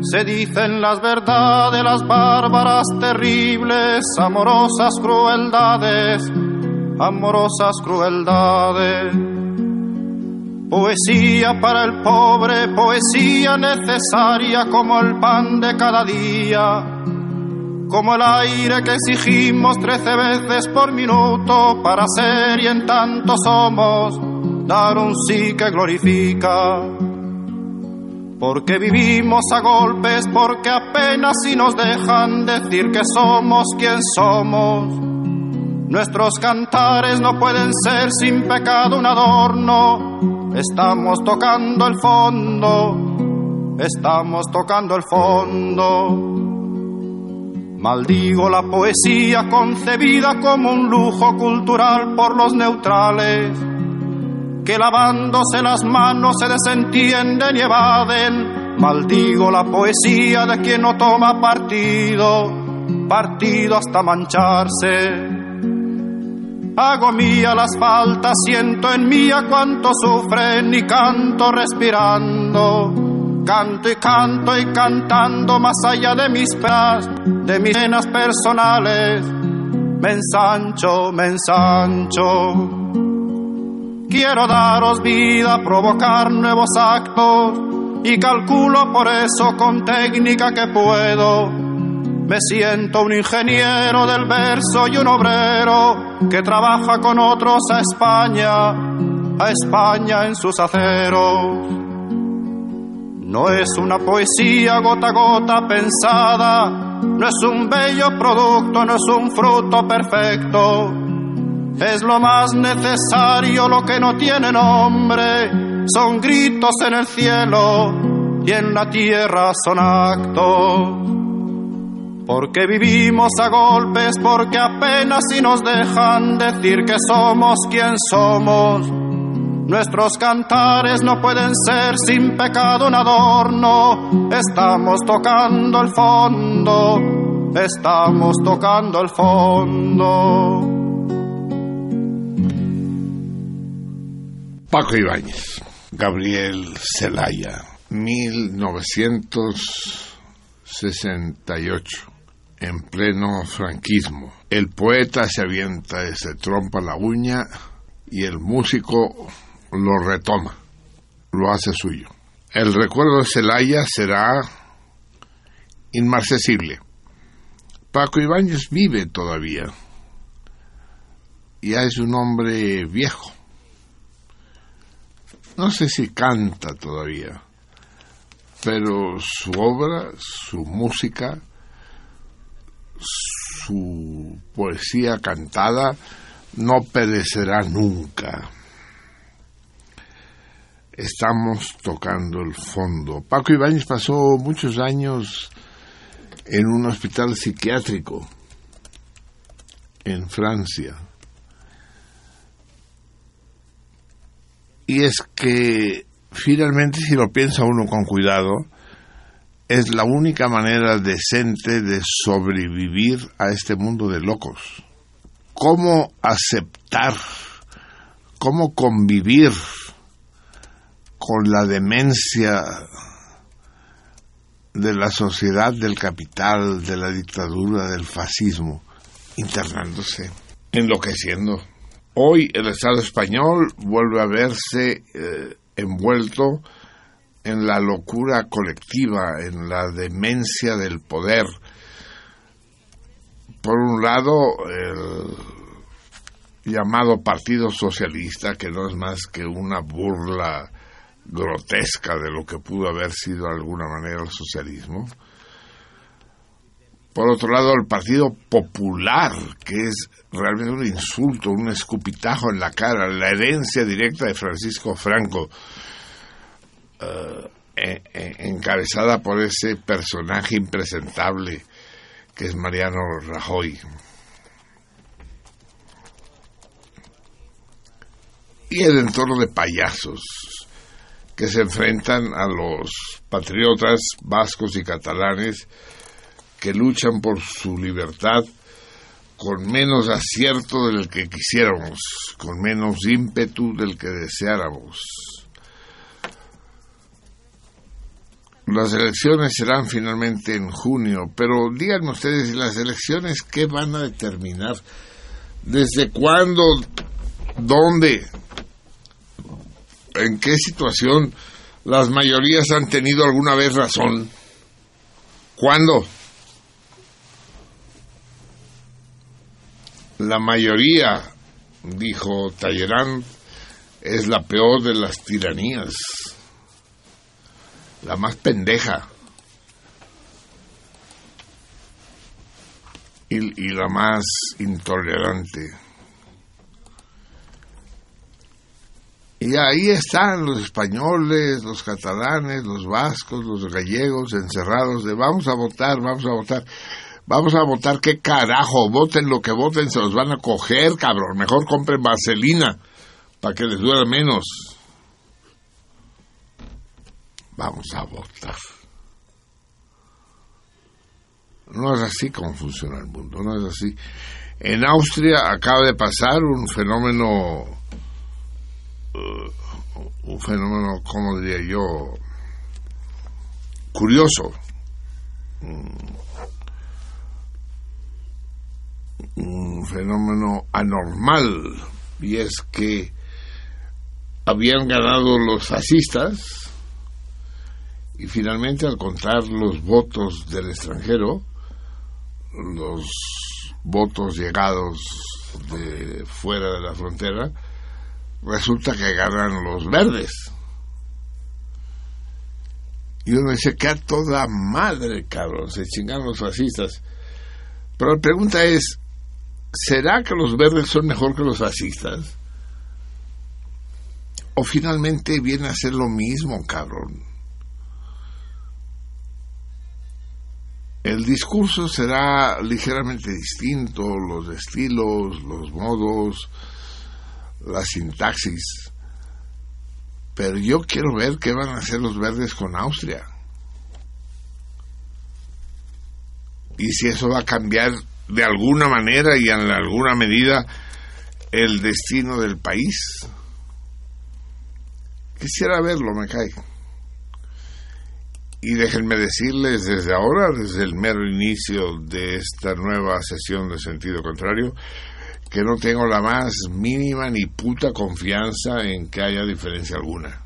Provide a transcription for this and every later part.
se dicen las verdades, las bárbaras, terribles, amorosas crueldades, amorosas crueldades. Poesía para el pobre, poesía necesaria como el pan de cada día, como el aire que exigimos trece veces por minuto para ser y en tanto somos, dar un sí que glorifica porque vivimos a golpes, porque apenas si nos dejan decir que somos quien somos. Nuestros cantares no pueden ser sin pecado un adorno. Estamos tocando el fondo, estamos tocando el fondo. Maldigo la poesía concebida como un lujo cultural por los neutrales que lavándose las manos se desentienden y evaden. Maldigo la poesía de quien no toma partido, partido hasta mancharse. Hago mía las faltas, siento en mía cuánto sufren y canto respirando. Canto y canto y cantando más allá de mis penas, de mis penas personales. Me ensancho, me ensancho. Quiero daros vida, provocar nuevos actos y calculo por eso con técnica que puedo. Me siento un ingeniero del verso y un obrero que trabaja con otros a España, a España en sus aceros. No es una poesía gota a gota pensada, no es un bello producto, no es un fruto perfecto es lo más necesario, lo que no tiene nombre. Son gritos en el cielo y en la tierra son actos. Porque vivimos a golpes, porque apenas si nos dejan decir que somos quien somos. Nuestros cantares no pueden ser sin pecado un adorno. Estamos tocando el fondo, estamos tocando el fondo. Paco Ibáñez, Gabriel Celaya, 1968, en pleno franquismo. El poeta se avienta y se trompa la uña y el músico lo retoma, lo hace suyo. El recuerdo de Celaya será inmarcesible, Paco Ibáñez vive todavía. Ya es un hombre viejo. No sé si canta todavía, pero su obra, su música, su poesía cantada no perecerá nunca. Estamos tocando el fondo. Paco Ibáñez pasó muchos años en un hospital psiquiátrico en Francia. Y es que finalmente, si lo piensa uno con cuidado, es la única manera decente de sobrevivir a este mundo de locos. ¿Cómo aceptar, cómo convivir con la demencia de la sociedad del capital, de la dictadura, del fascismo, internándose, enloqueciendo? Hoy el Estado español vuelve a verse eh, envuelto en la locura colectiva, en la demencia del poder. Por un lado, el llamado Partido Socialista, que no es más que una burla grotesca de lo que pudo haber sido de alguna manera el socialismo. Por otro lado, el Partido Popular, que es realmente un insulto, un escupitajo en la cara, la herencia directa de Francisco Franco, eh, encabezada por ese personaje impresentable que es Mariano Rajoy. Y el entorno de payasos que se enfrentan a los patriotas vascos y catalanes que luchan por su libertad con menos acierto del que quisiéramos, con menos ímpetu del que deseáramos. Las elecciones serán finalmente en junio, pero díganme ustedes, ¿las elecciones qué van a determinar? ¿Desde cuándo? ¿Dónde? ¿En qué situación las mayorías han tenido alguna vez razón? ¿Cuándo? La mayoría, dijo Talleyrand, es la peor de las tiranías, la más pendeja y, y la más intolerante. Y ahí están los españoles, los catalanes, los vascos, los gallegos encerrados de vamos a votar, vamos a votar. Vamos a votar, qué carajo, voten lo que voten, se los van a coger, cabrón. Mejor compren vaselina para que les duela menos. Vamos a votar. No es así como funciona el mundo, no es así. En Austria acaba de pasar un fenómeno, uh, un fenómeno, ¿cómo diría yo? Curioso. Mm un fenómeno anormal y es que habían ganado los fascistas y finalmente al contar los votos del extranjero, los votos llegados de fuera de la frontera, resulta que ganan los verdes. Y uno dice que a toda madre, cabrón, se chingan los fascistas. Pero la pregunta es, ¿será que los verdes son mejor que los fascistas? ¿O finalmente viene a ser lo mismo, cabrón? El discurso será ligeramente distinto, los estilos, los modos, la sintaxis. Pero yo quiero ver qué van a hacer los verdes con Austria. Y si eso va a cambiar de alguna manera y en alguna medida el destino del país. Quisiera verlo, me cae. Y déjenme decirles desde ahora, desde el mero inicio de esta nueva sesión de sentido contrario, que no tengo la más mínima ni puta confianza en que haya diferencia alguna.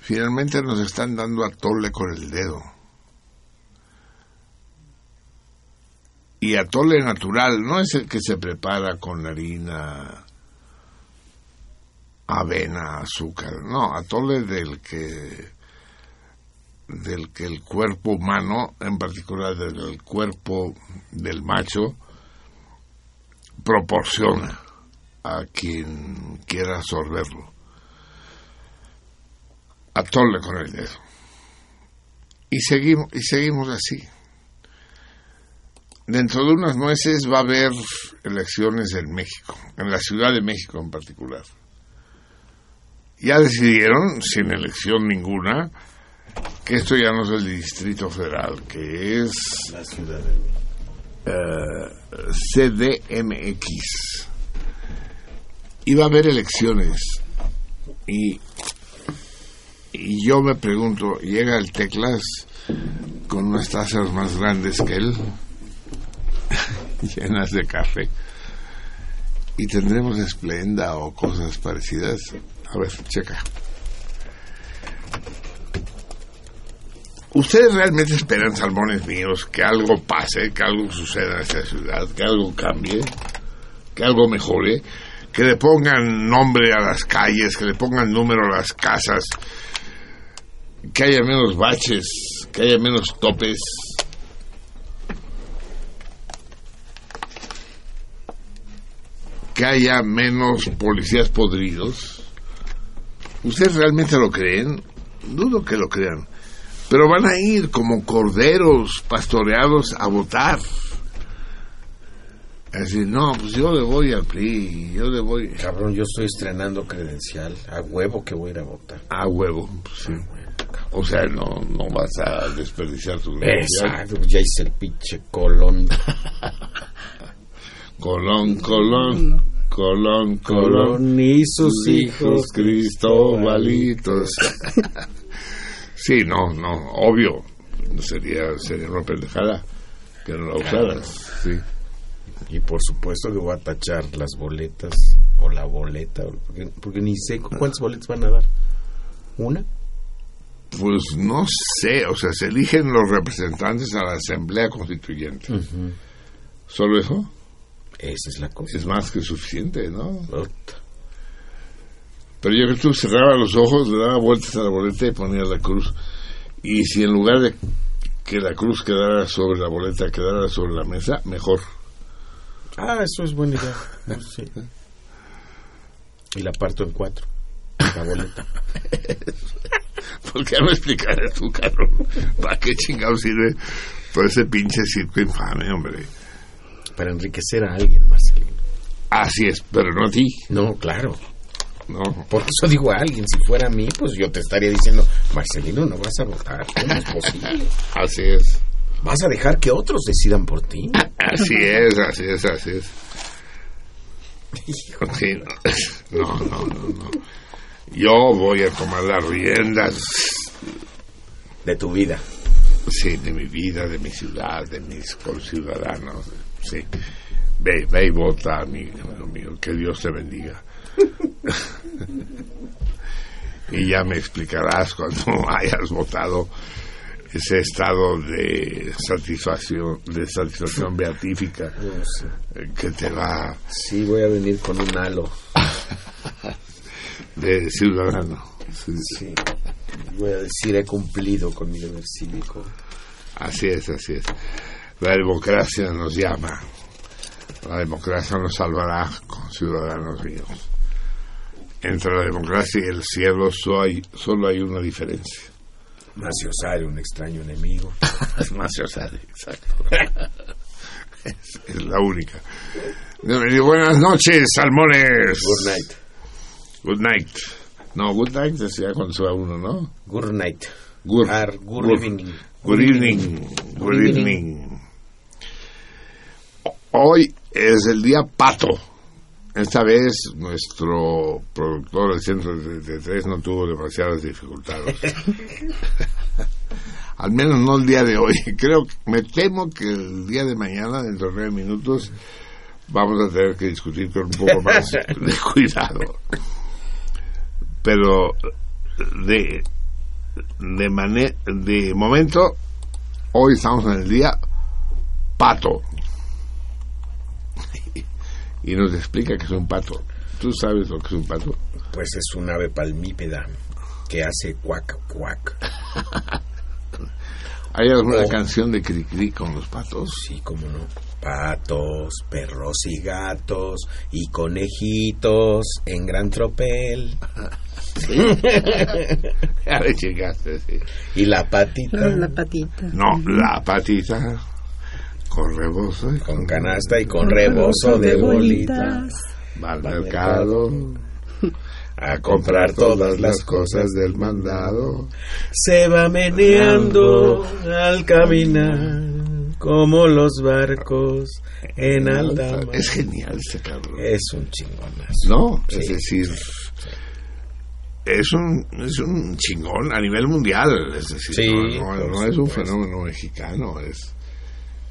Finalmente nos están dando a tole con el dedo Y atole natural no es el que se prepara con harina, avena, azúcar. No, atole del que del que el cuerpo humano, en particular del cuerpo del macho, proporciona a quien quiera absorberlo. Atole con el dedo. Y seguimos, y seguimos así. Dentro de unos meses va a haber elecciones en México, en la Ciudad de México en particular. Ya decidieron, sin elección ninguna, que esto ya no es el Distrito Federal, que es la ciudad uh, CDMX. Y va a haber elecciones. Y, y yo me pregunto, ¿llega el Teclas con unas tazas más grandes que él? llenas de café. Y tendremos esplenda o cosas parecidas. A ver, checa. ¿Ustedes realmente esperan, salmones míos, que algo pase, que algo suceda en esta ciudad, que algo cambie, que algo mejore, que le pongan nombre a las calles, que le pongan número a las casas, que haya menos baches, que haya menos topes? Que haya menos policías podridos. ¿Ustedes realmente lo creen? Dudo que lo crean. Pero van a ir como corderos pastoreados a votar. Así, no, pues yo le voy al PRI, yo le voy... Cabrón, yo estoy estrenando credencial. A huevo que voy a ir a votar. A huevo, sí. O sea, no, no vas a desperdiciar tu credencial. Exacto, ya hice el pinche colón. Colón, Colón, Colón, Colón. y sus hijos Cristobalitos. sí, no, no, obvio. Sería, sería una pendejada que no la usaras. Sí. Y por supuesto que voy a tachar las boletas o la boleta, porque, porque ni sé cuántas boletas van a dar. ¿Una? Pues no sé, o sea, se eligen los representantes a la Asamblea Constituyente. ¿Solo eso? Esa es la cosa. Es más que suficiente, ¿no? Pero yo creo que tú cerrabas los ojos, le dabas vueltas a la boleta y ponías la cruz. Y si en lugar de que la cruz quedara sobre la boleta, quedara sobre la mesa, mejor. Ah, eso es buena idea. Sí. Y la parto en cuatro. La boleta. ¿Por qué no explicaré tú, cabrón? ¿Para qué chingado sirve todo ese pinche circo infame, hombre? Para enriquecer a alguien, Marcelino. Así es, pero no a ti. No, claro. No. Por eso digo a alguien. Si fuera a mí, pues yo te estaría diciendo, Marcelino, no vas a votar. ¿Cómo es posible? Así es. ¿Vas a dejar que otros decidan por ti? Así es, así es, así es. Sí, no, no, no, no, no. Yo voy a tomar las riendas, De tu vida. sí, de mi vida, de mi ciudad, de mis conciudadanos, sí. Ve, ve y vota, amigo mío, que Dios te bendiga. y ya me explicarás cuando hayas votado ese estado de satisfacción, de satisfacción beatífica que te va Sí, voy a venir con un halo. de ciudadano. Sí, Sí. Voy a decir, he cumplido con mi deber cívico. Así es, así es. La democracia nos llama. La democracia nos salvará ciudadanos míos. Entre la democracia y el cielo solo hay, solo hay una diferencia. Macio Sare, un extraño enemigo. Más Osade, exacto. es, es la única. Buenas noches, salmones. Good night. Good night. No, good night decía cuando se va uno, ¿no? Good night. Good, Ar- good good- evening. Good evening. Good evening. Hoy es el día pato. Esta vez nuestro productor del centro de, de tres no tuvo demasiadas dificultades. Al menos no el día de hoy. Creo, me temo que el día de mañana, dentro de nueve minutos, vamos a tener que discutir con un poco más de cuidado. Pero de de de momento hoy estamos en el día pato y nos explica que es un pato. ¿Tú sabes lo que es un pato? Pues es un ave palmípeda que hace cuac, cuac. ¿Hay alguna Oh. canción de Cricri con los patos? Sí, cómo no. Patos, perros y gatos y conejitos en gran tropel. Ya le llegaste, sí. Y la patita La patita. No, la patita con rebozo y con canasta y con rebozo de bolitas. va al mercado A comprar todas las cosas de del mandado. Se va meneando al caminar como los barcos en alta mar. Es genial ese cabrón. Es un chingonazo. ¿No? Sí. Es decir, es un, es un chingón a nivel mundial. Es decir, Sí, no, no- por no es un fenómeno mexicano, es,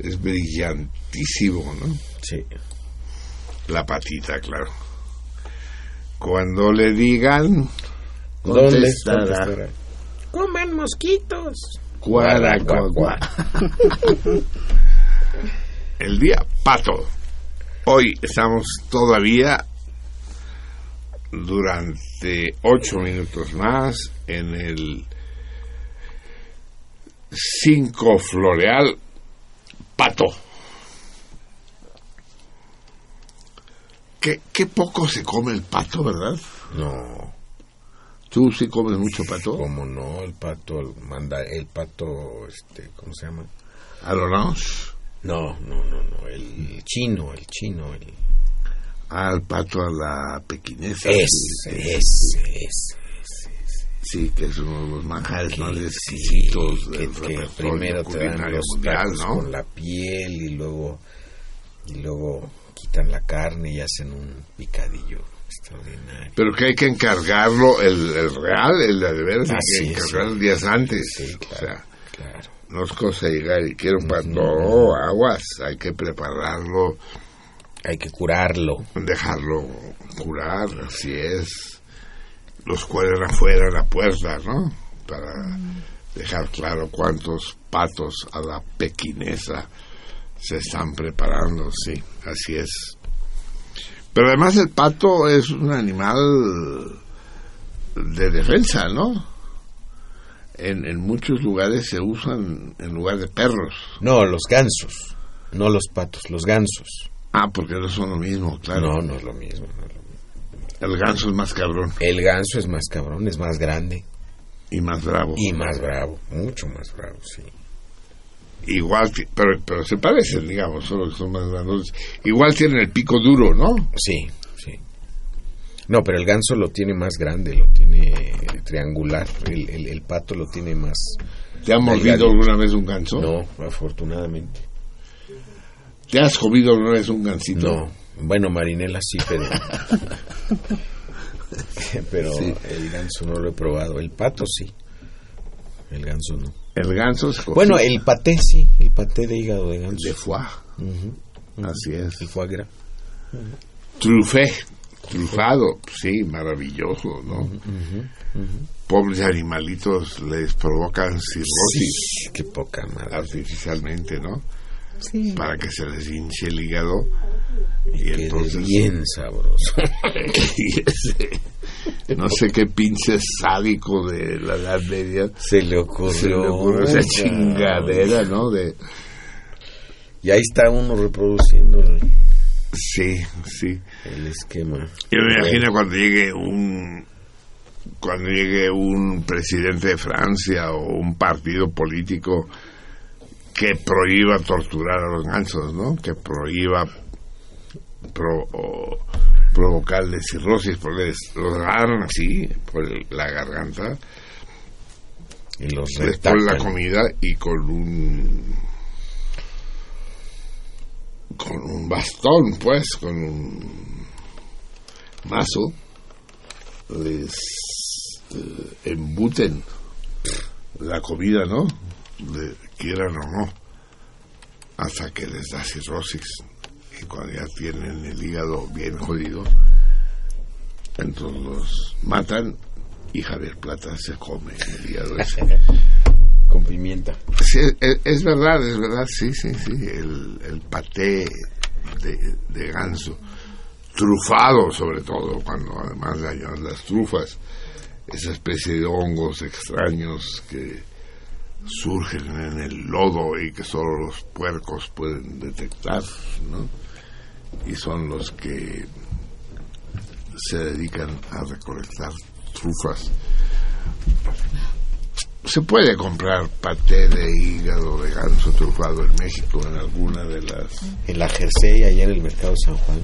es brillantísimo, ¿no? Sí. La patita, claro. Cuando le digan, ¿Dónde contestará? Coman mosquitos. cuara. El día pato. Hoy estamos todavía durante ocho minutos más en el 5 floreal pato. Qué, qué poco se come el pato, ¿verdad? No, ¿Tú sí comes mucho pato? cómo no, el pato, el manda, el pato, este, ¿cómo se llama? ¿A lo menos? No, no, no, no, el chino, el chino, el... Al pato a la pequinesa. Ese, sí, ese, ese. Sí, que es uno de los manjares más que- exquisitos sí, del que, que primero te dan los mundial, ¿no? con la piel y luego y luego quitan la carne y hacen un picadillo extraordinario. Pero que hay que encargarlo, el, el real, el de veras, hay que encargarlo sí. días antes. Sí, O claro, sea, claro. no es cosa de llegar y quiero un pato, no, aguas, hay que prepararlo, Hay que curarlo. dejarlo curar, así es. Los cuelgan afuera de la puerta, ¿no? Para dejar claro cuántos patos a la pequinesa se están preparando, sí, así es. Pero además el pato es un animal de defensa, ¿no? En, en muchos lugares se usan en lugar de perros. No, los gansos, no los patos, los gansos. Ah, porque no son lo mismo, claro. No, no es lo mismo. no es lo mismo. El ganso es más cabrón El ganso es más cabrón, es más grande y más bravo. y más bravo, mucho más bravo, sí. Igual, pero, pero se parecen, digamos, solo que son más grandes. Igual tienen el pico duro, ¿no? Sí, sí. No, pero el ganso lo tiene más grande, lo tiene triangular. El, el, el pato lo tiene más. ¿Te han mordido alguna vez un ganso? No, afortunadamente. ¿Te has comido alguna vez un gansito? No. Bueno, Marinela sí, pero. pero Sí. el ganso no lo he probado. El pato sí. El ganso no. El ganso es Bueno, el paté sí. El paté de hígado de ganso. de foie. Así es. El foie gras. Trufé, trufado, sí, maravilloso, ¿no? Pobres animalitos les provocan cirrosis Sí, qué poca madre. artificialmente, ¿no? Sí. Para que se les hinche el hígado. Y Quede entonces bien sabroso. y ese- no sé qué pinche sádico de la Edad Media Se le ocurrió. se le ocurrió esa chingadera, ¿no? De Y ahí está uno reproduciendo el, sí, sí. el esquema. Yo me imagino cuando llegue un cuando llegue un presidente de Francia o un partido político que prohíba torturar a los gansos, ¿no? Que prohíba pro- o provocarle cirrosis, porque les- los agarran así por la garganta, Y los les ponen la comida y con un con un bastón, pues, con un mazo, les eh, embuten la comida, ¿no? Le- quieran o no, hasta que les da cirrosis. Y cuando ya tienen el hígado bien jodido, entonces los matan y Javier Plata se come el hígado ese. Con pimienta. Sí, es, es verdad, es verdad, sí, sí, sí, el, el paté de, de ganso. trufado sobre todo, cuando además le añaden las trufas, esa especie de hongos extraños que surgen en el lodo y que solo los puercos pueden detectar, ¿no? Y son los que se dedican a recolectar trufas. Se puede comprar paté de hígado de ganso trufado en México en alguna de las... En la Jersey, allá en el mercado San Juan.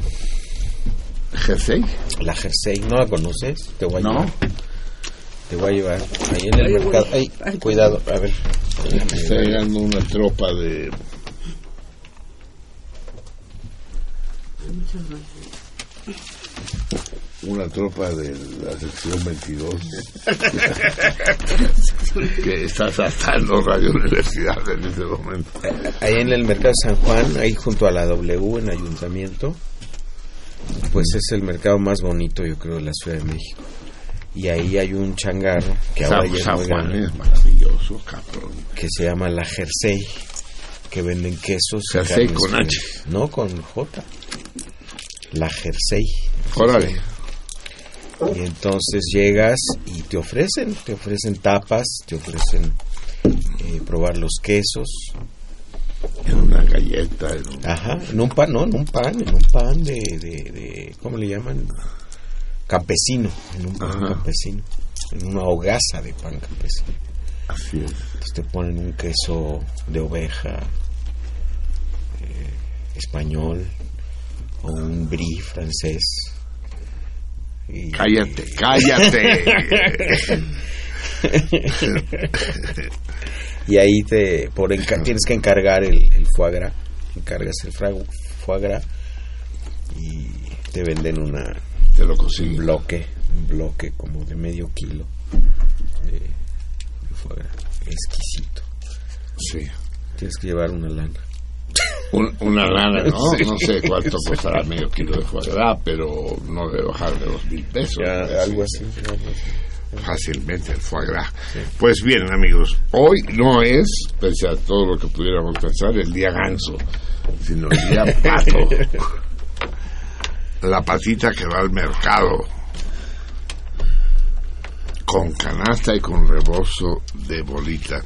¿Jersey? La Jersey, ¿no la conoces? Te voy a No. llevar. Te voy a llevar. Ahí en el mercado. Ay, cuidado, a ver. Está llegando una tropa de... Una tropa de la sección 22 que está saltando Radio Universidad en este momento. Ahí en el mercado San Juan, ahí junto a la W en Ayuntamiento, pues es el mercado más bonito, yo creo, de la Ciudad de México. Y ahí hay un changarro que ahora San, ya es San muy Juan es maravilloso, cabrón. que se llama La Jersey, que venden quesos. Jersey con. H. No, con J. La Jersey. Órale. Y entonces llegas y te ofrecen, te ofrecen tapas, te ofrecen eh, probar los quesos. En una galleta, en un- Ajá, en un pan, no, en un pan, en un pan de, de, de ¿cómo le llaman? Campesino, en un pan Ajá. campesino, en una hogaza de pan campesino. así es. Entonces te ponen un queso de oveja eh, español o un brie francés. Y- Cállate, cállate. Y ahí te por enca- tienes que encargar el, el foie gras, encargas el fra- foie gras y te venden una Te lo un consigo. bloque, un bloque como de medio kilo foie gras, exquisito. Sí. Tienes que llevar una lana. Un- una lana, ¿no? Sí. No sé cuánto costará medio kilo de foie gras, pero no debe bajar de los mil pesos. Ya, ¿no? algo así. algo así. Fácilmente el foie gras. Pues bien, amigos, hoy no es, pese a todo lo que pudiéramos pensar, el día ganso, sino el día pato. La patita que va al mercado con canasta y con rebozo de bolita.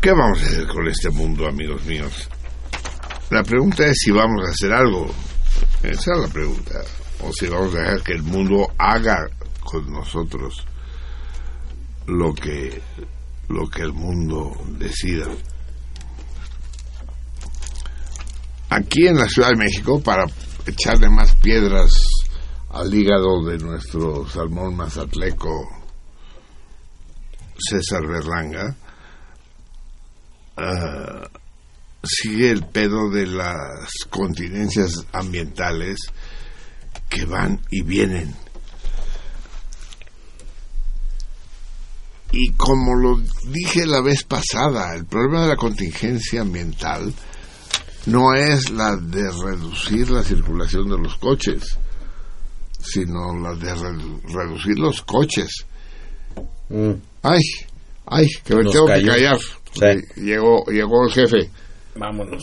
¿Qué vamos a hacer con este mundo, amigos míos? La pregunta es si vamos a hacer algo. Esa es la pregunta. O si vamos a dejar que el mundo haga con nosotros lo que lo que el mundo decida. Aquí en la Ciudad de México, para echarle más piedras al hígado de nuestro salmón mazatleco César Berlanga, ah, sigue el pedo de las continencias ambientales que van y vienen. Y como lo dije la vez pasada, el problema de la contingencia ambiental no es la de reducir la circulación de los coches, sino la de redu- reducir los coches. Mm. Ay, ay, que me Nos tengo que callar. Llegó, llegó el jefe. Vámonos.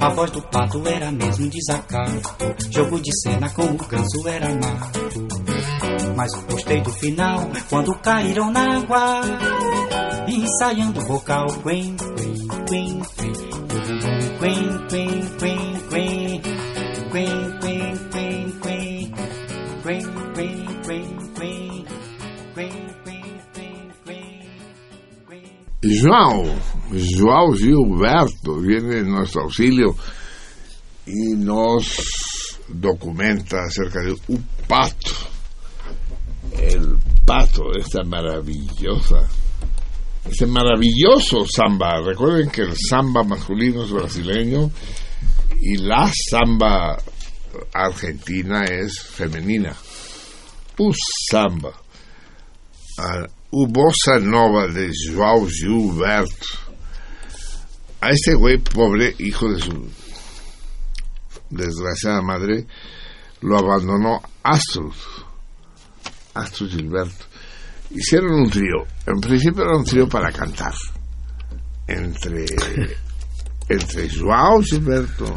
A voz do pato era mesmo desacato. Jogo de cena com o ganso era mato. Mas gostei do final, quando caíram na água. Ensaiando o vocal. Quen, quen, quen, quen. Quen, quen, quen, quen. Quen, quen, quen, quen. Quen, quen, quen, quen. Quen, quen, quen, quen. João, João Gilberto viene en nuestro auxilio y nos documenta acerca de un pato. El pato, esta maravillosa, este maravilloso samba. Recuerden que el samba masculino es brasileño y la samba argentina es femenina. O samba. Ah, o bossa nova de João Gilberto. A este güey pobre, hijo de su desgraciada madre, lo abandonó Astrud. Astrud Gilberto. Hicieron un trío. En principio era un trío para cantar. Entre, entre João Gilberto,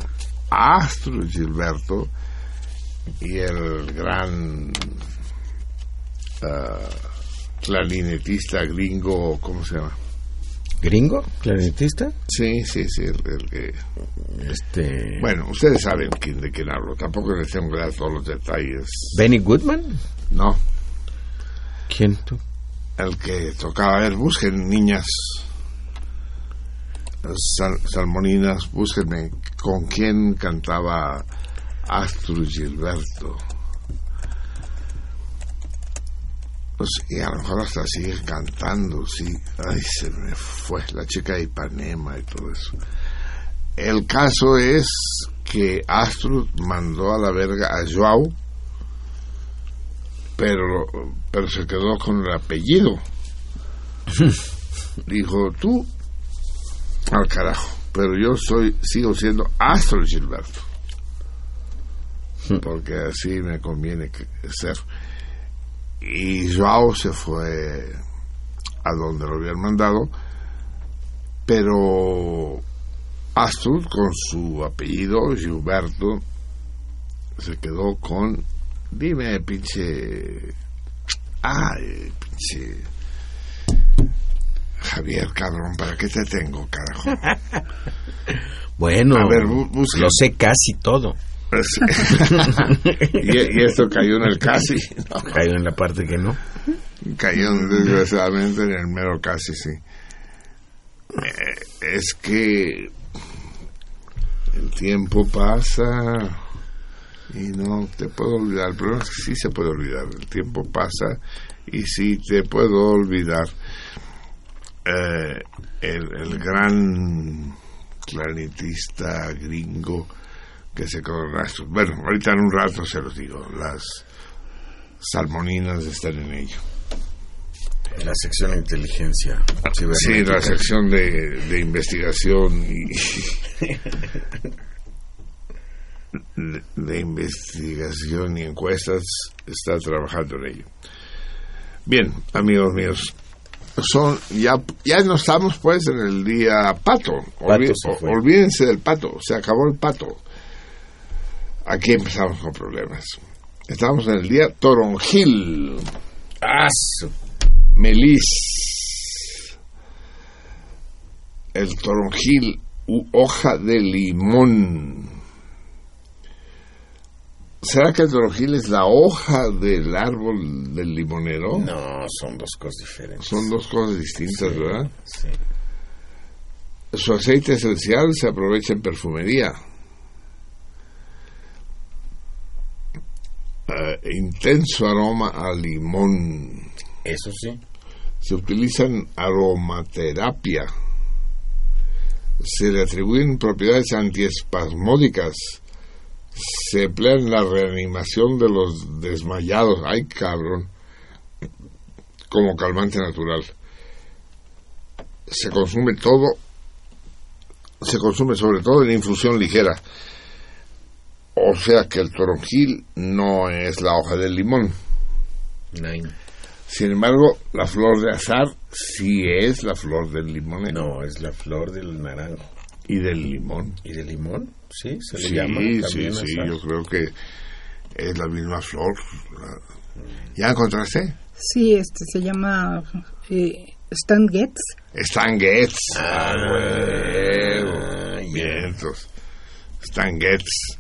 Astrud Gilberto y el gran ah, clarinetista gringo, ¿cómo se llama? ¿Gringo? ¿Clarinetista? Sí, sí, sí, el, el que... Este. Bueno, ustedes saben quién, de quién hablo. Tampoco les tengo que dar todos los detalles. ¿Benny Goodman? No, ¿Quién tú? el que tocaba, a ver, busquen niñas sal- salmoninas, búsquenme con quién cantaba Astrid Gilberto. Pues, y a lo mejor hasta sigue cantando, sí. Ay, se me fue la chica de Ipanema y todo eso. El caso es que Astrud mandó a la verga a Joao, pero, pero se quedó con el apellido. Dijo, tú, al carajo, pero yo soy, sigo siendo Astro Gilberto. Porque así me conviene que- ser. Y Joao se fue a donde lo habían mandado, pero Astrud con su apellido, Gilberto, se quedó con, dime, pinche, ay, pinche, Javier, cabrón, ¿para qué te tengo, carajo? Bueno, A ver, bu- busca. lo sé casi todo. y, y esto cayó en el casi, ¿no? Caigo en la parte que no. cayó desgraciadamente en el mero casi, sí. Eh, es que el tiempo pasa y no te puedo olvidar. El problema es que sí se puede olvidar. El tiempo pasa y sí te puedo olvidar. Eh, el, el gran clarinetista gringo que se Astros. Bueno, ahorita en un rato se los digo. Las salmoninas están en ello. La sección de inteligencia. Sí, la sección de, de investigación y de investigación y encuestas está trabajando en ello. Bien, amigos míos, son ya ya no estamos pues en el día pato. Olví- fue. olvídense del pato, se acabó el pato. Aquí empezamos con problemas. Estamos en el día toronjil, ¡Ah, su- melis, el toronjil u hoja de limón. ¿Será que el toronjil es la hoja del árbol del limonero? No, son dos cosas diferentes. Son dos cosas distintas, ¿verdad? Sí. Su aceite esencial se aprovecha en perfumería. Eh, intenso aroma a limón. Eso sí. Se utiliza en aromaterapia. Se le atribuyen propiedades antiespasmódicas. Se emplea en la reanimación de los desmayados. ¡Ay, cabrón! Como calmante natural. Se consume todo. Se consume sobre todo en infusión ligera. O sea que el toronjil no es la hoja del limón. Nine. Sin embargo, la flor de azar sí es la flor del limón No, es la flor del naranjo. y del limón. ¿Y de limón? Sí, se le Sí, llama sí, también sí, azar. yo creo que es la misma flor. ¿Ya encontraste? Sí, este se llama eh, Stan Getz. Stan Getz. Ah, huevo. ya. Bien, entonces, Stan Getz.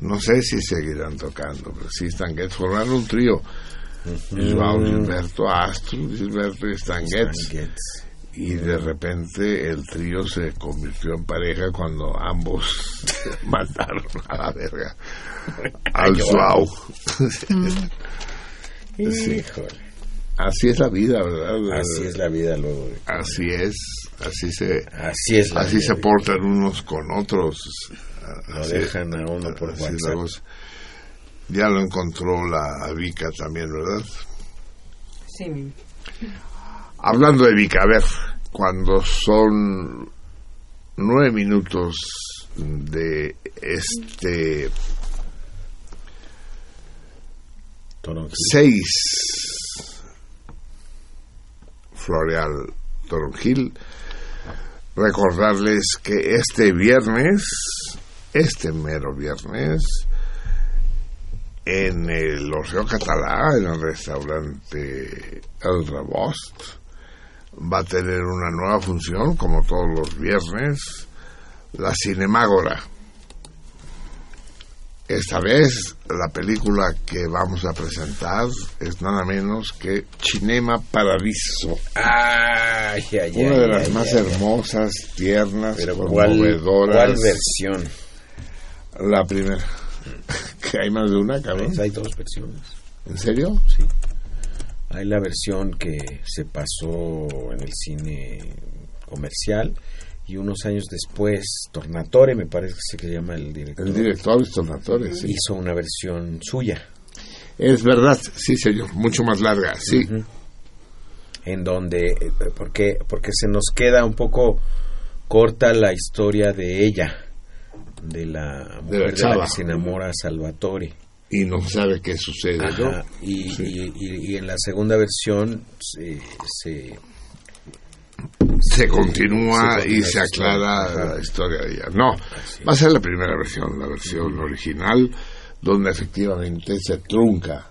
No sé si seguirán tocando, pero sí, Stan Getz. Formaron un trío. Joao Gilberto, Astro Gilberto y Stan Getz. Stan Getz. y de repente el trío se convirtió en pareja cuando ambos mataron a la verga al. Sí. Híjole. Así es la vida, ¿verdad? Así es la vida luego. Así es, así se, Así es la así vida. se portan unos con otros. Lo Así- dejan a uno por WhatsApp. Ya lo encontró la Vika también, ¿verdad? Sí. Hablando de Vika, a ver, cuando son nueve minutos de este Toronjil. seis Floreal Toronjil, recordarles que este viernes, este mero viernes, en el Orfeo Catalá, en el restaurante El Rebost, va a tener una nueva función, como todos los viernes, la Cinemágora. Esta vez la película que vamos a presentar es nada menos que Cinema Paradiso, Ay, ay, ay, una de las más hermosas, tiernas, Pero ¿cuál, conmovedoras. ¿cuál versión? La primera. que hay más de una, cabrón. Pues hay dos versiones. ¿En serio? Sí. Hay la versión que se pasó en el cine comercial y unos años después Tornatore, me parece que se llama el director, El director Tornatore, sí. hizo una versión suya Es verdad, sí, señor. Mucho más larga, sí. Ujú. en donde eh, porque porque se nos queda un poco corta la historia de ella de la mujer de la, que se enamora a Salvatore Y no sabe qué sucede, y, Sí. y- y- en la segunda versión se, se- se continúa se y se la historia. aclara Ajá. la historia de ella. No, va a ser la primera versión, la versión original, donde efectivamente se trunca.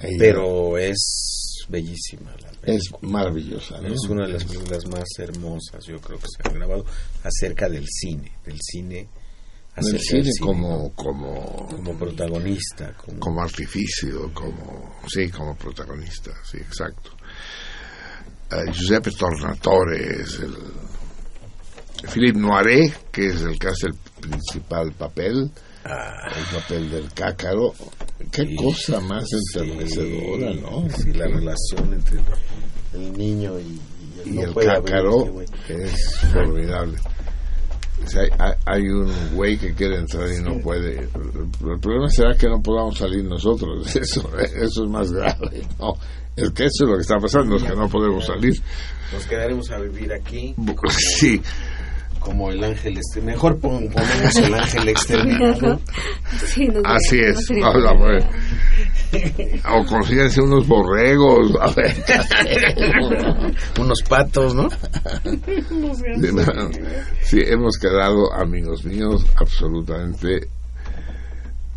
Ella pero es bellísima la es maravillosa, ¿no? es una de las películas más hermosas yo creo que se han grabado acerca del cine del cine El cine como, como, como protagonista como, como artificio, como, sí, como protagonista, sí, exacto. Eh, Giuseppe Tornatore es el Philippe Noiret, que es el que hace el principal papel, Ah, el papel del cácaro. Qué Sí, cosa más sí, enternecedora, ¿no? sí, la relación entre el niño y, y el, y no el cácaro es formidable. O sea, hay, hay un güey que quiere entrar y no puede. El problema será que no podamos salir nosotros. Eso, eso es más grave. No, es que eso es lo que está pasando, es que no podemos salir. nos quedaremos a vivir aquí Sí. Como el ángel este mejor pon- ponemos el ángel exterminador Sí, no Así no es. no, pues. O consíganse unos borregos. A ver. unos patos no, sí, hemos quedado, amigos míos, absolutamente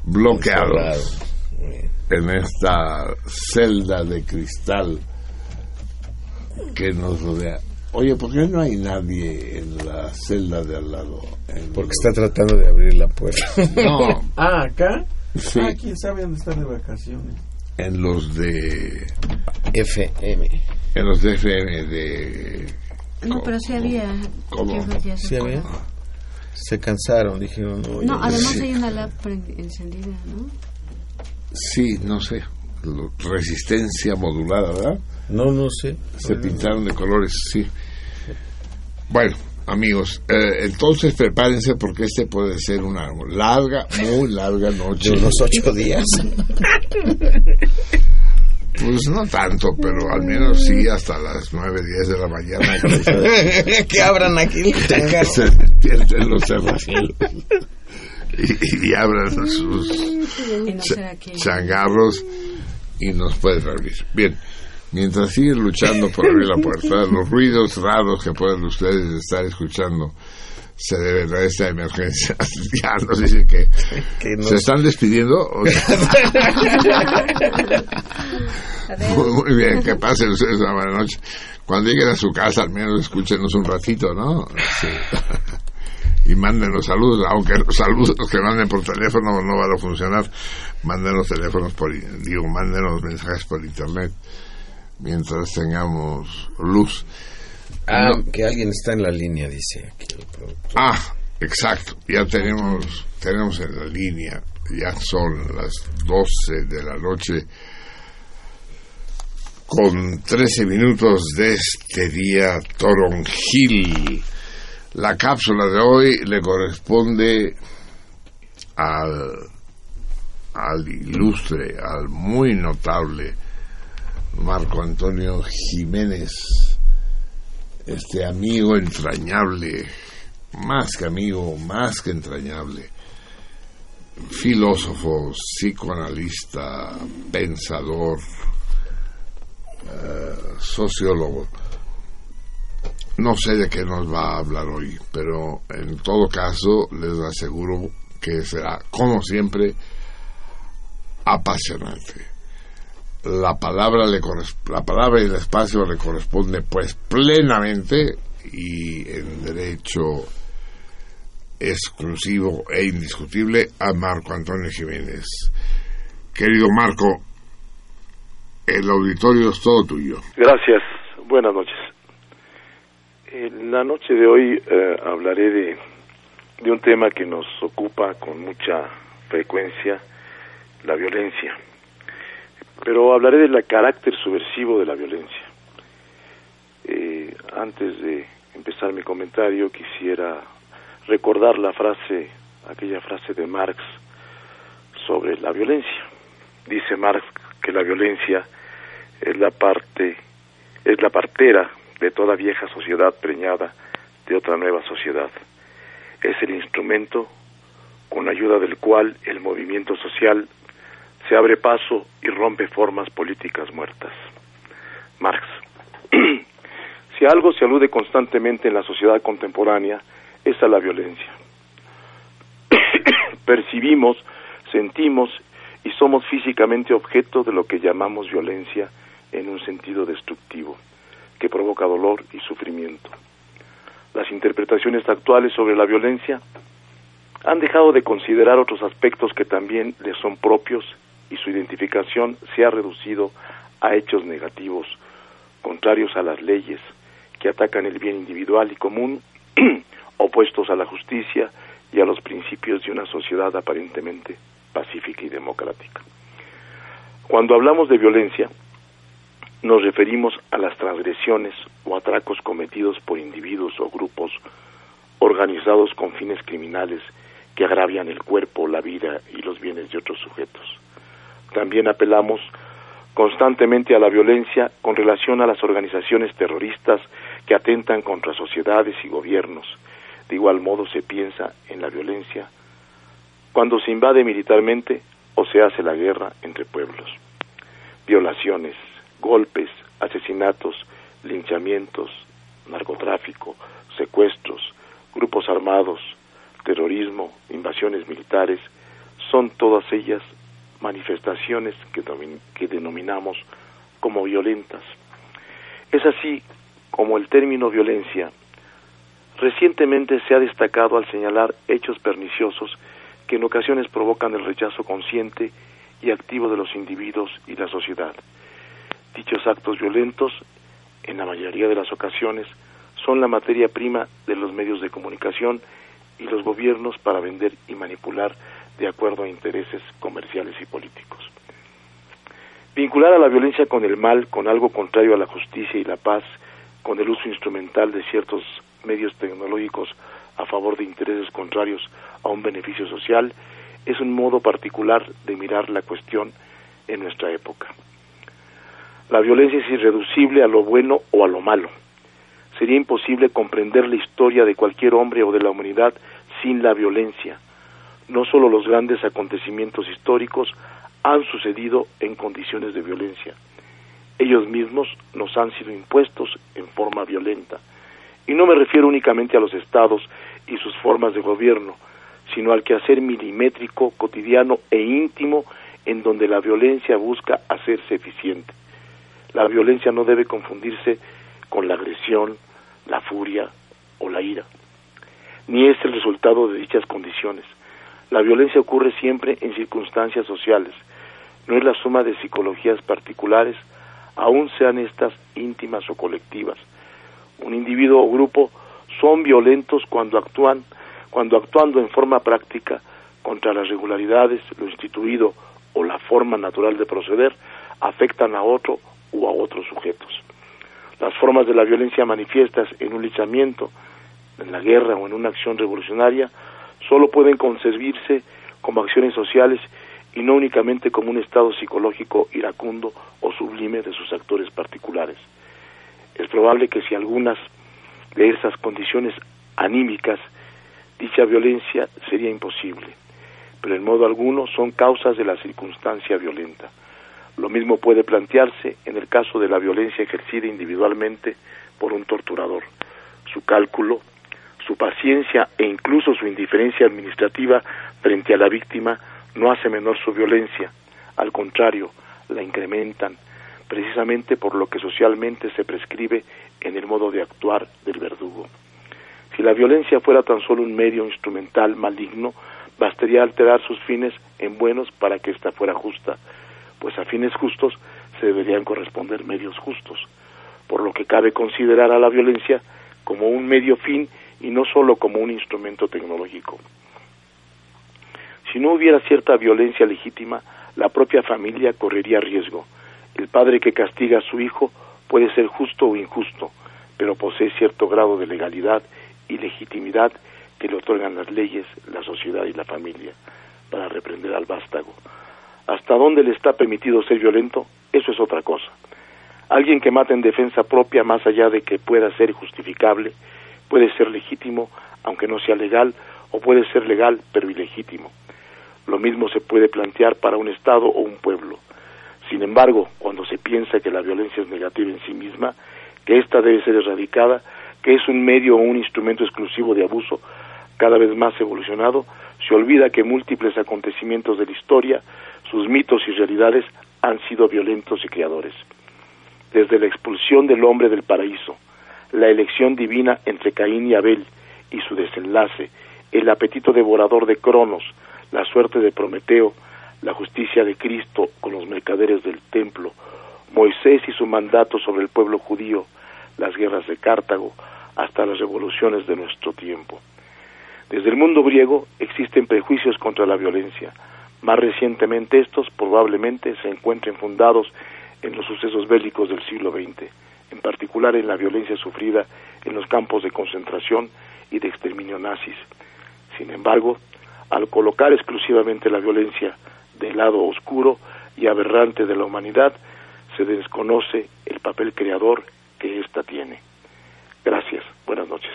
bloqueados en esta celda de cristal que nos rodea. Oye, ¿por qué no hay nadie en la celda de al lado? En porque está tratando de abrir la puerta No, ah acá sí, ah quién sabe dónde están de vacaciones en los de... FM En los de FM de... No, pero sí había. ¿Cómo? sí había se cansaron dijeron no, No, ya- además Sí. hay una pre- encendida, ¿no? Sí, no sé. lo- Resistencia modulada, ¿verdad? No no sé Se pintaron de colores, sí. Bueno, amigos, eh, entonces prepárense porque este puede ser una larga, muy larga noche. de unos ocho días Pues no tanto, pero al menos sí hasta las 9, 10 de la mañana que abran aquí el que changarro. se despierten los cerracielos y, y abran sus changarros y nos pueden abrir. Bien, mientras siguen luchando por abrir la puerta, los ruidos raros que pueden ustedes estar escuchando se deben a esta emergencia. ya nos dicen que que nos- se están despidiendo. O sea, muy, muy bien, que pasen ustedes una buena noche. Cuando lleguen a su casa, al menos escúchenos un ratito, ¿no? Sí. y mándenos saludos, aunque los saludos que manden por teléfono no van a funcionar. Mándenos teléfonos por, digo, mándenos mensajes por internet mientras tengamos luz. Ah, No. que alguien está en la línea, dice aquí el productor. Ah, exacto. Ya tenemos, tenemos en la línea. Ya son las 12 de la noche con 13 minutos de este día toronjil. La cápsula de hoy le corresponde al, al ilustre, al muy notable Marco Antonio Jiménez, este amigo entrañable, más que amigo, más que entrañable, filósofo, psicoanalista, pensador, eh, sociólogo. No sé de qué nos va a hablar hoy, pero en todo caso les aseguro que será, como siempre, apasionante. La palabra, le la palabra y el espacio le corresponde pues plenamente y en derecho exclusivo e indiscutible a Marco Antonio Jiménez. Querido Marco, el auditorio es todo tuyo. Gracias, buenas noches. En la noche de hoy eh, hablaré de, de un tema que nos ocupa con mucha frecuencia, la violencia. Pero hablaré del carácter subversivo de la violencia. Eh, antes de empezar mi comentario quisiera recordar la frase, aquella frase de Marx sobre la violencia. Dice Marx que la violencia es la parte, es la partera de toda vieja sociedad preñada de otra nueva sociedad. Es el instrumento con ayuda del cual el movimiento social se abre paso y rompe formas políticas muertas. Marx. si algo se alude constantemente en la sociedad contemporánea, es a la violencia. Percibimos, sentimos y somos físicamente objeto de lo que llamamos violencia en un sentido destructivo, que provoca dolor y sufrimiento. Las interpretaciones actuales sobre la violencia han dejado de considerar otros aspectos que también les son propios y su identificación se ha reducido a hechos negativos, contrarios a las leyes, que atacan el bien individual y común, opuestos a la justicia y a los principios de una sociedad aparentemente pacífica y democrática. Cuando hablamos de violencia, nos referimos a las transgresiones o atracos cometidos por individuos o grupos organizados con fines criminales que agravian el cuerpo, la vida y los bienes de otros sujetos. También apelamos constantemente a la violencia con relación a las organizaciones terroristas que atentan contra sociedades y gobiernos, De igual modo se piensa en la violencia cuando se invade militarmente o se hace la guerra entre pueblos. Violaciones, golpes, asesinatos, linchamientos, narcotráfico, secuestros, grupos armados, terrorismo, invasiones militares, son todas ellas manifestaciones que, denominamos como violentas. Es así como el término violencia recientemente se ha destacado al señalar hechos perniciosos que en ocasiones provocan el rechazo consciente y activo de los individuos y la sociedad. Dichos actos violentos, en la mayoría de las ocasiones, son la materia prima de los medios de comunicación y los gobiernos para vender y manipular de acuerdo a intereses comerciales y políticos. Vincular a la violencia con el mal, con algo contrario a la justicia y la paz, con el uso instrumental de ciertos medios tecnológicos a favor de intereses contrarios a un beneficio social, es un modo particular de mirar la cuestión en nuestra época. La violencia es irreducible a lo bueno o a lo malo. Sería imposible comprender la historia de cualquier hombre o de la humanidad sin la violencia. No solo los grandes acontecimientos históricos han sucedido en condiciones de violencia. Ellos mismos nos han sido impuestos en forma violenta. Y no me refiero únicamente a los estados y sus formas de gobierno, sino al quehacer milimétrico, cotidiano e íntimo en donde la violencia busca hacerse eficiente. La violencia no debe confundirse con la agresión, la furia o la ira, ni es el resultado de dichas condiciones. La violencia ocurre siempre en circunstancias sociales, no es la suma de psicologías particulares, aun sean estas íntimas o colectivas. Un individuo o grupo son violentos cuando actúan, cuando actuando en forma práctica contra las regularidades, lo instituido o la forma natural de proceder, afectan a otro u a otros sujetos. Las formas de la violencia manifiestas en un linchamiento, en la guerra o en una acción revolucionaria solo pueden concebirse como acciones sociales y no únicamente como un estado psicológico iracundo o sublime de sus actores particulares. Es probable que si algunas de esas condiciones anímicas, dicha violencia sería imposible, pero en modo alguno son causas de la circunstancia violenta. Lo mismo puede plantearse en el caso de la violencia ejercida individualmente por un torturador. Su cálculo, su paciencia e incluso su indiferencia administrativa frente a la víctima no hace menor su violencia, al contrario, la incrementan, precisamente por lo que socialmente se prescribe en el modo de actuar del verdugo. Si la violencia fuera tan solo un medio instrumental maligno, bastaría alterar sus fines en buenos para que ésta fuera justa, pues a fines justos se deberían corresponder medios justos, por lo que cabe considerar a la violencia como un medio fin y no solo como un instrumento tecnológico. Si no hubiera cierta violencia legítima, la propia familia correría riesgo. El padre que castiga a su hijo puede ser justo o injusto, pero posee cierto grado de legalidad y legitimidad que le otorgan las leyes, la sociedad y la familia para reprender al vástago. Hasta dónde le está permitido ser violento, eso es otra cosa. Alguien que mata en defensa propia, más allá de que pueda ser justificable, puede ser legítimo, aunque no sea legal, o puede ser legal, pero ilegítimo. Lo mismo se puede plantear para un Estado o un pueblo. Sin embargo, cuando se piensa que la violencia es negativa en sí misma, que ésta debe ser erradicada, que es un medio o un instrumento exclusivo de abuso cada vez más evolucionado, se olvida que múltiples acontecimientos de la historia, sus mitos y realidades han sido violentos y creadores. Desde la expulsión del hombre del paraíso, la elección divina entre Caín y Abel y su desenlace, el apetito devorador de Cronos, la suerte de Prometeo, la justicia de Cristo con los mercaderes del templo, Moisés y su mandato sobre el pueblo judío, las guerras de Cartago, hasta las revoluciones de nuestro tiempo. Desde el mundo griego existen prejuicios contra la violencia. Más recientemente estos probablemente se encuentren fundados en los sucesos bélicos del siglo XX, en particular en la violencia sufrida en los campos de concentración y de exterminio nazis. Sin embargo, al colocar exclusivamente la violencia del lado oscuro y aberrante de la humanidad, se desconoce el papel creador que ésta tiene. Gracias. Buenas noches.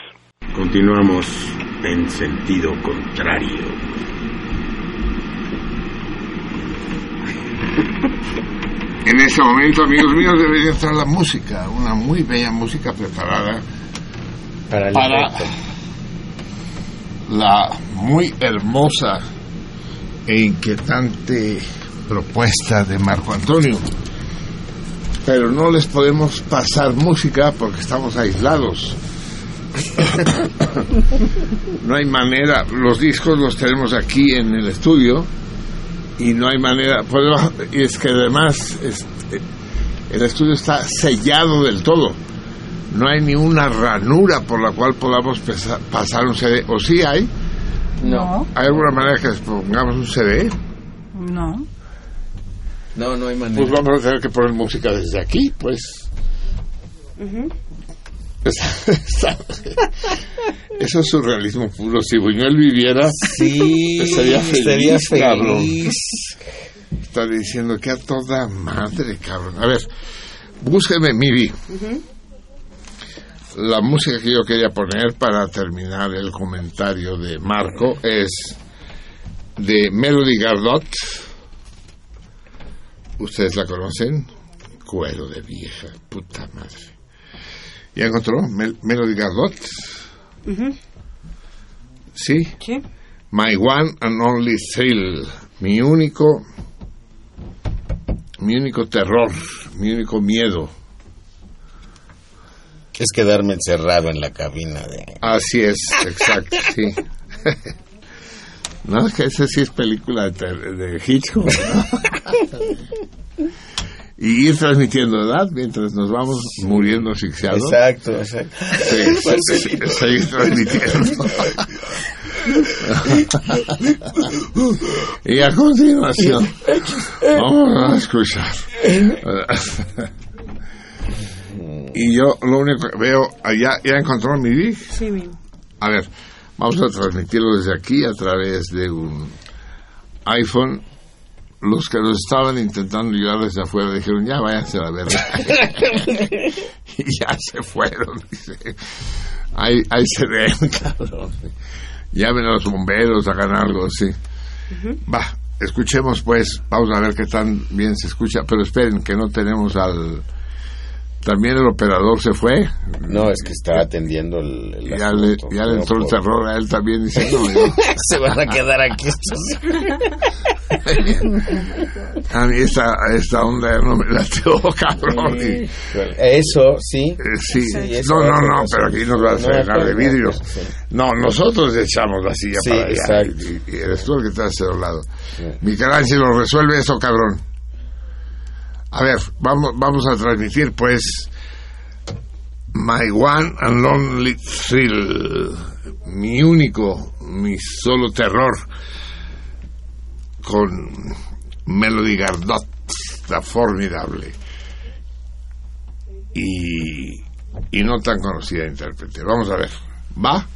Continuamos en sentido contrario. En ese momento, amigos míos, debería estar la música, una muy bella música preparada Para el para la muy hermosa e inquietante propuesta de Marco Antonio. Pero no les podemos pasar música porque estamos aislados. no hay manera, los discos los tenemos aquí en el estudio y no hay manera, podemos- y es que además este, el estudio está sellado del todo. No hay ni una ranura por la cual podamos pesa- pasar un CD. ¿O sí hay? No, ¿Hay alguna manera que les pongamos un CD? no. No, no hay manera. Pues vamos a tener que poner música desde aquí, pues. Eso es surrealismo puro. Si Buñuel viviera, sí, Estaría feliz, cabrón. feliz. estaría diciendo que a toda madre, cabrón. A ver, búsqueme, Miri. La música que yo quería poner para terminar el comentario de Marco es de Melody Gardot. ¿Ustedes la conocen? Cuero de vieja, puta madre. ¿Ya encontró? Mel- Melody Gardot. ¿Sí? Sí. My one and only thrill, mi único, mi único terror, mi único miedo. Es quedarme encerrado en la cabina de... Así es, exacto, sí. No, es que esa sí es película de, de Hitchcock. ¿no? y ir transmitiendo, ¿verdad? Mientras nos vamos muriendo asfixiados. Exacto, exacto. Sí, sí, sí, seguir transmitiendo. y a continuación, vamos a escuchar. y yo lo único que veo, allá, ¿ya encontró mi Vic? Sí, mi. A ver, vamos a transmitirlo desde aquí a través de un iPhone. Los que nos estaban intentando ayudar desde afuera dijeron, ya váyanse a la verga. y ya se fueron. Dice. Ahí, ahí se ven, cabrón. Llamen a los bomberos, hagan algo, sí. Va, escuchemos pues, vamos a ver qué tan bien se escucha, pero esperen que no tenemos al... También el operador se fue, No, es que está atendiendo el, el ya le, ya le No entró el terror a él también diciendo Se van a quedar aquí estos. a mí esta, esta onda no me lateó cabrón. Y- Eso, sí. eh, sí, Sí, eso no, no, a no, pero aquí nos va a No, frenar de no, vidrio sí. no, nosotros echamos la silla Sí, para allá exacto. y, y eres tú el que está hacia un lado. Michelangelo resuelve eso cabrón a ver, vamos, vamos a transmitir pues My One and Only Thrill mi único, mi solo terror con Melody Gardot, la formidable y, y no tan conocida intérprete. Vamos a ver, ¿va?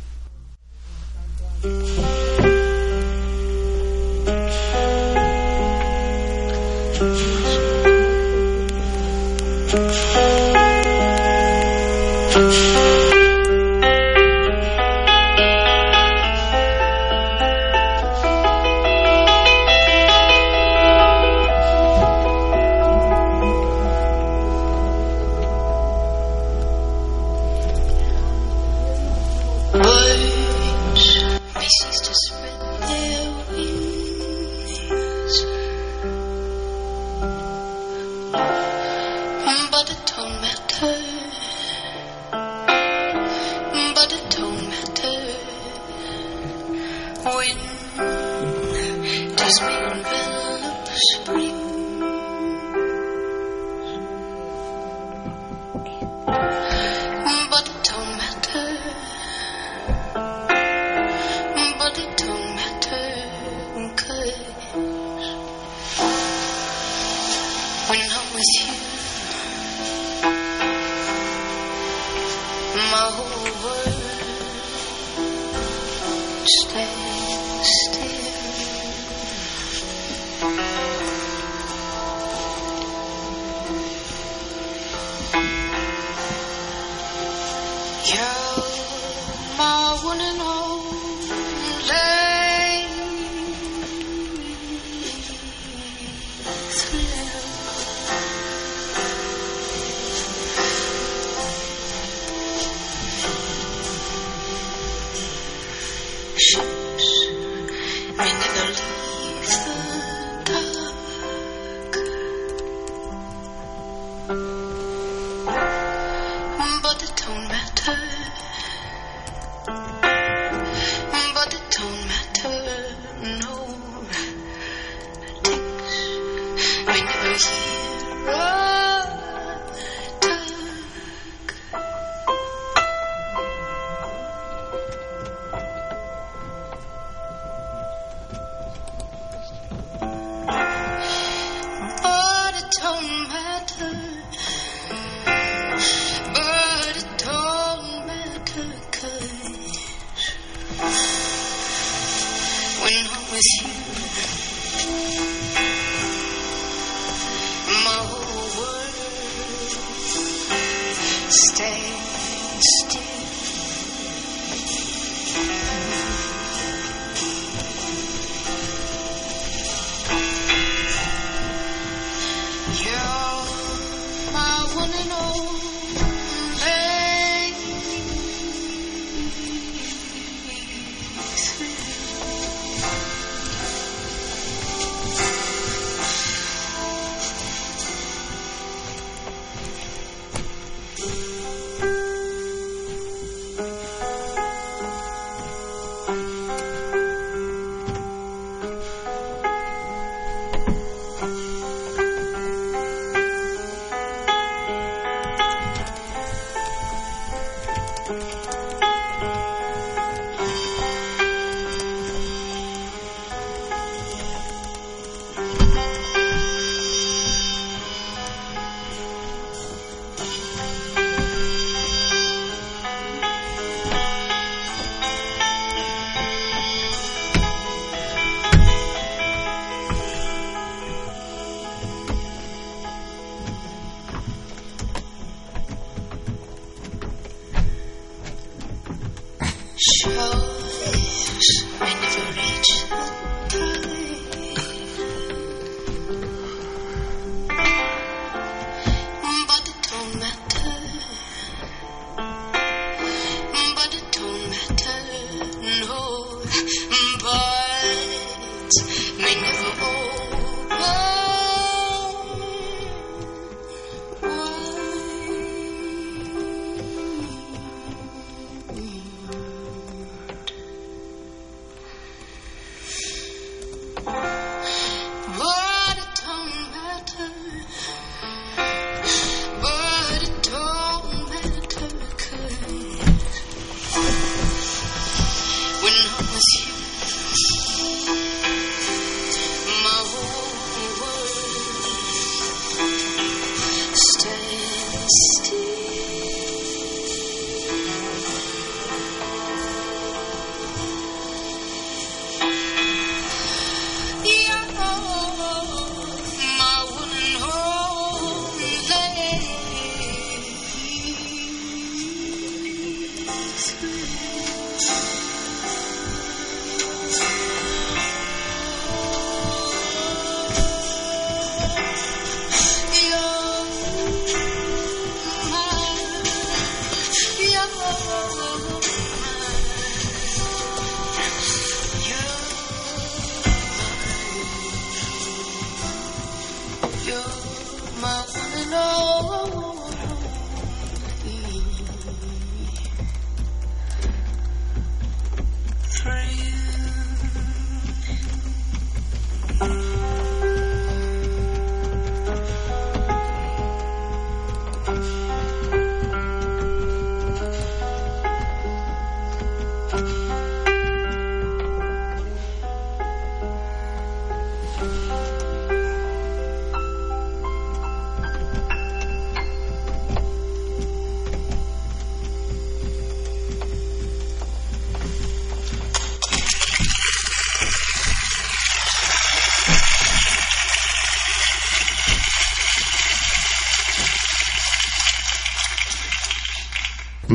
thank you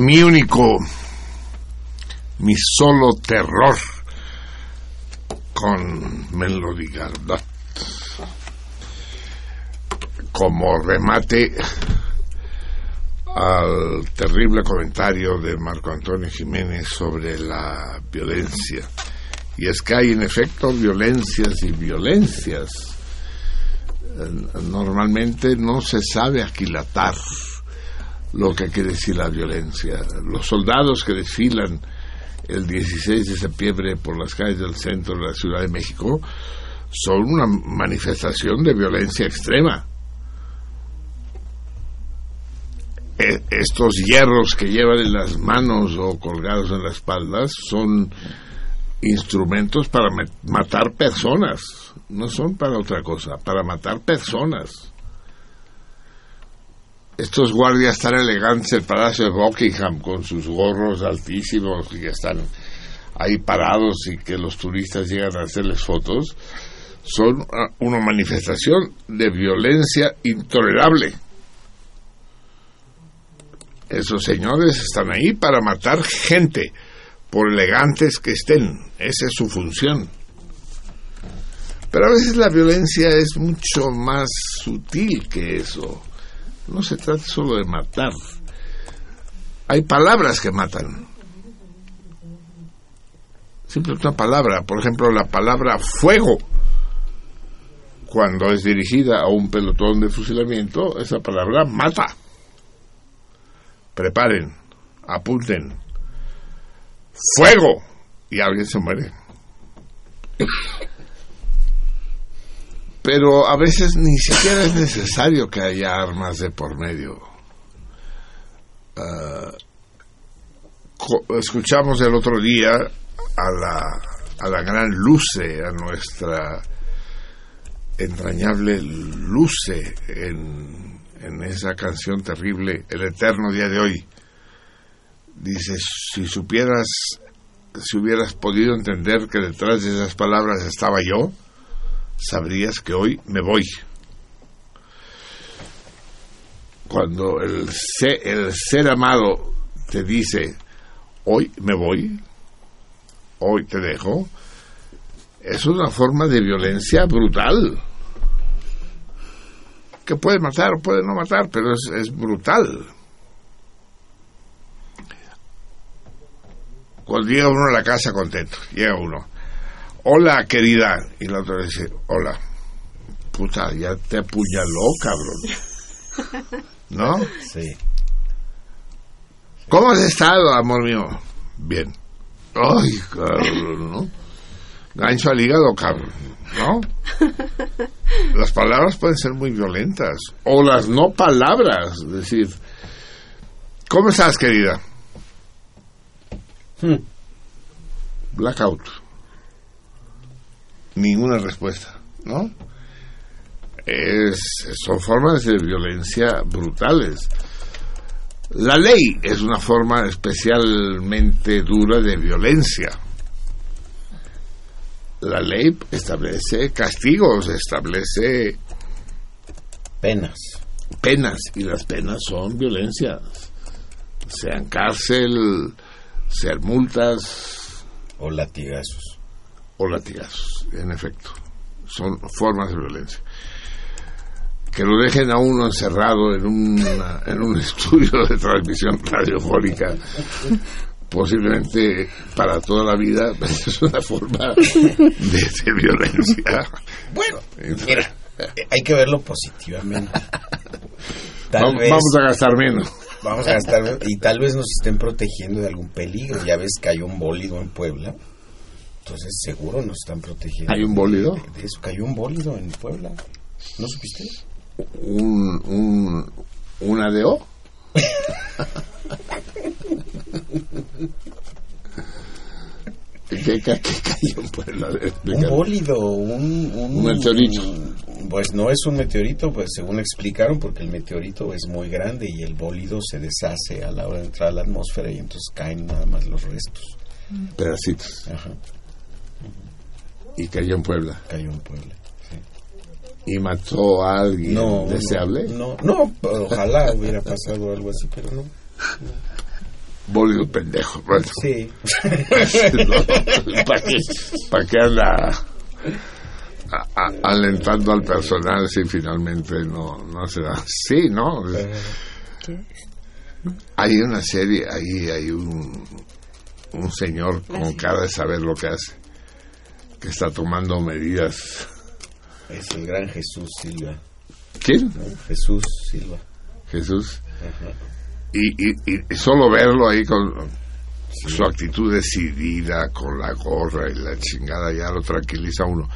mi único, mi solo terror con Melody Gardot. Como remate al terrible comentario de Marco Antonio Jiménez sobre la violencia. Y es que hay en efecto violencias y violencias. Eh, normalmente no se sabe aquilatar lo que quiere decir la violencia. Los soldados que desfilan el 16 de septiembre por las calles del centro de la Ciudad de México son una manifestación de violencia extrema. E, estos hierros que llevan en las manos o colgados en las espaldas son instrumentos para matar personas, no son para otra cosa, para matar personas. Estos guardias tan elegantes del Palacio de Buckingham con sus gorros altísimos y que están ahí parados y que los turistas llegan a hacerles fotos, son ah, una manifestación de violencia intolerable. Esos señores están ahí para matar gente, por elegantes que estén. Esa es su función. Pero a veces la violencia es mucho más sutil que eso. No se trata solo de matar. Hay palabras que matan. Simple una palabra. Por ejemplo, la palabra fuego. Cuando es dirigida a un pelotón de fusilamiento, esa palabra mata. Preparen, apunten. Fuego. Y alguien se muere. Pero a veces ni siquiera es necesario que haya armas de por medio. Ah, escuchamos el otro día a la, a la gran Luce, a nuestra entrañable Luce en, en esa canción terrible, El Eterno Día de Hoy. Dice, si supieras, si hubieras podido entender que detrás de esas palabras estaba yo, sabrías que hoy me voy. Cuando el ser, el ser amado te dice, hoy me voy, hoy te dejo, es una forma de violencia brutal. Que puede matar o puede no matar, pero es, es brutal. Cuando llega uno a la casa contento, llega uno, hola querida, y la otra dice, hola, puta, ya te apuñaló, cabrón. ¿No? Sí. ¿Cómo has estado, amor mío? Bien. Ay, cabrón, ¿no? Gancho al hígado, cabrón, ¿no? Las palabras pueden ser muy violentas. O las no palabras. Es decir, ¿cómo estás, querida? Hmm. Blackout. Ninguna respuesta, ¿no? Es, son formas de violencia brutales. La ley es una forma especialmente dura de violencia. La ley establece castigos, establece Penas. penas y las penas son violencias, sean cárcel, sean multas O latigazos. O latigazos, en efecto, son formas de violencia. Que lo dejen a uno encerrado en, una- en un estudio de transmisión radiofónica, posiblemente para toda la vida, es una forma de, de violencia. Bueno, mira, hay que verlo positivamente. Tal Vamos, vez vamos a gastar menos. vamos a gastar y tal vez nos estén protegiendo de algún peligro. Ya ves que hay un bólido en Puebla. Entonces seguro nos están protegiendo. ¿Hay un bólido? De, de eso cayó un bólido en Puebla. ¿No supiste? Un, un, un ADO. ¿Qué, qué, qué cayó en Puebla? Un bólido, un, un, Un meteorito. Pues no es un meteorito, pues según explicaron, porque el meteorito es muy grande y el bólido se deshace a la hora de entrar a la atmósfera y entonces caen nada más los restos. Pedacitos. Ajá, Y cayó en Puebla. cayó en Puebla. Y mató a alguien No, deseable. No, no, no, ojalá hubiera pasado algo así, pero no. Bólido pendejo. Bueno, Sí. ¿Para qué, para qué anda a- a- alentando al personal si finalmente no, no se da? Sí, ¿no? Hay una serie, ahí hay un, un señor con cara de saber lo que hace, que está tomando medidas. Es el gran Jesús Silva. ¿Quién? Jesús Silva. Jesús. Y, y, y solo verlo ahí con, su actitud decidida con la gorra y la chingada ya lo tranquiliza uno.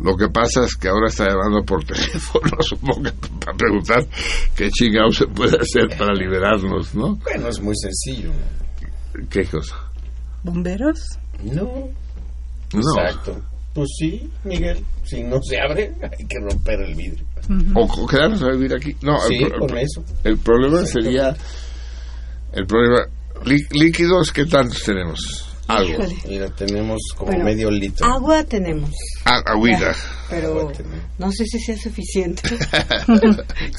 Lo que pasa es que ahora está llamando por teléfono, supongo que para preguntar qué chingado se puede hacer para liberarnos, ¿no? Bueno, es muy sencillo. ¿Qué cosa? ¿Bomberos? No. No. Exacto. Pues sí, Miguel. Si no se abre, hay que romper el vidrio. O, o quedarnos a vivir aquí. No, Sí, el, eso. el problema sería. El problema. lí- líquidos, ¿qué tantos tenemos? Algo. Híjole. Mira, tenemos como Bueno, medio litro. Agua tenemos, Ah, agüita. pero Agua tenemos. no sé si sea suficiente.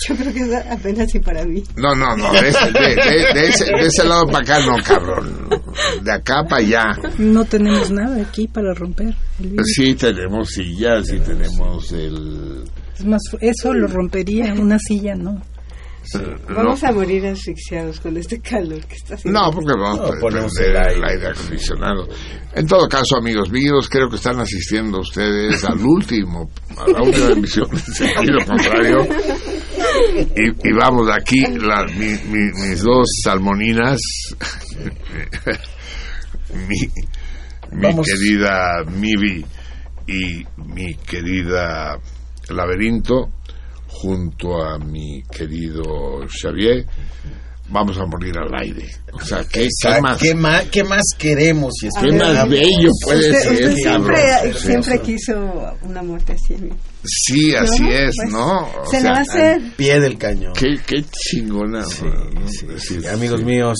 Yo creo que es apenas y para mí. No, no, no. De ese, de- de- de ese, de ese lado para acá, no, cabrón. De acá para allá. No tenemos nada aquí para romper el vidrio. Sí, tenemos sillas, sí tenemos el. Es más, eso lo rompería, una silla, ¿no? Vamos a morir asfixiados con este calor que está haciendo. No, porque vamos No, a ponemos el el aire. acondicionado. En todo caso, amigos míos, creo que están asistiendo ustedes al último, a la última emisión en sentido contrario. Y, y vamos aquí, la- mi- mi- mis dos salmoninas, mi, mi querida Mivi y mi querida Laberinto, junto a mi querido Xavier, vamos a morir al aire. O sea, ¿qué, más? ¿Qué más, qué más queremos? Si ¿Qué más bello puede Usted, ser, usted siempre, cabrón? siempre quiso una muerte así. Sí, así ¿No? es, Pues, ¿no? O se sea, va a hacer. Al pie del cañón. Qué, qué chingona. Sí, ¿no? sí, Sí, sí. Amigos sí. míos,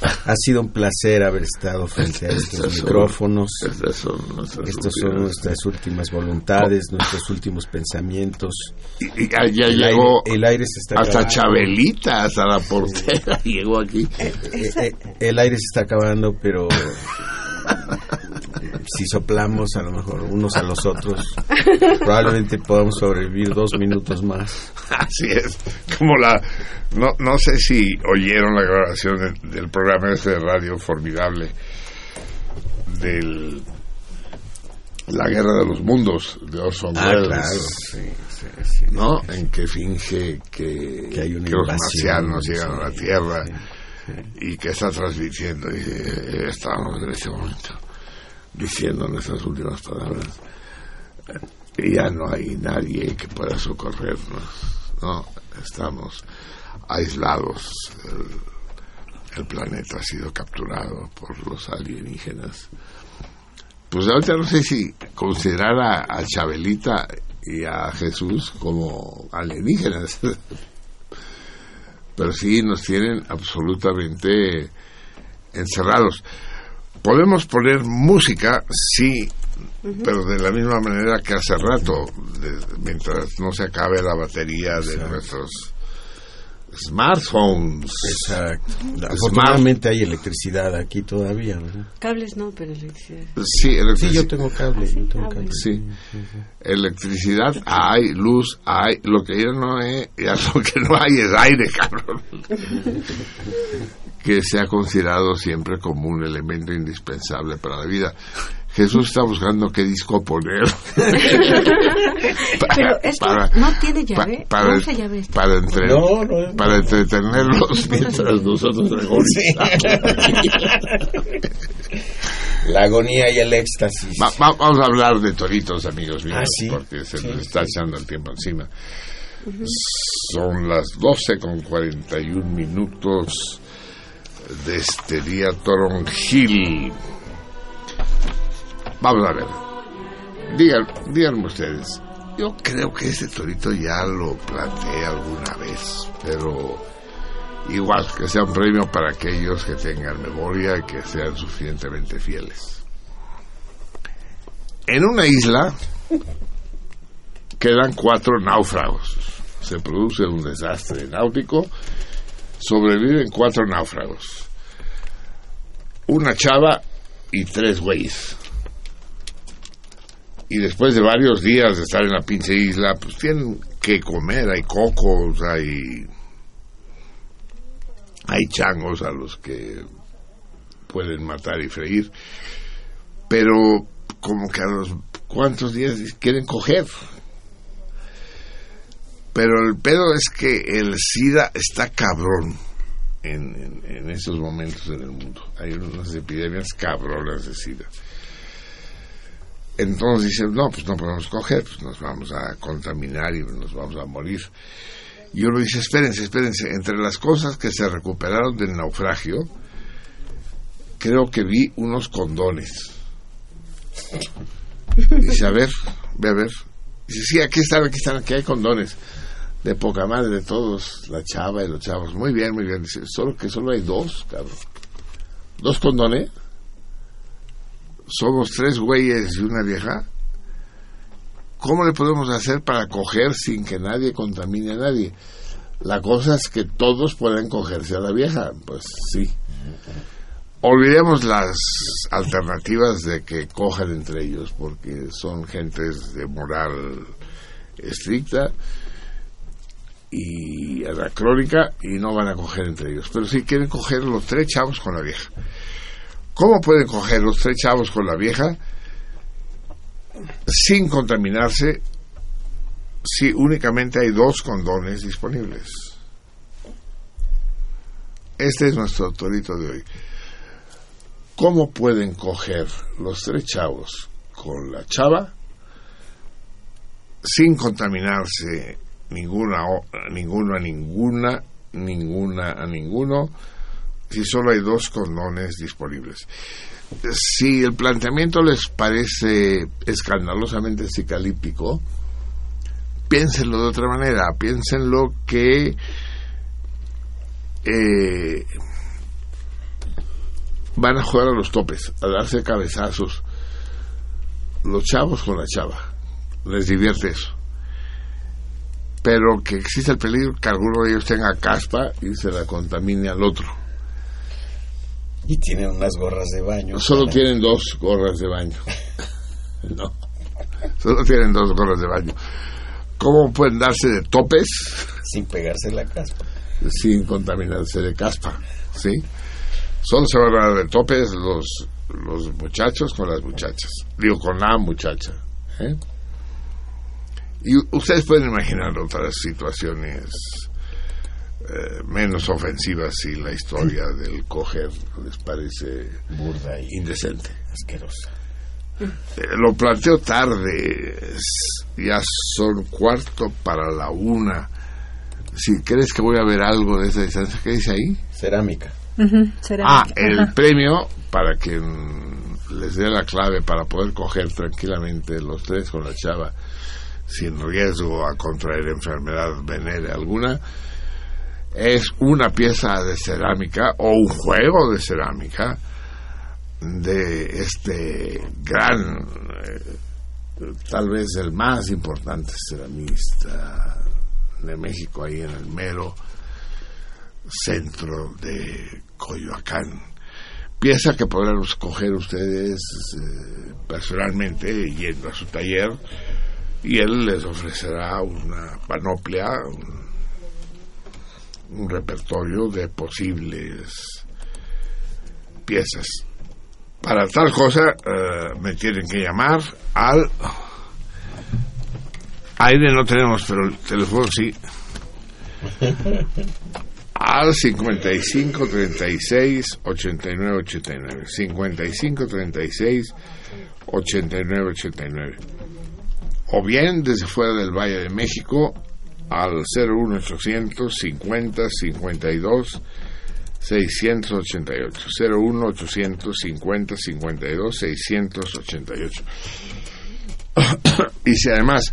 ha sido un placer haber estado frente a estos Estas son- micrófonos. estas son nuestras Estas son últimas- nuestras últimas voluntades, nuestros últimos pensamientos. Y, y ya, ya El llegó aire- el aire se está hasta acabando. Chabelita, hasta la portera llegó aquí. Eh, eh, el aire se está acabando, pero si soplamos a lo mejor unos a los otros, probablemente podamos sobrevivir dos minutos más. Así es. Como la. No, no sé si oyeron la grabación del, del programa este de radio formidable del. La guerra de los mundos de Orson Ah, Welles. claro, sí, sí, sí. ¿no? En que finge que, Que hay una que los marcianos llegan a la sí, Tierra y que está transmitiendo. Y eh, estábamos en ese momento diciendo nuestras últimas palabras. ya no hay nadie que pueda socorrernos, ¿no? Estamos aislados. El, el planeta ha sido capturado por los alienígenas. Pues ahorita no sé si considerar a, a Chabelita y a Jesús como alienígenas. Pero sí nos tienen absolutamente encerrados. Podemos poner música, sí, pero de la misma manera que hace rato, de- mientras no se acabe la batería de nuestros smartphones. Exacto. Afortunadamente hay electricidad aquí todavía, ¿verdad? Cables no, pero electricidad. Sí, Sí, electrici- yo tengo cable. yo tengo Ah, cable. Sí. Electricidad hay, luz hay, lo que ya no es, ya lo que no hay es aire, cabrón. que se ha considerado siempre como un elemento indispensable para la vida. Jesús está buscando qué disco poner. Pero esto para- no tiene llave. pa- para, no llave esto. para, entre- No, no, para entretenerlos mientras nosotros. La agonía y el éxtasis. Va- va- vamos a hablar de toritos, amigos míos, Ah, sí. porque se Sí, nos está echando el tiempo encima. Son las 12 con 41 minutos de este día Toronjil. Vamos a ver. Díganme ustedes. Yo creo que ese torito ya lo planteé alguna vez, pero igual que sea un premio para aquellos que tengan memoria y que sean suficientemente fieles. En una isla quedan cuatro náufragos. Se produce un desastre náutico. Sobreviven cuatro náufragos. Una chava y tres güeyes. Y después de varios días de estar en la pinche isla, pues tienen que comer. Hay cocos, hay. Hay changos a los que pueden matar y freír. Pero como que a los cuantos días quieren coger. Pero el pedo es que el SIDA está cabrón. en, en, estos momentos en el mundo. Hay unas epidemias cabronas de SIDA. Entonces dicen, no, pues no podemos coger, pues nos vamos a contaminar y nos vamos a morir. Y uno dice, espérense, espérense, entre las cosas que se recuperaron del naufragio, creo que vi unos condones. Dice, a ver, ve a ver. Dice, sí, aquí están, aquí están, aquí hay condones. De poca madre de todos, la chava y los chavos. Muy bien, muy bien. Solo que solo hay dos, cabrón. ¿Dos condones? Somos tres güeyes y una vieja. ¿Cómo le podemos hacer para coger sin que nadie contamine a nadie? La cosa es que todos puedan cogerse a la vieja. Pues sí. Olvidemos las alternativas de que cojan entre ellos, porque son gentes de moral estricta y anacrónica y no van a coger entre ellos. Pero sí quieren coger los tres chavos con la vieja. ¿Cómo pueden coger los tres chavos con la vieja sin contaminarse si únicamente hay dos condones disponibles? Este es nuestro torito de hoy. ¿Cómo pueden coger los tres chavos con la chava sin contaminarse ninguna, ninguno a ninguna, ninguna a ninguno, si solo hay dos condones disponibles? Si el planteamiento les parece escandalosamente psicalíptico, piénsenlo de otra manera, piénsenlo que eh, van a jugar a los topes, a darse cabezazos. Los chavos con la chava. Les divierte eso. Pero que existe el peligro que alguno de ellos tenga caspa y se la contamine al otro. Y tienen unas gorras de baño. Solo para- tienen dos gorras de baño. no. Solo tienen dos gorras de baño. ¿Cómo pueden darse de topes Sin pegarse la caspa. sin contaminarse de caspa? ¿Sí? Solo se van a dar de topes los, los muchachos con las muchachas. Digo, con la muchacha. ¿eh? Y ustedes pueden imaginar otras situaciones eh, menos ofensivas si la historia del coger les parece Burda y indecente. asquerosa. Eh, lo planteo tarde, es- ya son cuarto para la una. Si crees que voy a ver algo de esa distancia, ¿qué dice ahí? Cerámica. Ah, el premio para que mm, les dé la clave para poder coger tranquilamente los tres con la chava sin riesgo a contraer enfermedad venérea alguna es una pieza de cerámica o un juego de cerámica de este gran eh, tal vez el más importante ceramista de México ahí en el mero centro de Coyoacán. Pieza que podrán escoger ustedes eh, personalmente yendo a su taller y él les ofrecerá una panoplia, un, un repertorio de posibles piezas. Para tal cosa eh, me tienen que llamar al... Aire no tenemos, pero el teléfono sí. Al 55 36 89 89 55 36 89 89 o bien desde fuera del Valle de México al 01800 50 52 688 01800 50 52 688 y si además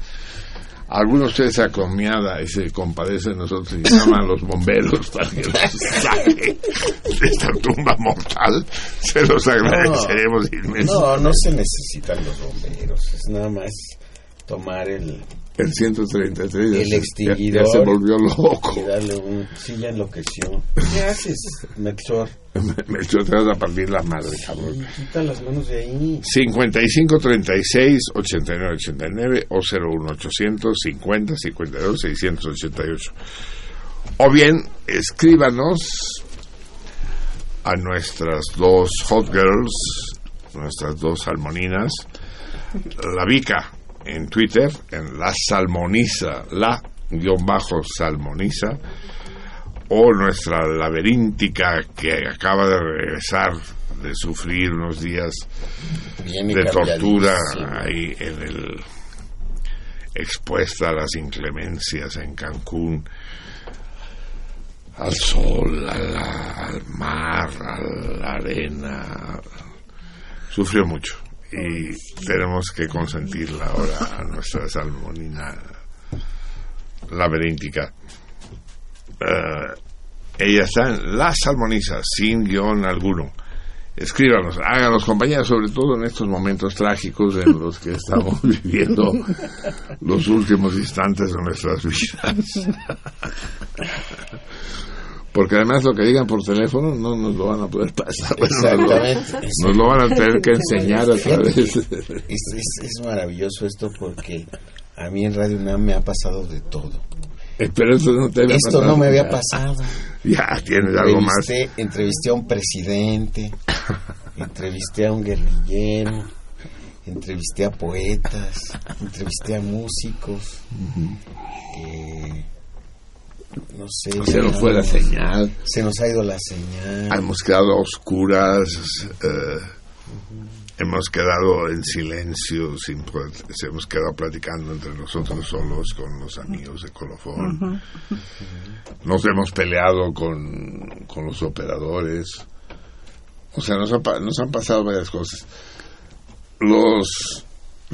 alguno de ustedes acomiada y se compadece de nosotros y llama a los bomberos para que los saque de esta tumba mortal, se los agradeceremos inmensamente. No, no se necesitan los bomberos. Es nada más tomar el, El 133 ya el ya- extinguidor. ya se volvió loco. Y darle un. Sí, ya enloqueció. ¿Qué haces, Melchor? Me echó atrás a partir la madre, cabrón. Quita las manos de ahí. 55 36 89 89 o 01800 50 52 688 o bien escríbanos a nuestras dos hot girls nuestras dos salmoninas la Vica en Twitter en la salmoniza la guion bajo salmoniza o nuestra laberíntica que acaba de regresar de sufrir unos días de tortura ahí en el expuesta a las inclemencias en Cancún al sol, a la- al mar, a la arena. Sufrió mucho y tenemos que consentirla ahora a nuestra salmonina laberíntica. Eh, ella está en La Salmoniza, sin guion alguno. Escríbanos, háganos compañía, sobre todo en estos momentos trágicos en los que estamos viviendo los últimos instantes de nuestras vidas. Porque además lo que digan por teléfono no nos lo van a poder pasar. Bueno, nos, lo, Exactamente. nos lo van a tener que enseñar a través. Es, es- es maravilloso esto porque a mí en Radio UNAM me ha pasado de todo. Eh, Pero eso no te había Esto pasado. no me había pasado. Ya tienes algo más. Entrevisté, a un presidente, entrevisté a un guerrillero, entrevisté a poetas, entrevisté a músicos. eh, no sé. Se nos fue la señal. Se nos ha ido la señal. Hemos quedado a oscuras, eh, hemos quedado en silencio, sin hemos quedado platicando entre nosotros solos con los amigos de Colofón. Nos hemos peleado con, con los operadores. O sea, nos, ha pa- nos han pasado varias cosas. Los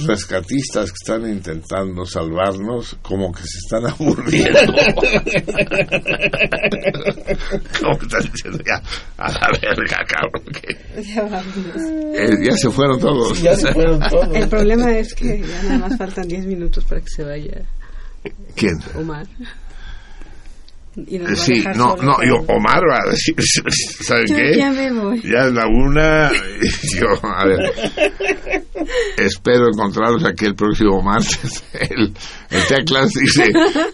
rescatistas que están intentando salvarnos, como que se están aburriendo. como están diciendo, ya, a la verga, cabrón. que- Ya eh, ya se fueron todos. Ya se fueron todos. El problema es que ya nada más faltan 10 minutos para que se vaya ¿Quién? Omar. Y nos va a Sí, dejar no, no, yo, Omar va a decir, ¿saben Yo qué? ya me voy. Ya es la una. Yo, a ver. Espero encontraros aquí el próximo martes. El, el Teclas dice: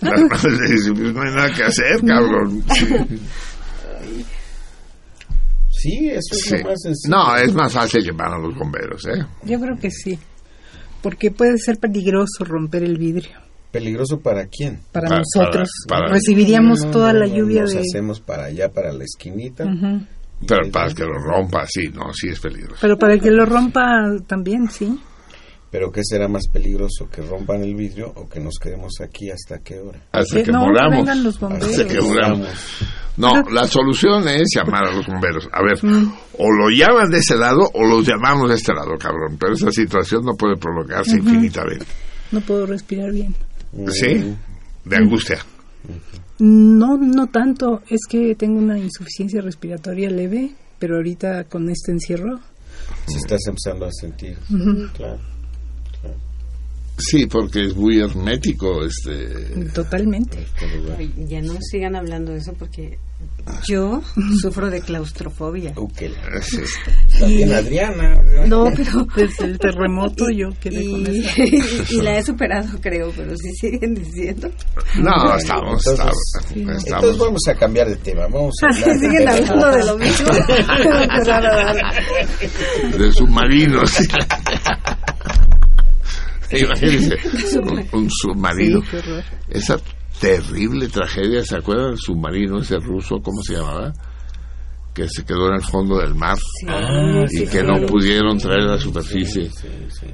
las madres dicen, pues no hay nada que hacer, cabrón. Sí, eso es Sí. lo más sencillo. No, es más fácil llamar a los bomberos, ¿eh? Yo creo que sí. Porque puede ser peligroso romper el vidrio. ¿Peligroso para quién? Para, Para- nosotros. para- para- Recibiríamos No, toda no, la lluvia nos de... hacemos para allá, para la esquinita. Ujú. y Pero para va. que lo rompa, sí, no, sí es peligroso. Pero para que lo rompa también, sí. Pero ¿qué será más peligroso? ¿Que rompan el vidrio o que nos quedemos aquí hasta qué hora? Hasta Que que no, que moramos. vengan los bomberos. Hasta que moramos. No, la solución es llamar a los bomberos. A ver, Mm. o lo llaman de ese lado o los llamamos de este lado, cabrón. Pero esa situación no puede prolongarse infinitamente. No puedo respirar bien. ¿Sí? De angustia. No, no tanto. Es que tengo una insuficiencia respiratoria leve, pero ahorita con este encierro... Si estás empezando a sentir. Claro. Sí, porque es muy hermético este... Totalmente. este. Ay, Ya no sigan hablando de eso porque yo sufro de claustrofobia. Ok. sí. También Adriana. No, pero... Desde el terremoto yo quedé con Y, esa. y la he superado, creo, pero si siguen diciendo. No, estamos, Entonces, estamos, Entonces estamos- vamos a cambiar de tema. Vamos a Si hablar siguen hablando de lo mismo, de submarinos. Imagínense, un, un submarino. Sí. Esa terrible tragedia, ¿se acuerdan del submarino ese ruso, cómo se llamaba? Que se quedó en el fondo del mar Ah, y sí, que claro. no pudieron traer a la superficie. Sí, sí.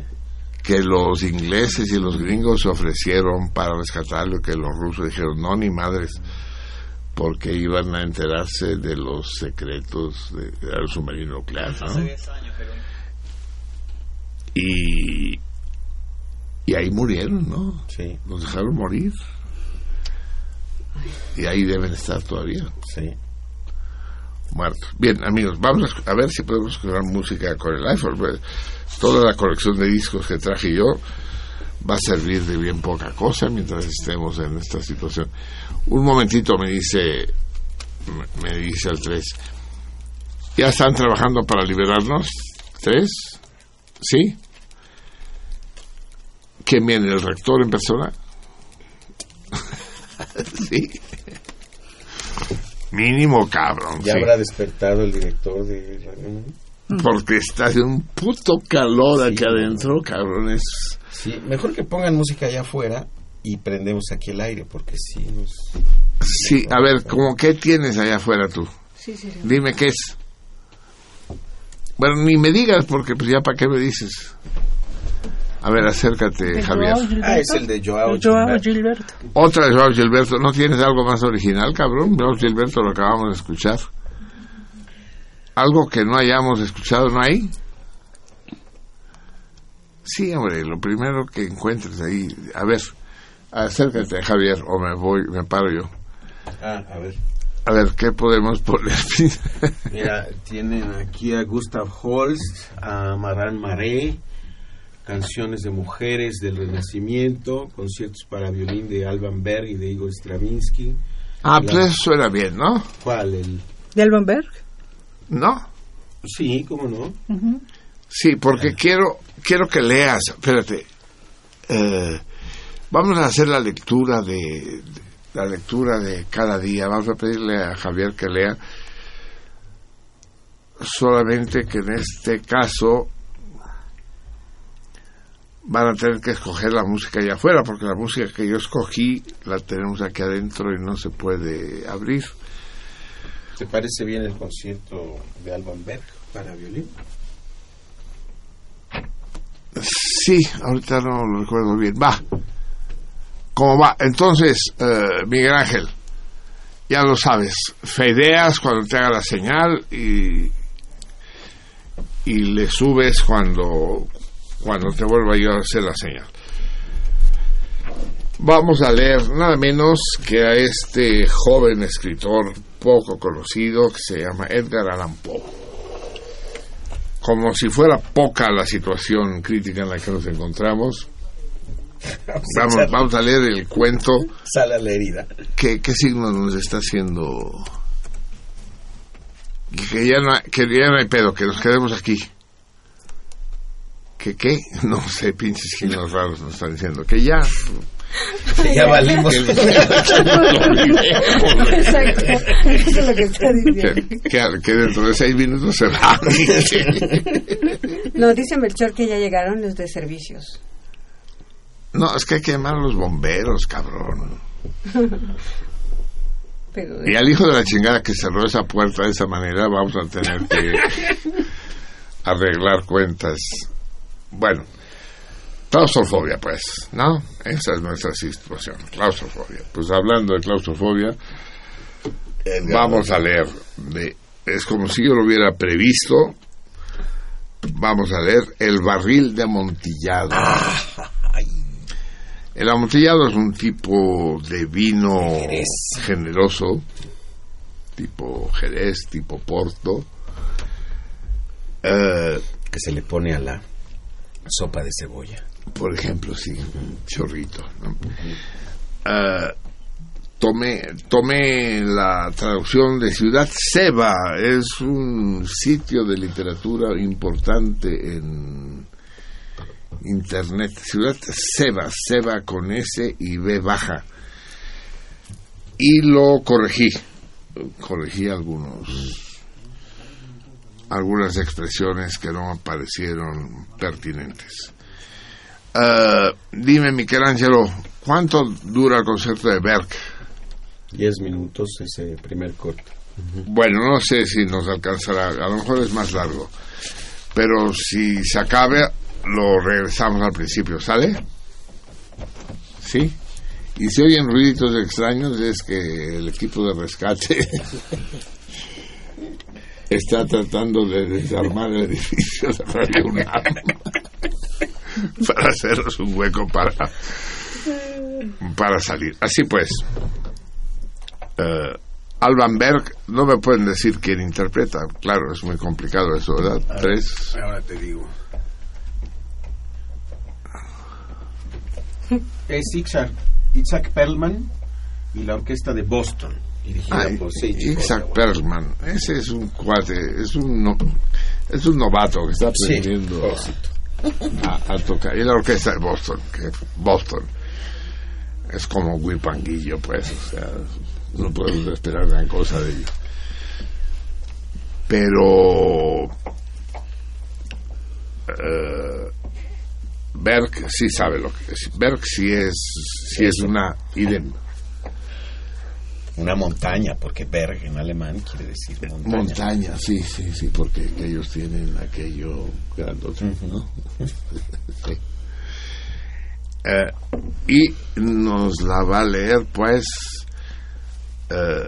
Que los ingleses y los gringos se ofrecieron para rescatarlo, que los rusos dijeron, no, ni madres, porque iban a enterarse de los secretos de- del submarino nuclear. ¿no? Y, y ahí murieron, ¿no? Sí, Los dejaron morir. Y ahí deben estar todavía sí. muertos. Bien, amigos, vamos a, ver si podemos escuchar música con el iPhone. pues, toda la colección de discos que traje yo va a servir de bien poca cosa mientras estemos en esta situación. Un momentito me dice, me- me dice el 3. ¿Ya están trabajando para liberarnos? ¿Tres? ¿Sí? ¿Quién viene? ¿El rector en persona? sí. Mínimo cabrón. Ya sí. habrá despertado el director de. Porque está haciendo un puto calor aquí adentro, cabrones. Sí, mejor que pongan música allá afuera y prendemos aquí el aire porque sí nos... Sí, a ver, ¿cómo qué tienes allá afuera tú? Sí, sí, sí. Dime qué es. Bueno, ni me digas porque pues ya para qué me dices. A ver, acércate, De Javier. Ah, es el de Joao Joao Gilberto. Gilberto. Otra de Joao Gilberto. ¿No tienes algo más original, cabrón? Joao Gilberto lo acabamos de escuchar. ¿Algo que no hayamos escuchado no hay? Sí, hombre, lo primero que encuentres ahí. A ver, acércate, Javier, o me voy, me paro yo. Ah, a ver. A ver, ¿qué podemos poner? Mira, tienen aquí a Gustav Holst, a Maran Maré, canciones de mujeres del Renacimiento, conciertos para violín de Alban Berg y de Igor Stravinsky. ah, La- pues eso suena bien, ¿no? ¿Cuál? El... ¿De Alban Berg? ¿No? Sí, ¿cómo no? Sí, porque quiero, quiero que leas, espérate, eh, vamos a hacer la lectura de, de- la lectura de cada día, vamos a pedirle a Javier que lea, solamente que en este caso van a tener que escoger la música allá afuera, porque la música que yo escogí la tenemos aquí adentro y no se puede abrir. ¿Te parece bien el concierto de Alban Berg para violín? Sí, ahorita no lo recuerdo bien. Va. ¿Cómo va? Entonces, eh, Miguel Ángel, ya lo sabes. Fedeas cuando te haga la señal y, y le subes cuando, cuando te vuelva yo a hacer la señal. Vamos a leer nada menos que a este joven escritor poco conocido que se llama Edgar Allan Poe como si fuera poca la situación crítica en la que nos encontramos, vamos, vamos a leer el cuento. Sale la herida. ¿Qué, qué signo nos está haciendo? Que ya, no, que ya no hay pedo, que nos quedemos aquí. ¿Que qué? No sé, pinches signos raros nos están diciendo. Que ya. ya valimos. Exacto. Eso es lo que está diciendo. Que, que- que dentro de seis minutos se va. No, dice Melchor que ya llegaron los de servicios. No, es que hay que llamar a los bomberos, cabrón. Pero Y al hijo de la chingada que cerró esa puerta de esa manera, vamos a tener que arreglar cuentas. Bueno, claustrofobia, pues, ¿no? Esa es nuestra situación, claustrofobia. Pues hablando de claustrofobia, vamos a leer. De, es como si yo lo hubiera previsto. Vamos a leer El barril de amontillado. El amontillado es un tipo de vino generoso, tipo Jerez, tipo Porto. Eh, que se le pone a la sopa de cebolla. por ejemplo, sí, chorrito. Eh, tomé, tomé la traducción de Ciudad Seba, es un sitio de literatura importante en internet. Ciudad Seba, Seba con S y B baja. Y lo corregí, corregí algunos algunas expresiones que no me parecieron pertinentes. Eh, dime, Michelangelo, ¿cuánto dura el concierto de Berg? Diez minutos ese primer corte. Bueno, no sé si nos alcanzará, a lo mejor es más largo, pero si se acabe, lo regresamos al principio, ¿sale? ¿Sí? Y si oyen ruiditos extraños, es que el equipo de rescate está tratando de desarmar el edificio de Radio UNAM para hacernos un hueco para, para salir. Así pues, eh, Alban Berg, no me pueden decir quién interpreta. Claro, es muy complicado eso, ¿verdad? Tres. Ahora te digo. Es Isaac, Isaac Perlman y la orquesta de Boston, dirigida Ah, por Seiji Isaac. Perlman, ese es un cuate, es un, no- es un novato que está Sí, aprendiendo pobrecito. a, a tocar. Y la orquesta de Boston, que Boston es como Guipanguillo, pues, o sea, no podemos esperar gran cosa de ellos. Pero eh, Berg sí sabe lo que es. Berg sí es, sí es una idem. Una montaña, porque Berg en alemán quiere decir montaña. Montaña, sí, sí, sí, porque ellos tienen aquello grandote, ¿no? sí. Eh, y nos la va a leer, pues, eh,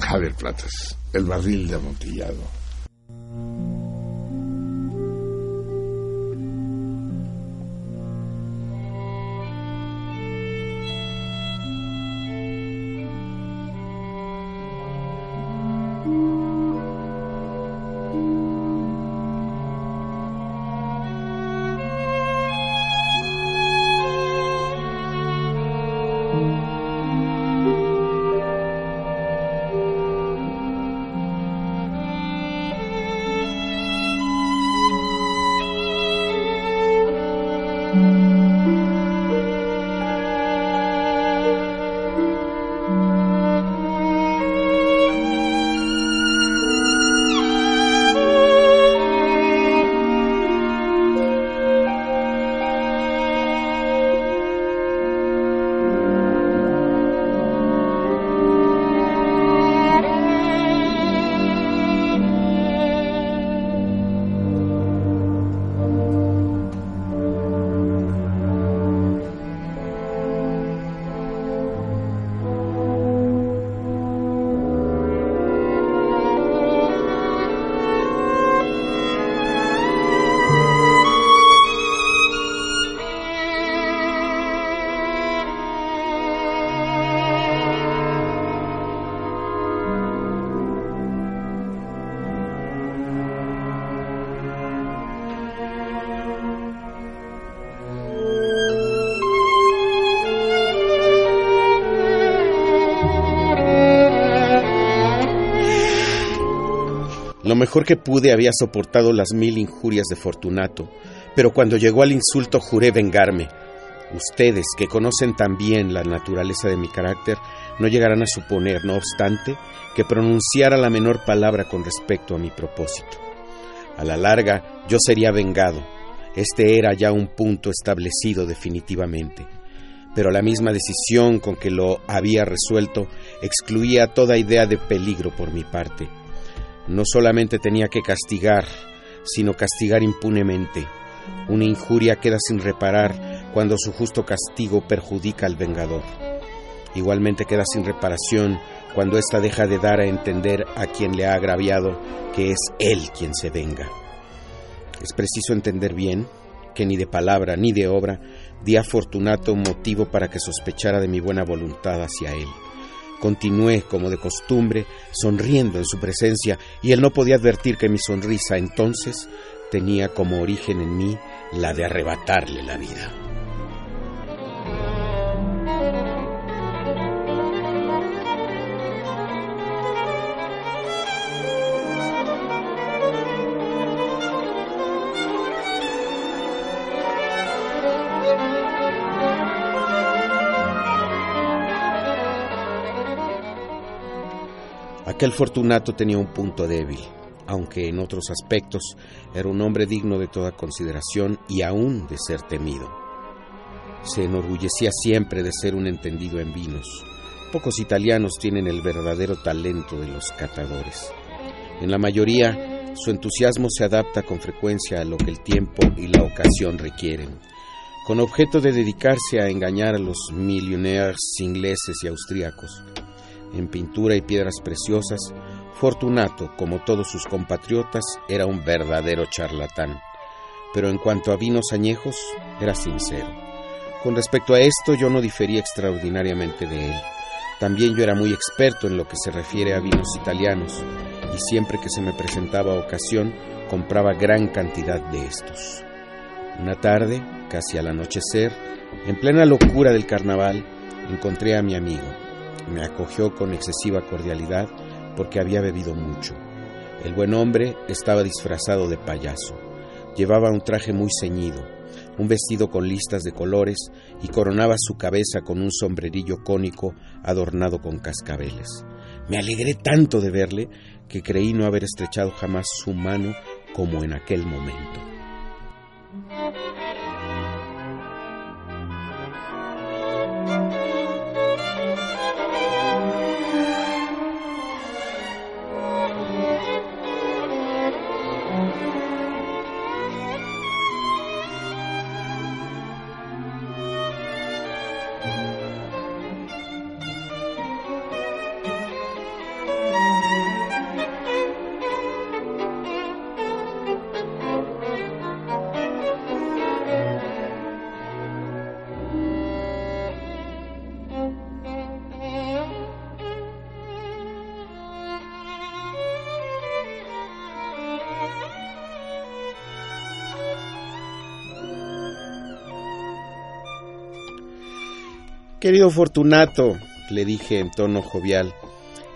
Javier Platas, El barril de amontillado. Lo mejor que pude había soportado las mil injurias de Fortunato, pero cuando llegó al insulto juré vengarme. Ustedes, que conocen tan bien la naturaleza de mi carácter, no llegarán a suponer, no obstante, que pronunciara la menor palabra con respecto a mi propósito. A la larga, yo sería vengado. Este era ya un punto establecido definitivamente. Pero la misma decisión con que lo había resuelto excluía toda idea de peligro por mi parte. No solamente tenía que castigar, sino castigar impunemente. Una injuria queda sin reparar cuando su justo castigo perjudica al vengador. Igualmente queda sin reparación cuando ésta deja de dar a entender a quien le ha agraviado que es él quien se venga. Es preciso entender bien que ni de palabra ni de obra di a Fortunato motivo para que sospechara de mi buena voluntad hacia él. Continué, como de costumbre, sonriendo en su presencia, y él no podía advertir que mi sonrisa entonces tenía como origen en mí la de arrebatarle la vida. Aquel Fortunato tenía un punto débil, aunque en otros aspectos era un hombre digno de toda consideración y aún de ser temido. Se enorgullecía siempre de ser un entendido en vinos. Pocos italianos tienen el verdadero talento de los catadores. En la mayoría, su entusiasmo se adapta con frecuencia a lo que el tiempo y la ocasión requieren, con objeto de dedicarse a engañar a los millionaires ingleses y austríacos en pintura y piedras preciosas, Fortunato, como todos sus compatriotas, era un verdadero charlatán. Pero en cuanto a vinos añejos, era sincero. Con respecto a esto, yo no difería extraordinariamente de él. También yo era muy experto en lo que se refiere a vinos italianos, y siempre que se me presentaba ocasión, compraba gran cantidad de estos. Una tarde, casi al anochecer, en plena locura del carnaval, encontré a mi amigo. Me acogió con excesiva cordialidad porque había bebido mucho. El buen hombre estaba disfrazado de payaso. Llevaba un traje muy ceñido, un vestido con listas de colores y coronaba su cabeza con un sombrerillo cónico adornado con cascabeles. Me alegré tanto de verle que creí no haber estrechado jamás su mano como en aquel momento. Querido Fortunato, le dije en tono jovial,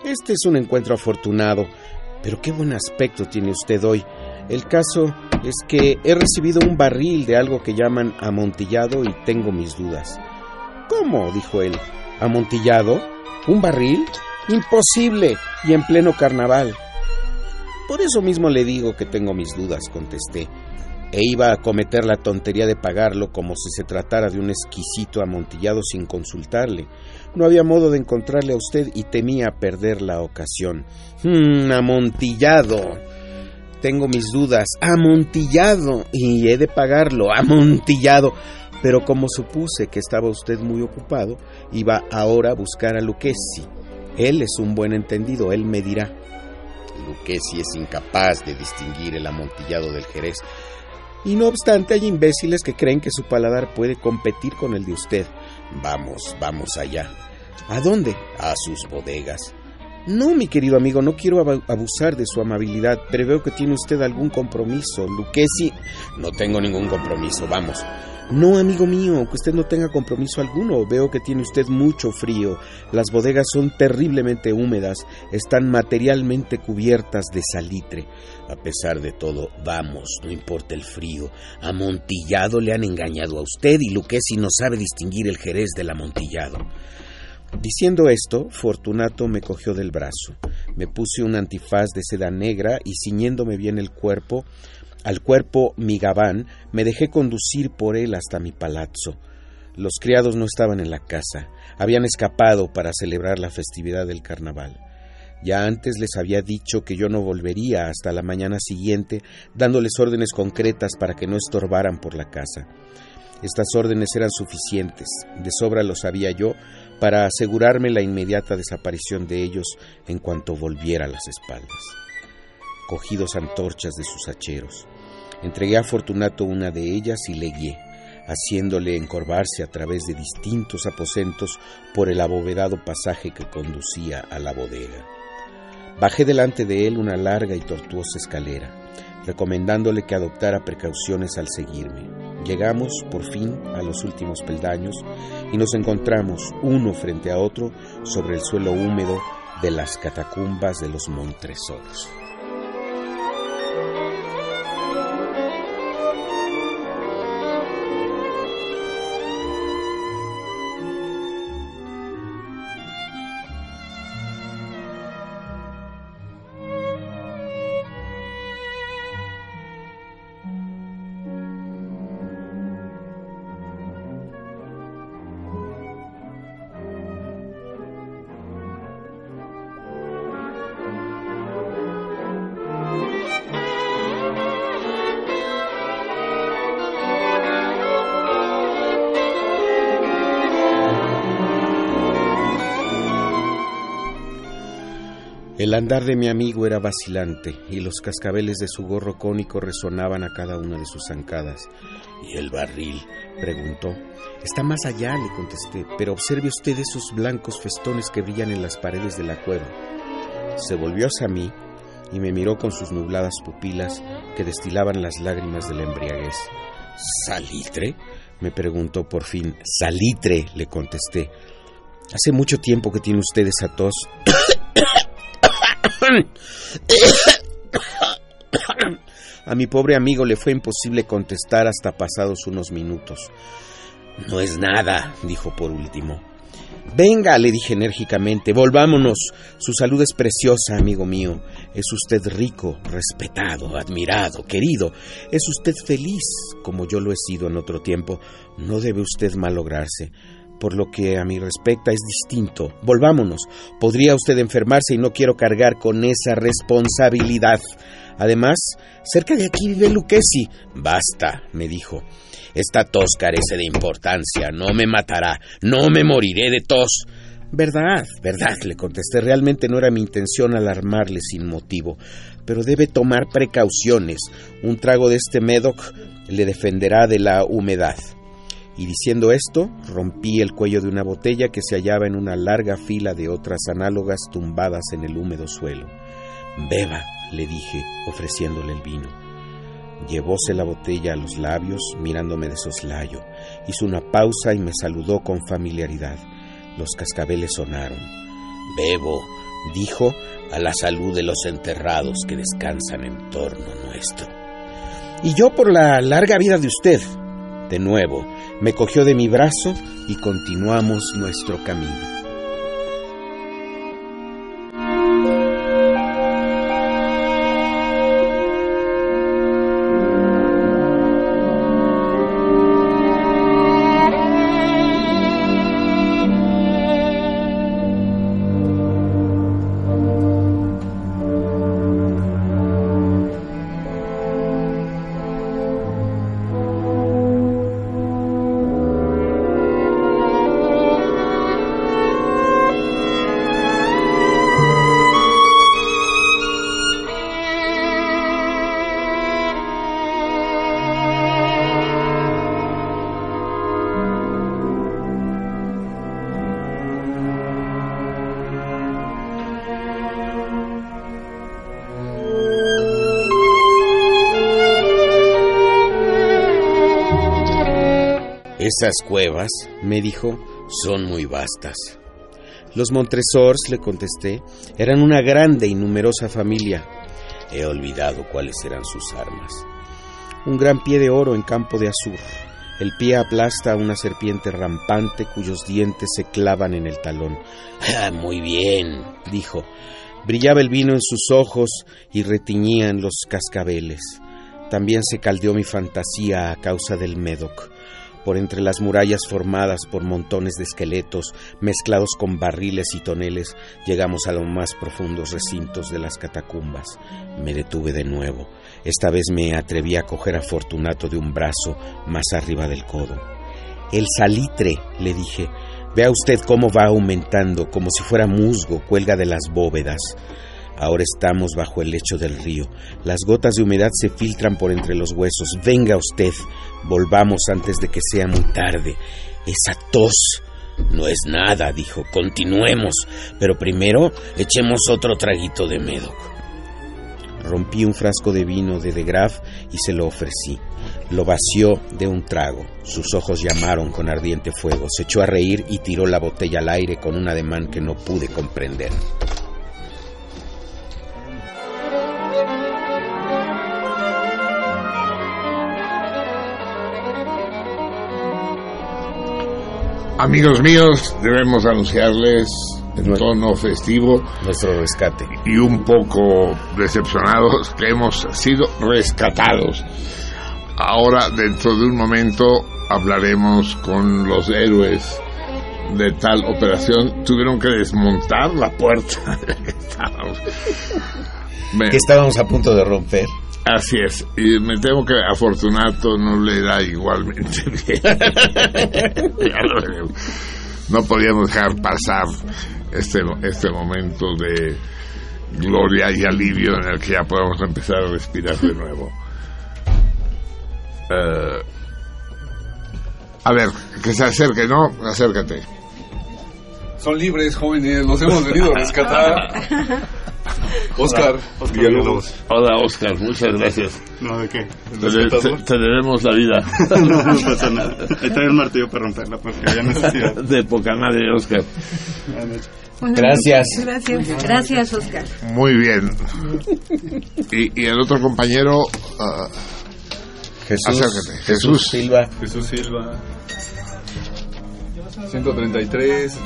este es un encuentro afortunado, pero qué buen aspecto tiene usted hoy. El caso es que he recibido un barril de algo que llaman amontillado y tengo mis dudas. ¿Cómo? dijo él. ¿Amontillado? ¿Un barril? Imposible. Y en pleno carnaval. Por eso mismo le digo que tengo mis dudas, contesté. E iba a cometer la tontería de pagarlo como si se tratara de un exquisito amontillado sin consultarle. No había modo de encontrarle a usted y temía perder la ocasión. ¡Mmm, amontillado! Tengo mis dudas. Amontillado. Y he de pagarlo. Amontillado. Pero como supuse que estaba usted muy ocupado, iba ahora a buscar a Lucchesi. Él es un buen entendido, él me dirá. Lucchesi es incapaz de distinguir el amontillado del jerez. Y no obstante hay imbéciles que creen que su paladar puede competir con el de usted. Vamos, vamos allá. ¿A dónde? A sus bodegas. No, mi querido amigo, no quiero abusar de su amabilidad, pero veo que tiene usted algún compromiso. Lucchesi, no tengo ningún compromiso, vamos. No, amigo mío, que usted no tenga compromiso alguno. Veo que tiene usted mucho frío. Las bodegas son terriblemente húmedas, están materialmente cubiertas de salitre. A pesar de todo, vamos, no importa el frío. Amontillado le han engañado a usted y Luquesi no sabe distinguir el jerez del amontillado. Diciendo esto, Fortunato me cogió del brazo. Me puse un antifaz de seda negra y ciñéndome bien el cuerpo, al cuerpo mi gabán, me dejé conducir por él hasta mi palazzo. Los criados no estaban en la casa, habían escapado para celebrar la festividad del carnaval. Ya antes les había dicho que yo no volvería hasta la mañana siguiente, dándoles órdenes concretas para que no estorbaran por la casa. Estas órdenes eran suficientes, de sobra lo sabía yo, para asegurarme la inmediata desaparición de ellos en cuanto volviera a las espaldas cogí dos antorchas de sus hacheros. Entregué a Fortunato una de ellas y le guié, haciéndole encorvarse a través de distintos aposentos por el abovedado pasaje que conducía a la bodega. Bajé delante de él una larga y tortuosa escalera, recomendándole que adoptara precauciones al seguirme. Llegamos, por fin, a los últimos peldaños y nos encontramos uno frente a otro sobre el suelo húmedo de las catacumbas de los Montresoros. Andar de mi amigo era vacilante y los cascabeles de su gorro cónico resonaban a cada una de sus zancadas. ¿Y el barril? preguntó. Está más allá, le contesté, pero observe usted esos blancos festones que brillan en las paredes de la cueva. Se volvió hacia mí y me miró con sus nubladas pupilas que destilaban las lágrimas de la embriaguez. ¿Salitre? me preguntó por fin. Salitre, le contesté. Hace mucho tiempo que tiene usted esa tos. A mi pobre amigo le fue imposible contestar hasta pasados unos minutos. No es nada, dijo por último. Venga, le dije enérgicamente, volvámonos. Su salud es preciosa, amigo mío. Es usted rico, respetado, admirado, querido. Es usted feliz, como yo lo he sido en otro tiempo. No debe usted malograrse por lo que a mí respecta es distinto. Volvámonos. Podría usted enfermarse y no quiero cargar con esa responsabilidad. Además, cerca de aquí vive Lucchesi. Basta, me dijo. Esta tos carece de importancia. No me matará. No me moriré de tos. Verdad, verdad, le contesté. Realmente no era mi intención alarmarle sin motivo. Pero debe tomar precauciones. Un trago de este Medoc le defenderá de la humedad y diciendo esto, rompí el cuello de una botella que se hallaba en una larga fila de otras análogas tumbadas en el húmedo suelo. Beba, le dije, ofreciéndole el vino. Llevóse la botella a los labios, mirándome de soslayo. Hizo una pausa y me saludó con familiaridad. Los cascabeles sonaron. Bebo, dijo, a la salud de los enterrados que descansan en torno nuestro. Y yo por la larga vida de usted. De nuevo, me cogió de mi brazo y continuamos nuestro camino. Esas cuevas, me dijo, son muy vastas. Los Montresors, le contesté, eran una grande y numerosa familia. He olvidado cuáles eran sus armas. Un gran pie de oro en campo de azur. El pie aplasta a una serpiente rampante cuyos dientes se clavan en el talón. Ah, muy bien, dijo. Brillaba el vino en sus ojos y retiñían los cascabeles. También se caldeó mi fantasía a causa del Médoc por entre las murallas formadas por montones de esqueletos mezclados con barriles y toneles, llegamos a los más profundos recintos de las catacumbas. Me detuve de nuevo. Esta vez me atreví a coger a Fortunato de un brazo más arriba del codo. El salitre, le dije, vea usted cómo va aumentando, como si fuera musgo, cuelga de las bóvedas. Ahora estamos bajo el lecho del río. Las gotas de humedad se filtran por entre los huesos. Venga usted, volvamos antes de que sea muy tarde. Esa tos. No es nada, dijo. Continuemos. Pero primero echemos otro traguito de Medoc. Rompí un frasco de vino de De Graaf y se lo ofrecí. Lo vació de un trago. Sus ojos llamaron con ardiente fuego. Se echó a reír y tiró la botella al aire con un ademán que no pude comprender. Amigos míos, debemos anunciarles en tono festivo nuestro rescate y un poco decepcionados que hemos sido rescatados. Ahora, dentro de un momento, hablaremos con los héroes de tal operación. Tuvieron que desmontar la puerta que estábamos a punto de romper. Así es, y me temo que a Fortunato no le da igualmente bien. no podíamos dejar pasar este, este momento de gloria y alivio en el que ya podemos empezar a respirar de nuevo. Eh, a ver, que se acerque, ¿no? Acércate. Son libres, jóvenes, los hemos venido a rescatar. Oscar, Hola, Oscar, muchas gracias. No, ¿de qué? Te, debemos la vida. no, no pasa nada. Ahí trae el martillo para romperla porque había necesidad. De poca madre, Oscar. gracias. Gracias. Gracias, Oscar. Muy bien. Y, y el otro compañero. Uh, Jesús. Jesús, Jesús Silva. Jesús Silva. 133,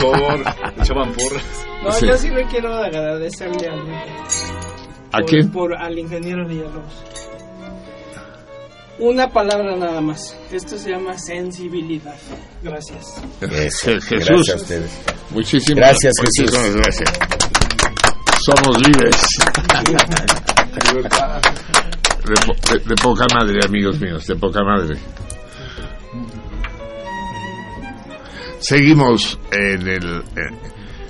por, echaban porras. No, yo sí le quiero agradecerle al, ¿A por, quién? Por, al ingeniero Villalobos. Una palabra nada más. Esto se llama sensibilidad. Gracias. Jesús. Gracias a ustedes. Muchísimas gracias, Jesús. Muchísimas gracias. Somos libres. de, de, de poca madre, amigos míos, de poca madre. Seguimos en el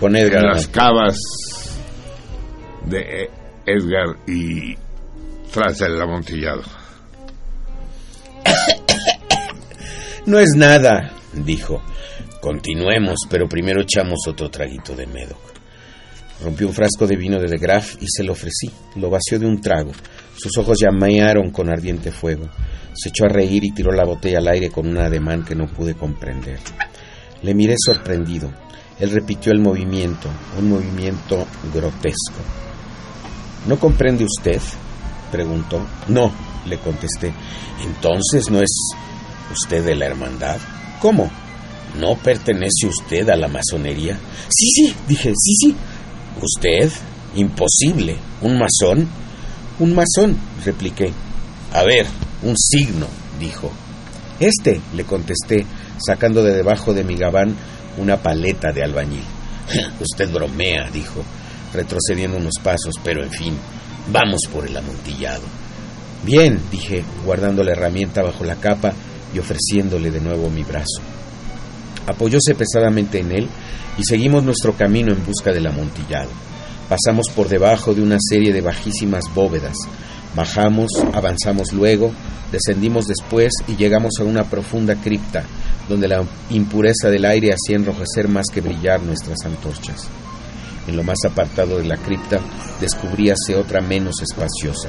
con Edgar. en las cavas de Edgar y tras el amontillado. No es nada, dijo. Continuemos, pero primero echamos otro traguito de Medoc. Rompió un frasco de vino de De Graaf y se lo ofrecí. Lo vació de un trago. Sus ojos llamearon con ardiente fuego. Se echó a reír y tiró la botella al aire con un ademán que no pude comprender. Le miré sorprendido. Él repitió el movimiento, un movimiento grotesco. ¿No comprende usted? preguntó. No, le contesté. Entonces no es usted de la hermandad. ¿Cómo? ¿No pertenece usted a la masonería? Sí, sí, dije, sí, sí. ¿Usted? Imposible. ¿Un masón? Un masón, repliqué. A ver, un signo, dijo. Este, le contesté, sacando de debajo de mi gabán una paleta de albañil. Usted bromea, dijo, retrocediendo unos pasos, pero en fin, vamos por el amontillado. Bien, dije, guardando la herramienta bajo la capa y ofreciéndole de nuevo mi brazo. Apoyóse pesadamente en él y seguimos nuestro camino en busca del amontillado. Pasamos por debajo de una serie de bajísimas bóvedas. Bajamos, avanzamos luego, descendimos después y llegamos a una profunda cripta, donde la impureza del aire hacía enrojecer más que brillar nuestras antorchas. En lo más apartado de la cripta descubríase otra menos espaciosa.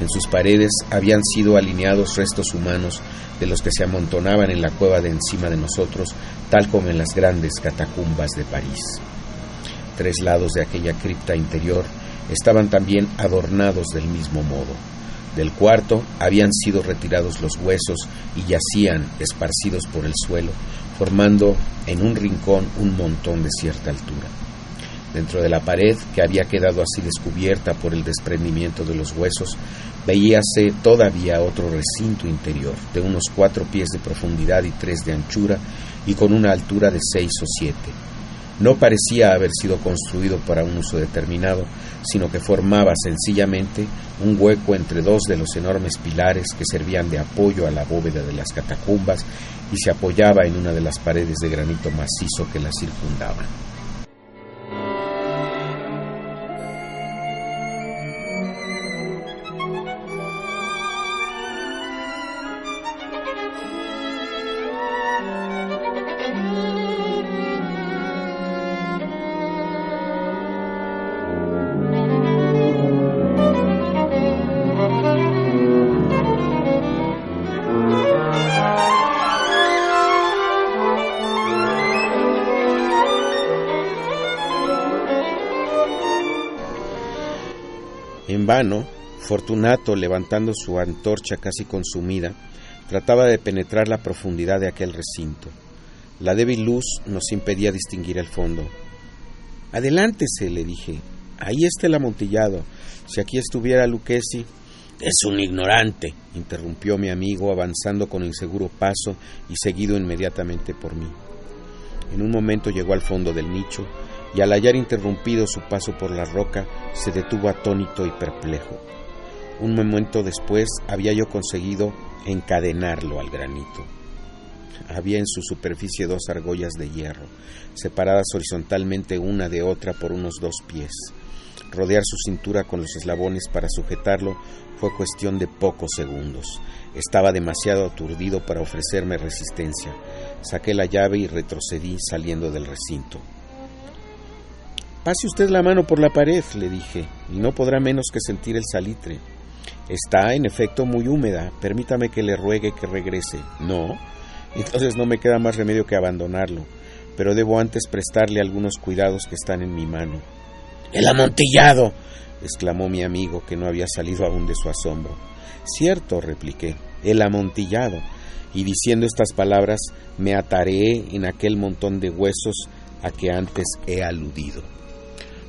En sus paredes habían sido alineados restos humanos de los que se amontonaban en la cueva de encima de nosotros, tal como en las grandes catacumbas de París. Tres lados de aquella cripta interior estaban también adornados del mismo modo. Del cuarto habían sido retirados los huesos y yacían esparcidos por el suelo, formando en un rincón un montón de cierta altura. Dentro de la pared, que había quedado así descubierta por el desprendimiento de los huesos, veíase todavía otro recinto interior, de unos cuatro pies de profundidad y tres de anchura, y con una altura de seis o siete. No parecía haber sido construido para un uso determinado, sino que formaba sencillamente un hueco entre dos de los enormes pilares que servían de apoyo a la bóveda de las catacumbas y se apoyaba en una de las paredes de granito macizo que la circundaban. Fortunato, levantando su antorcha casi consumida, trataba de penetrar la profundidad de aquel recinto. La débil luz nos impedía distinguir el fondo. Adelántese, le dije. Ahí está el amontillado. Si aquí estuviera Lucchesi. Es un ignorante, interrumpió mi amigo, avanzando con inseguro paso y seguido inmediatamente por mí. En un momento llegó al fondo del nicho y al hallar interrumpido su paso por la roca, se detuvo atónito y perplejo. Un momento después había yo conseguido encadenarlo al granito. Había en su superficie dos argollas de hierro, separadas horizontalmente una de otra por unos dos pies. Rodear su cintura con los eslabones para sujetarlo fue cuestión de pocos segundos. Estaba demasiado aturdido para ofrecerme resistencia. Saqué la llave y retrocedí saliendo del recinto. Pase usted la mano por la pared, le dije, y no podrá menos que sentir el salitre. Está, en efecto, muy húmeda. Permítame que le ruegue que regrese. No. Entonces no me queda más remedio que abandonarlo. Pero debo antes prestarle algunos cuidados que están en mi mano. ¡El amontillado! exclamó mi amigo, que no había salido aún de su asombro. Cierto, repliqué, el amontillado. Y diciendo estas palabras, me atareé en aquel montón de huesos a que antes he aludido.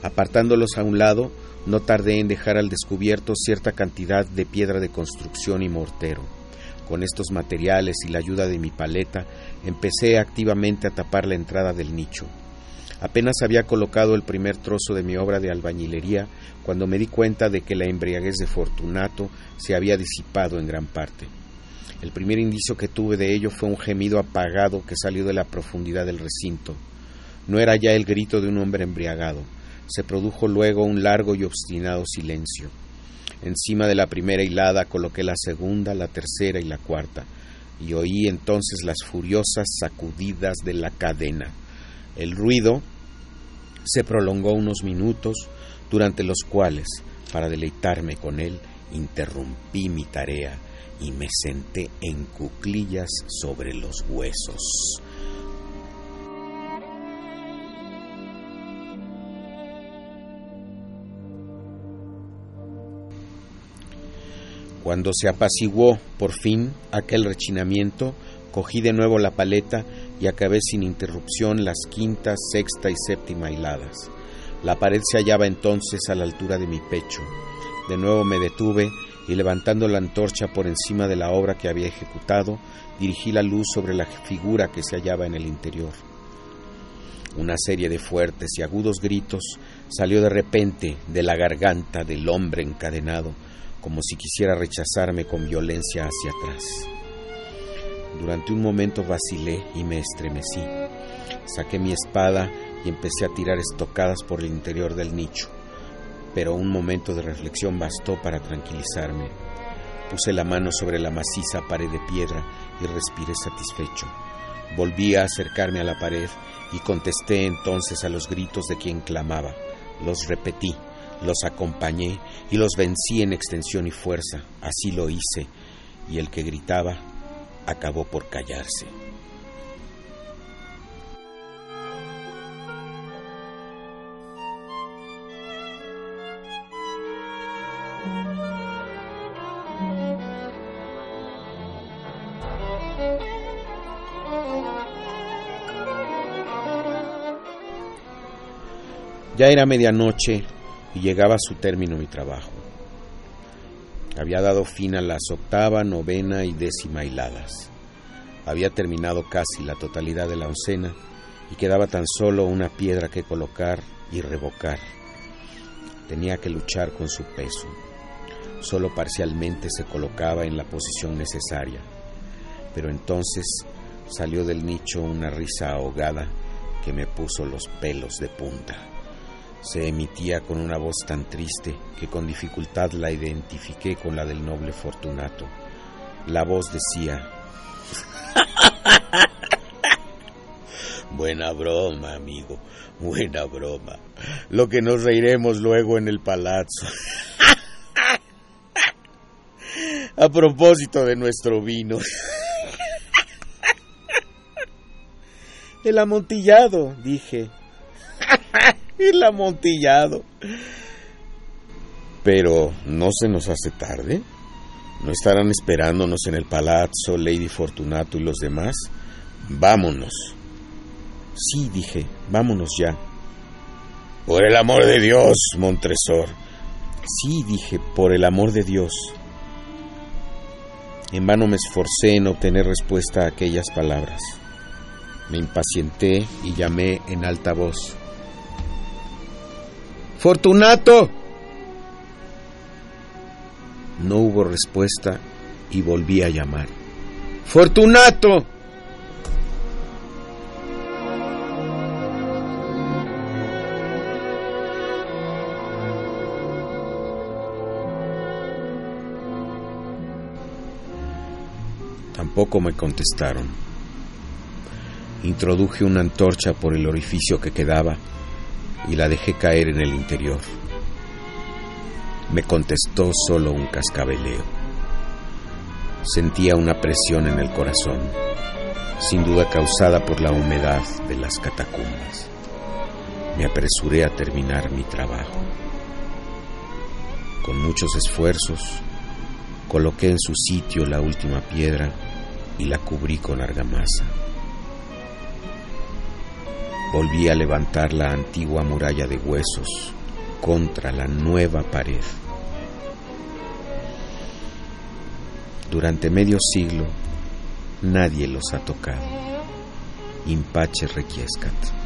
Apartándolos a un lado, no tardé en dejar al descubierto cierta cantidad de piedra de construcción y mortero. Con estos materiales y la ayuda de mi paleta, empecé activamente a tapar la entrada del nicho. Apenas había colocado el primer trozo de mi obra de albañilería cuando me di cuenta de que la embriaguez de Fortunato se había disipado en gran parte. El primer indicio que tuve de ello fue un gemido apagado que salió de la profundidad del recinto. No era ya el grito de un hombre embriagado, se produjo luego un largo y obstinado silencio. Encima de la primera hilada coloqué la segunda, la tercera y la cuarta, y oí entonces las furiosas sacudidas de la cadena. El ruido se prolongó unos minutos, durante los cuales, para deleitarme con él, interrumpí mi tarea y me senté en cuclillas sobre los huesos. Cuando se apaciguó por fin aquel rechinamiento, cogí de nuevo la paleta y acabé sin interrupción las quinta, sexta y séptima hiladas. La pared se hallaba entonces a la altura de mi pecho. De nuevo me detuve y levantando la antorcha por encima de la obra que había ejecutado, dirigí la luz sobre la figura que se hallaba en el interior. Una serie de fuertes y agudos gritos salió de repente de la garganta del hombre encadenado, como si quisiera rechazarme con violencia hacia atrás. Durante un momento vacilé y me estremecí. Saqué mi espada y empecé a tirar estocadas por el interior del nicho, pero un momento de reflexión bastó para tranquilizarme. Puse la mano sobre la maciza pared de piedra y respiré satisfecho. Volví a acercarme a la pared y contesté entonces a los gritos de quien clamaba. Los repetí, los acompañé y los vencí en extensión y fuerza. Así lo hice, y el que gritaba acabó por callarse. Ya era medianoche y llegaba a su término mi trabajo. Había dado fin a las octava, novena y décima hiladas. Había terminado casi la totalidad de la oncena y quedaba tan solo una piedra que colocar y revocar. Tenía que luchar con su peso. Solo parcialmente se colocaba en la posición necesaria. Pero entonces salió del nicho una risa ahogada que me puso los pelos de punta se emitía con una voz tan triste que con dificultad la identifiqué con la del noble Fortunato. La voz decía, Buena broma, amigo, buena broma. Lo que nos reiremos luego en el palazzo. A propósito de nuestro vino. El amontillado, dije. El amontillado. Pero, ¿no se nos hace tarde? ¿No estarán esperándonos en el palazzo Lady Fortunato y los demás? Vámonos. Sí, dije, vámonos ya. Por el amor de Dios, Montresor. Sí, dije, por el amor de Dios. En vano me esforcé en obtener respuesta a aquellas palabras. Me impacienté y llamé en alta voz. Fortunato. No hubo respuesta y volví a llamar. Fortunato. Tampoco me contestaron. Introduje una antorcha por el orificio que quedaba y la dejé caer en el interior. Me contestó solo un cascabeleo. Sentía una presión en el corazón, sin duda causada por la humedad de las catacumbas. Me apresuré a terminar mi trabajo. Con muchos esfuerzos, coloqué en su sitio la última piedra y la cubrí con argamasa volví a levantar la antigua muralla de huesos contra la nueva pared. Durante medio siglo nadie los ha tocado. Impache requiescat.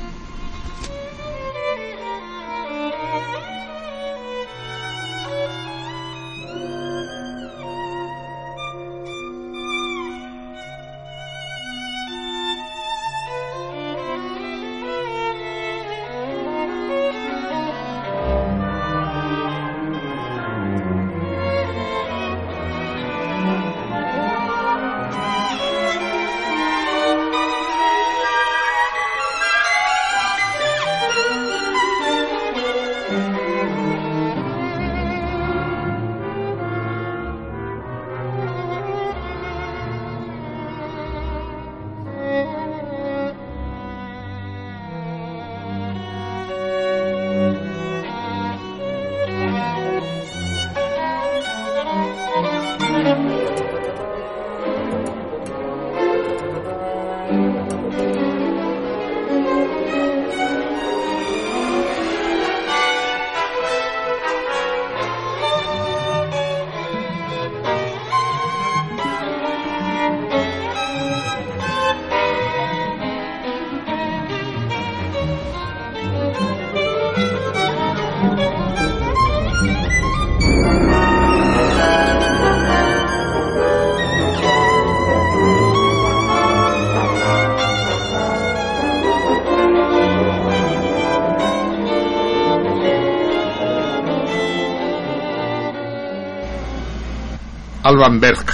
Alban Berg.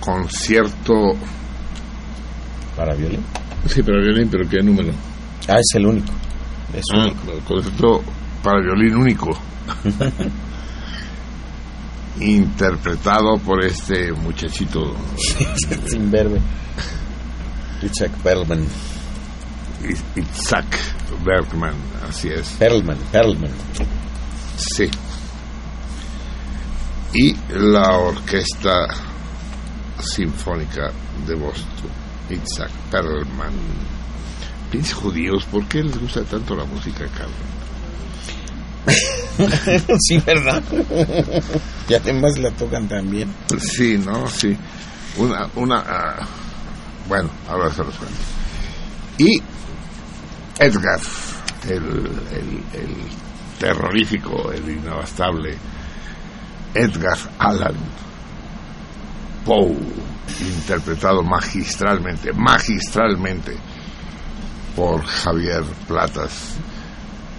Concierto. ¿Para violín? Sí, para violín, pero ¿qué número? Ah, es el único. Es Ah, único. el concierto para violín único. Interpretado por este muchachito Sin. Richard Perlman. Isaac Bergman, así es. Perlman, Perlman. Sí. Y la Orquesta Sinfónica de Boston, Isaac Perlman. Pinches judíos, ¿por qué les gusta tanto la música, Carlos? sí, ¿verdad? y además la tocan también. Sí, ¿no? Sí. Una, una, ah, bueno, ahora se los cuento. Y Edgar, el, el, el terrorífico, el inabastable Edgar Allan Poe, interpretado magistralmente, magistralmente por Javier Platas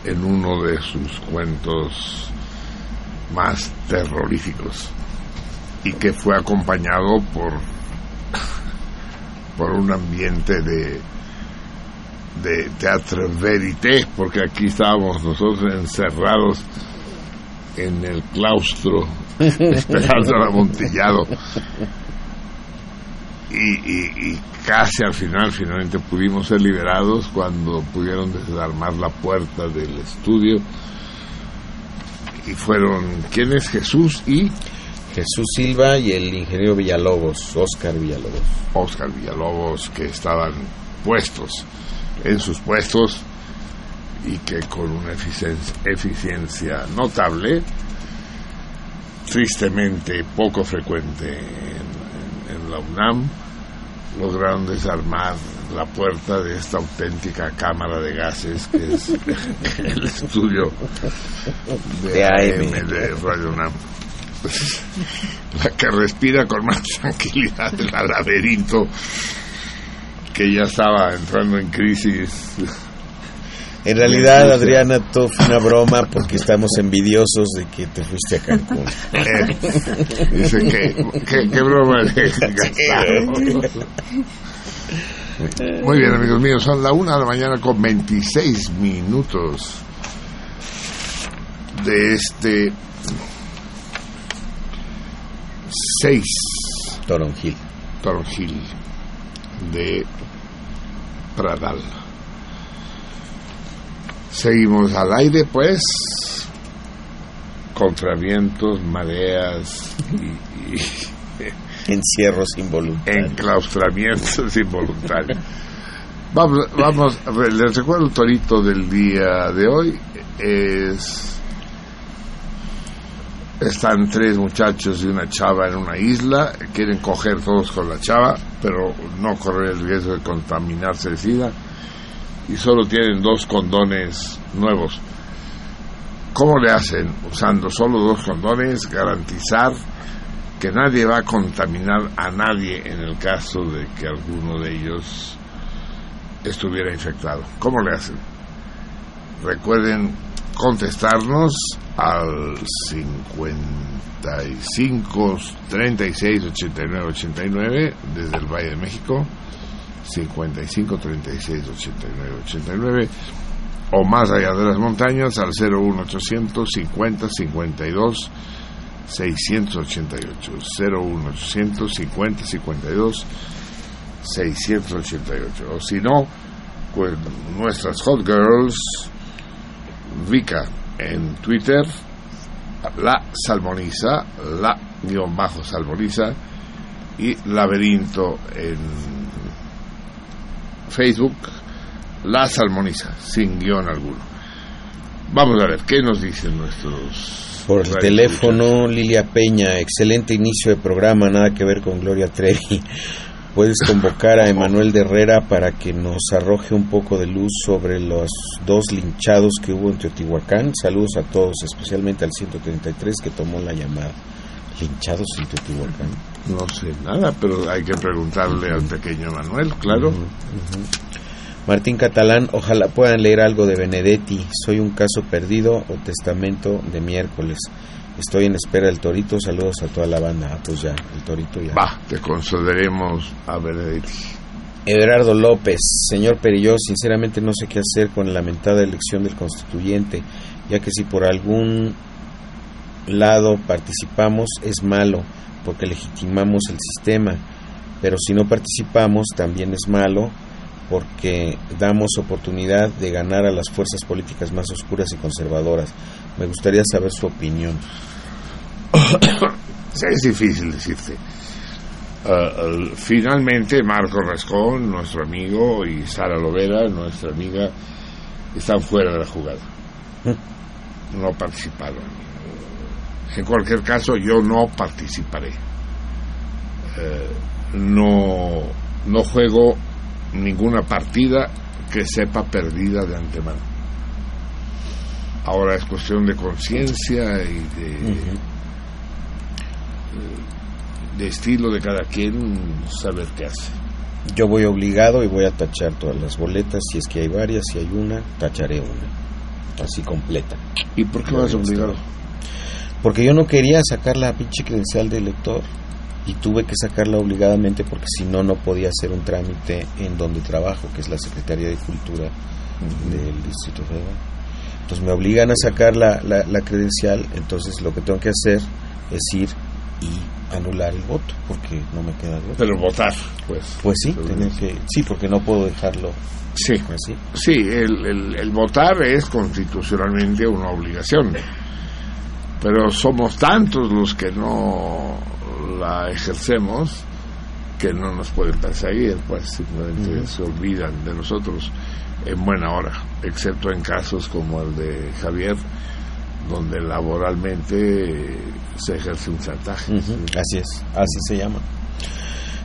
en uno de sus cuentos más terroríficos y que fue acompañado por por un ambiente de de teatro verité porque aquí estábamos nosotros encerrados en el claustro esperando el amontillado. Y, y, y casi al final finalmente pudimos ser liberados cuando pudieron desarmar la puerta del estudio. Y fueron ¿quién es Jesús y Jesús Silva y el ingeniero Villalobos, Oscar Villalobos. Oscar Villalobos que estaban puestos en sus puestos y que con una eficiencia, eficiencia notable, tristemente poco frecuente en, en, en, la UNAM, lograron desarmar la puerta de esta auténtica cámara de gases que es el estudio de, AM. de Radio UNAM. La que respira con más tranquilidad el laberinto que ya estaba entrando en crisis. En realidad, Adriana, todo fue una broma porque estamos envidiosos de que te fuiste a Cancún. Dice que, que, que broma Muy bien, amigos míos, son la una de la mañana con 26 minutos de este 6 Toronjil. Toronjil de Pradal. Seguimos al aire, pues, contra vientos, mareas y, y encierros involuntarios. Enclaustramientos involuntarios. Vamos, vamos, les recuerdo el torito del día de hoy. Es están tres muchachos y una chava en una isla, quieren coger todos con la chava, pero no correr el riesgo de contaminarse de sida y solo tienen dos condones nuevos. ¿Cómo le hacen? Usando solo dos condones, garantizar que nadie va a contaminar a nadie en el caso de que alguno de ellos estuviera infectado. ¿Cómo le hacen? Recuerden contestarnos al 55 36 89 89 desde el Valle de México 55 36 89 89 o más allá de las montañas al 01800 50 52 688 01800 50 52 688 o si no pues nuestras hot girls Vika en Twitter, la salmoniza, la guion bajo salmoniza y laberinto en Facebook, la salmoniza, sin guion alguno. Vamos a ver, ¿qué nos dicen nuestros... Por el teléfono, Lilia Peña, excelente inicio de programa, nada que ver con Gloria Trevi. Puedes convocar a Emanuel de Herrera para que nos arroje un poco de luz sobre los dos linchados que hubo en Teotihuacán. Saludos a todos, especialmente al 133 que tomó la llamada. ¿Linchados en Teotihuacán? No sé nada, pero hay que preguntarle al pequeño Manuel, claro. Uh -huh, uh -huh. Martín Catalán, ojalá puedan leer algo de Benedetti. Soy un caso perdido o testamento de miércoles. Estoy en espera del torito. Saludos a toda la banda. Ah, pues ya, el torito ya. Va, te concederemos a Benedetti. Everardo López, señor Perilló, sinceramente no sé qué hacer con la lamentada elección del constituyente, ya que si por algún lado participamos es malo, porque legitimamos el sistema, pero si no participamos también es malo, porque damos oportunidad de ganar a las fuerzas políticas más oscuras y conservadoras. Me gustaría saber su opinión. es difícil decirte. Uh, uh, finalmente Marco Rascón, nuestro amigo, y Sara Lovera, nuestra amiga, están fuera de la jugada. No participaron. En cualquier caso, yo no participaré. Uh, no, no juego ninguna partida que sepa perdida de antemano. Ahora es cuestión de conciencia y de de estilo de cada quien saber qué hace. Yo voy obligado y voy a tachar todas las boletas, si es que hay varias, si hay una, tacharé una, así completa. ¿Y por qué vas obligado? Porque yo no quería sacar la pinche credencial de elector y tuve que sacarla obligadamente porque si no, no podía hacer un trámite en donde trabajo, que es la Secretaría de Cultura del Distrito Federal. Entonces me obligan a sacar la, la, la credencial, entonces lo que tengo que hacer es ir y anular el voto porque no me queda voto. Pero votar, pues. Pues sí, que, sí, porque no puedo dejarlo. Sí, así. sí, el, el, el, votar es constitucionalmente una obligación, pero somos tantos los que no la ejercemos que no nos pueden perseguir, pues simplemente uh -huh. se olvidan de nosotros en buena hora, excepto en casos como el de Javier, donde laboralmente se ejerce un chantaje. Uh -huh. Así es, así se llama.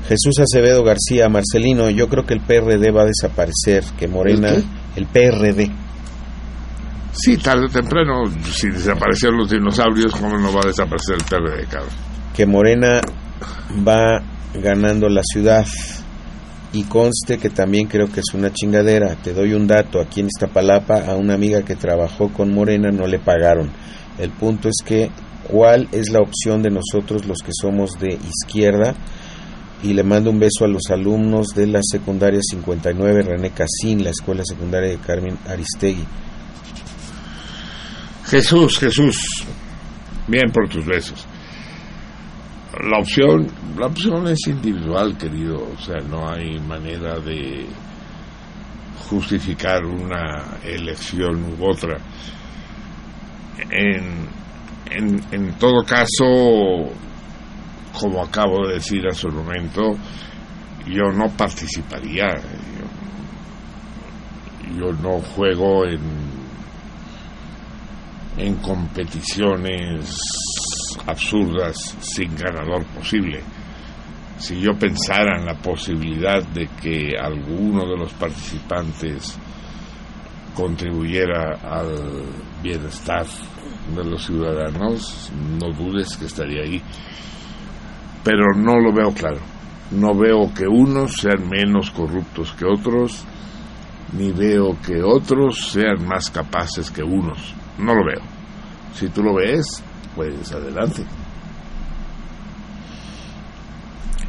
Jesús Acevedo García, Marcelino, yo creo que el PRD va a desaparecer, que Morena, ¿El, el PRD. Sí, tarde o temprano, si desaparecieron los dinosaurios, ¿cómo no va a desaparecer el PRD, cabrón? Que Morena va ganando la ciudad y conste que también creo que es una chingadera. Te doy un dato, aquí en Iztapalapa a una amiga que trabajó con Morena no le pagaron. El punto es que cuál es la opción de nosotros los que somos de izquierda y le mando un beso a los alumnos de la secundaria 59 René Casín, la escuela secundaria de Carmen Aristegui. Jesús, Jesús, bien por tus besos. La opción, la opción es individual, querido, o sea, no hay manera de justificar una elección u otra. En, en, en todo caso, como acabo de decir hace un momento, yo no participaría, yo, yo no juego en, en competiciones absurdas sin ganador posible. Si yo pensara en la posibilidad de que alguno de los participantes contribuyera al bienestar de los ciudadanos, no dudes que estaría ahí. Pero no lo veo claro. No veo que unos sean menos corruptos que otros, ni veo que otros sean más capaces que unos. No lo veo. Si tú lo ves, pues adelante.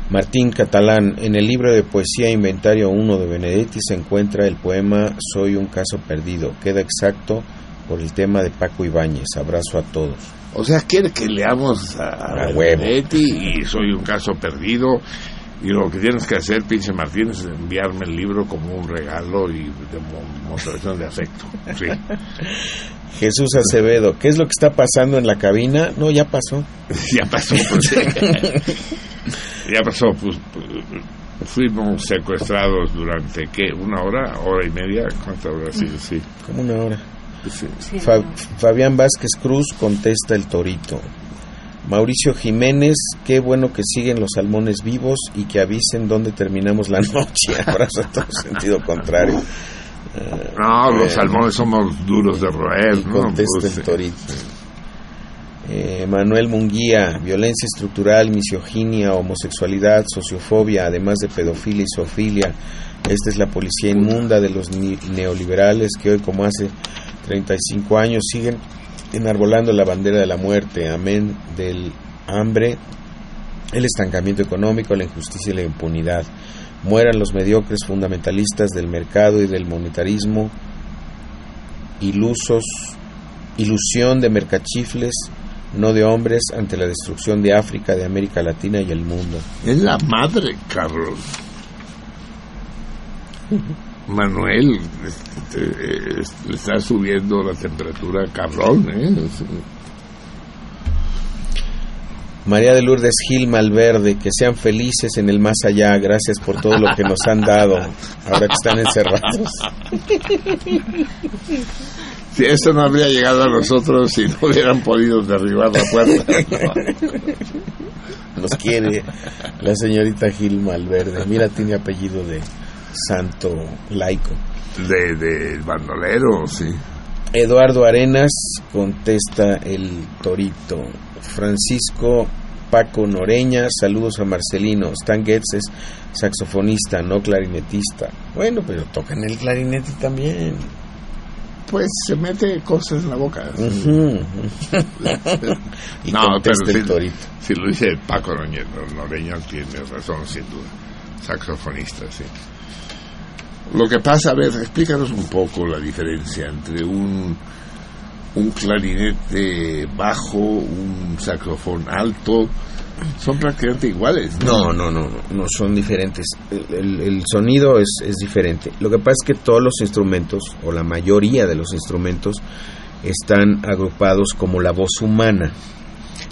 Martín Catalán, en el libro de poesía Inventario 1 de Benedetti se encuentra el poema Soy un caso perdido. Queda exacto por el tema de Paco Ibáñez. Abrazo a todos. O sea, quiere que leamos a, a, a Benedetti y Soy un caso perdido. Y lo que tienes que hacer, pinche Martín, es enviarme el libro como un regalo y demostración de afecto. Sí. Jesús Acevedo, ¿qué es lo que está pasando en la cabina? No, ya pasó. ya pasó, pues. ya pasó, pues, fuimos secuestrados durante, ¿qué? ¿Una hora? ¿Hora y media? ¿Cuántas horas? Sí, sí. Como una hora. Sí. Fa Fabián Vázquez Cruz contesta el torito. Mauricio Jiménez, qué bueno que siguen los salmones vivos y que avisen dónde terminamos la noche. Abrazo a todo sentido contrario. No, los eh, salmones somos duros de roer. ¿no? Contesta el torito. Eh, Manuel Munguía, violencia estructural, misoginia, homosexualidad, sociofobia, además de pedofilia y zoofilia. Esta es la policía inmunda de los ni- neoliberales que hoy, como hace 35 años, siguen enarbolando la bandera de la muerte. Amén del hambre, el estancamiento económico, la injusticia y la impunidad. Mueran los mediocres fundamentalistas del mercado y del monetarismo, ilusos, ilusión de mercachifles, no de hombres, ante la destrucción de África, de América Latina y el mundo. Es la madre, Carlos. Manuel, este, eh, le está subiendo la temperatura cabrón, ¿eh? María de Lourdes Gil Malverde, que sean felices en el más allá, gracias por todo lo que nos han dado, ahora que están encerrados. Si eso no habría llegado a nosotros si no hubieran podido derribar la puerta. Nos quiere la señorita Gil Malverde. Mira, tiene apellido de santo laico. De, de bandolero, sí. Eduardo Arenas contesta el torito. Francisco Paco Noreña, saludos a Marcelino. Stan Getz es saxofonista, no clarinetista. Bueno, pero tocan el clarinete también. Pues se mete cosas en la boca. Y no, contesta pero el si, torito. si lo dice Paco Noreña, Noreña tiene razón, sin duda. Saxofonista, sí. Lo que pasa, a ver, explícanos un poco la diferencia entre un, un clarinete bajo, un saxofón alto. Son prácticamente iguales. No, no, no, no, no son diferentes. El, el- el sonido es, es diferente. Lo que pasa es que todos los instrumentos, o la mayoría de los instrumentos, están agrupados como la voz humana.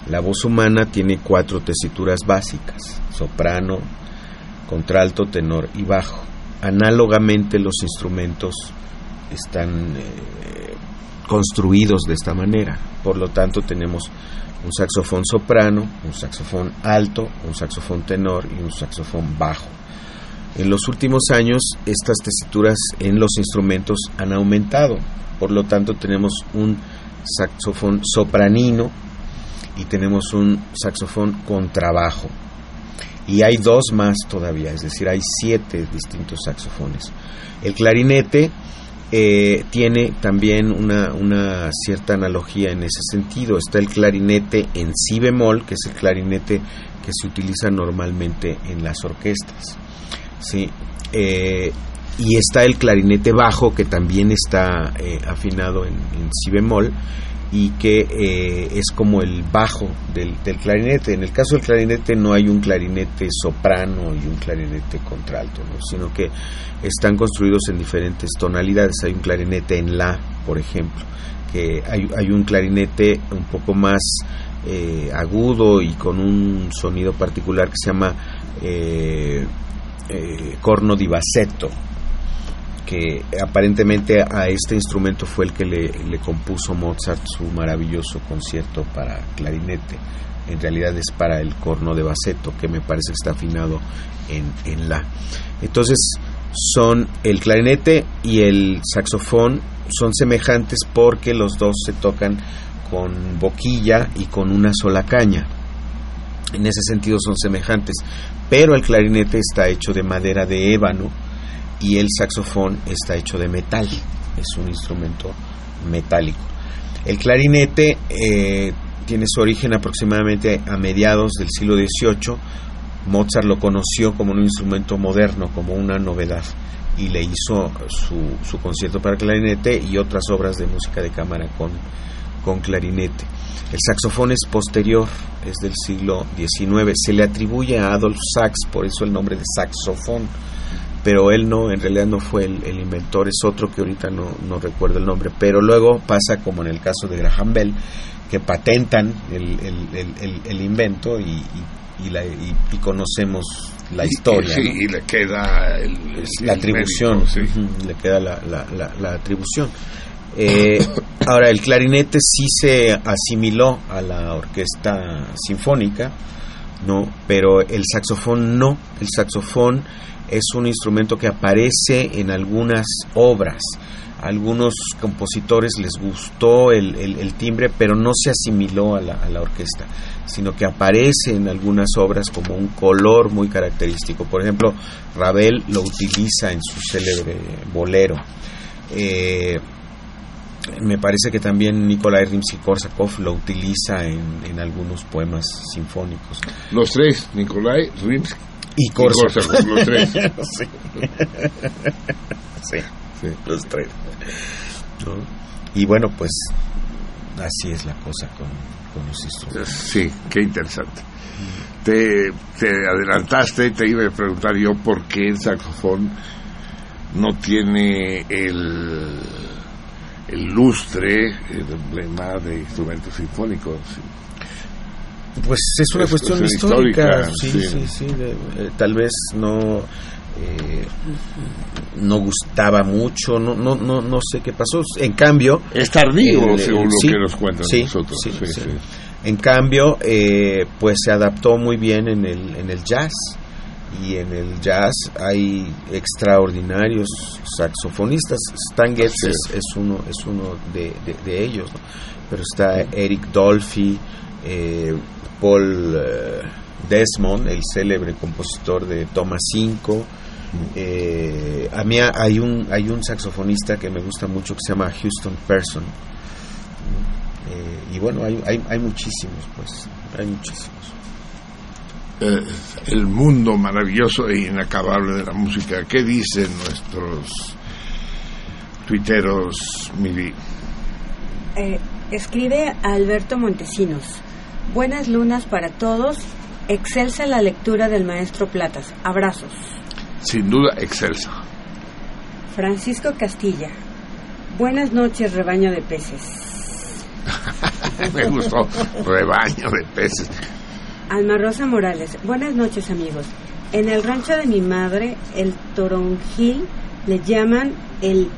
La voz humana tiene cuatro tesituras básicas, soprano, contralto, tenor y bajo. Análogamente los instrumentos están eh, construidos de esta manera. Por lo tanto tenemos un saxofón soprano, un saxofón alto, un saxofón tenor y un saxofón bajo. En los últimos años estas tesituras en los instrumentos han aumentado, por lo tanto tenemos un saxofón sopranino y tenemos un saxofón contrabajo. Y hay dos más todavía, es decir, hay siete distintos saxofones. El clarinete eh, tiene también una, una cierta analogía en ese sentido. Está el clarinete en si bemol, que es el clarinete que se utiliza normalmente en las orquestas. ¿sí? Eh, y está el clarinete bajo, que también está eh, afinado en, en si bemol y que eh, es como el bajo del, clarinete. En el caso del clarinete no hay un clarinete soprano y un clarinete contralto, ¿no? sino que están construidos en diferentes tonalidades. Hay un clarinete en la, por ejemplo, que hay, hay un clarinete un poco más eh, agudo y con un sonido particular que se llama eh, corno di bassetto que aparentemente a este instrumento fue el que le, compuso Mozart su maravilloso concierto para clarinete. En realidad es para el corno de Bassetto, que me parece que está afinado en, en la. Entonces, son el clarinete y el saxofón son semejantes porque los dos se tocan con boquilla y con una sola caña. En ese sentido son semejantes, pero el clarinete está hecho de madera de ébano y el saxofón está hecho de metal, es un instrumento metálico. El clarinete eh, tiene su origen aproximadamente a mediados del siglo XVIII. Mozart lo conoció como un instrumento moderno, como una novedad, y le hizo su, su concierto para clarinete y otras obras de música de cámara con, con clarinete. El saxofón es posterior, es del siglo XIX. Se le atribuye a Adolf Sax, por eso el nombre de saxofón pero él no, en realidad no fue el, el, inventor, es otro que ahorita no, no recuerdo el nombre, pero luego pasa como en el caso de Graham Bell, que patentan el, el, el invento y, y, y, la, y, conocemos la historia. Sí, ¿no? y le queda la atribución, mérito, sí. le queda la, la, la, la atribución. Eh, ahora, el clarinete sí se asimiló a la orquesta sinfónica, ¿no? Pero el saxofón no, el saxofón es un instrumento que aparece en algunas obras. A algunos compositores les gustó el, timbre, pero no se asimiló a la, a la orquesta, sino que aparece en algunas obras como un color muy característico. Por ejemplo, Ravel lo utiliza en su célebre bolero. Eh, me parece que también Nikolai Rimsky-Korsakov lo utiliza en, en algunos poemas sinfónicos. Los tres, Nikolai, Rimsky Y Korsakov. Korsakov, los tres. sí. Sí, los tres. ¿No? Y bueno, pues así es la cosa con, con los instrumentos. Sí, qué interesante. Te, te adelantaste, te iba a preguntar yo por qué el saxofón no tiene el, el lustre, el emblema de instrumentos sinfónicos. Pues es una Es cuestión cuestión histórica, histórica, sí, sí. sí, sí, de- eh, tal vez no eh, no gustaba mucho, no, no, no, no sé qué pasó. En cambio, Es tardío, el- según lo sí, que nos cuentan sí, nosotros. sí. En cambio, eh, pues se adaptó muy bien en el, en el jazz. Y en el jazz hay extraordinarios saxofonistas. Stan Getz es, es uno, es uno de, de- de ellos. ¿no? Pero está Eric Dolphy, eh, Paul eh, Desmond, el célebre compositor de Toma 5. Eh, a mí hay un, hay un saxofonista que me gusta mucho que se llama Houston Person. Eh, y bueno, hay, hay, hay muchísimos, pues, hay muchísimos. Eh, el mundo maravilloso e inacabable de la música. ¿Qué dicen nuestros tuiteros, Mili? Eh, escribe Alberto Montesinos. Buenas lunas para todos. Excelsa la lectura del maestro Platas. Abrazos. Sin duda, excelsa. Francisco Castilla. Buenas noches, rebaño de peces. Me gustó. Rebaño de peces. Alma Rosa Morales. Buenas noches, amigos. En el rancho de mi madre, el toronjil, le llaman el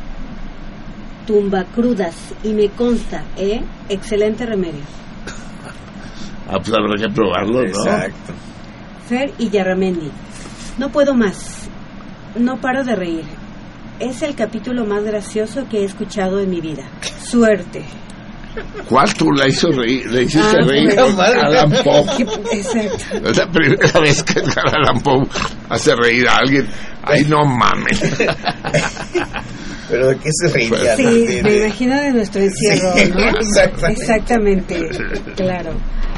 tumbacrudas y me consta, ¿eh? Excelente remedio. Ah, pues habrá que probarlo, ¿no? Exacto. Fer y Yarramendi. No puedo más. No paro de reír. Es el capítulo más gracioso que he escuchado en mi vida. Suerte. ¿Cuál tú la hizo reír? Le hiciste Ah, reír a Alan Poe. Exacto. Es la primera vez que Allan Poe hace reír a alguien. Ay, no mames. ¿Pero de qué se reiría? Sí, me imagino de nuestro encierro, Sí, ¿no? exactamente. Exactamente, claro.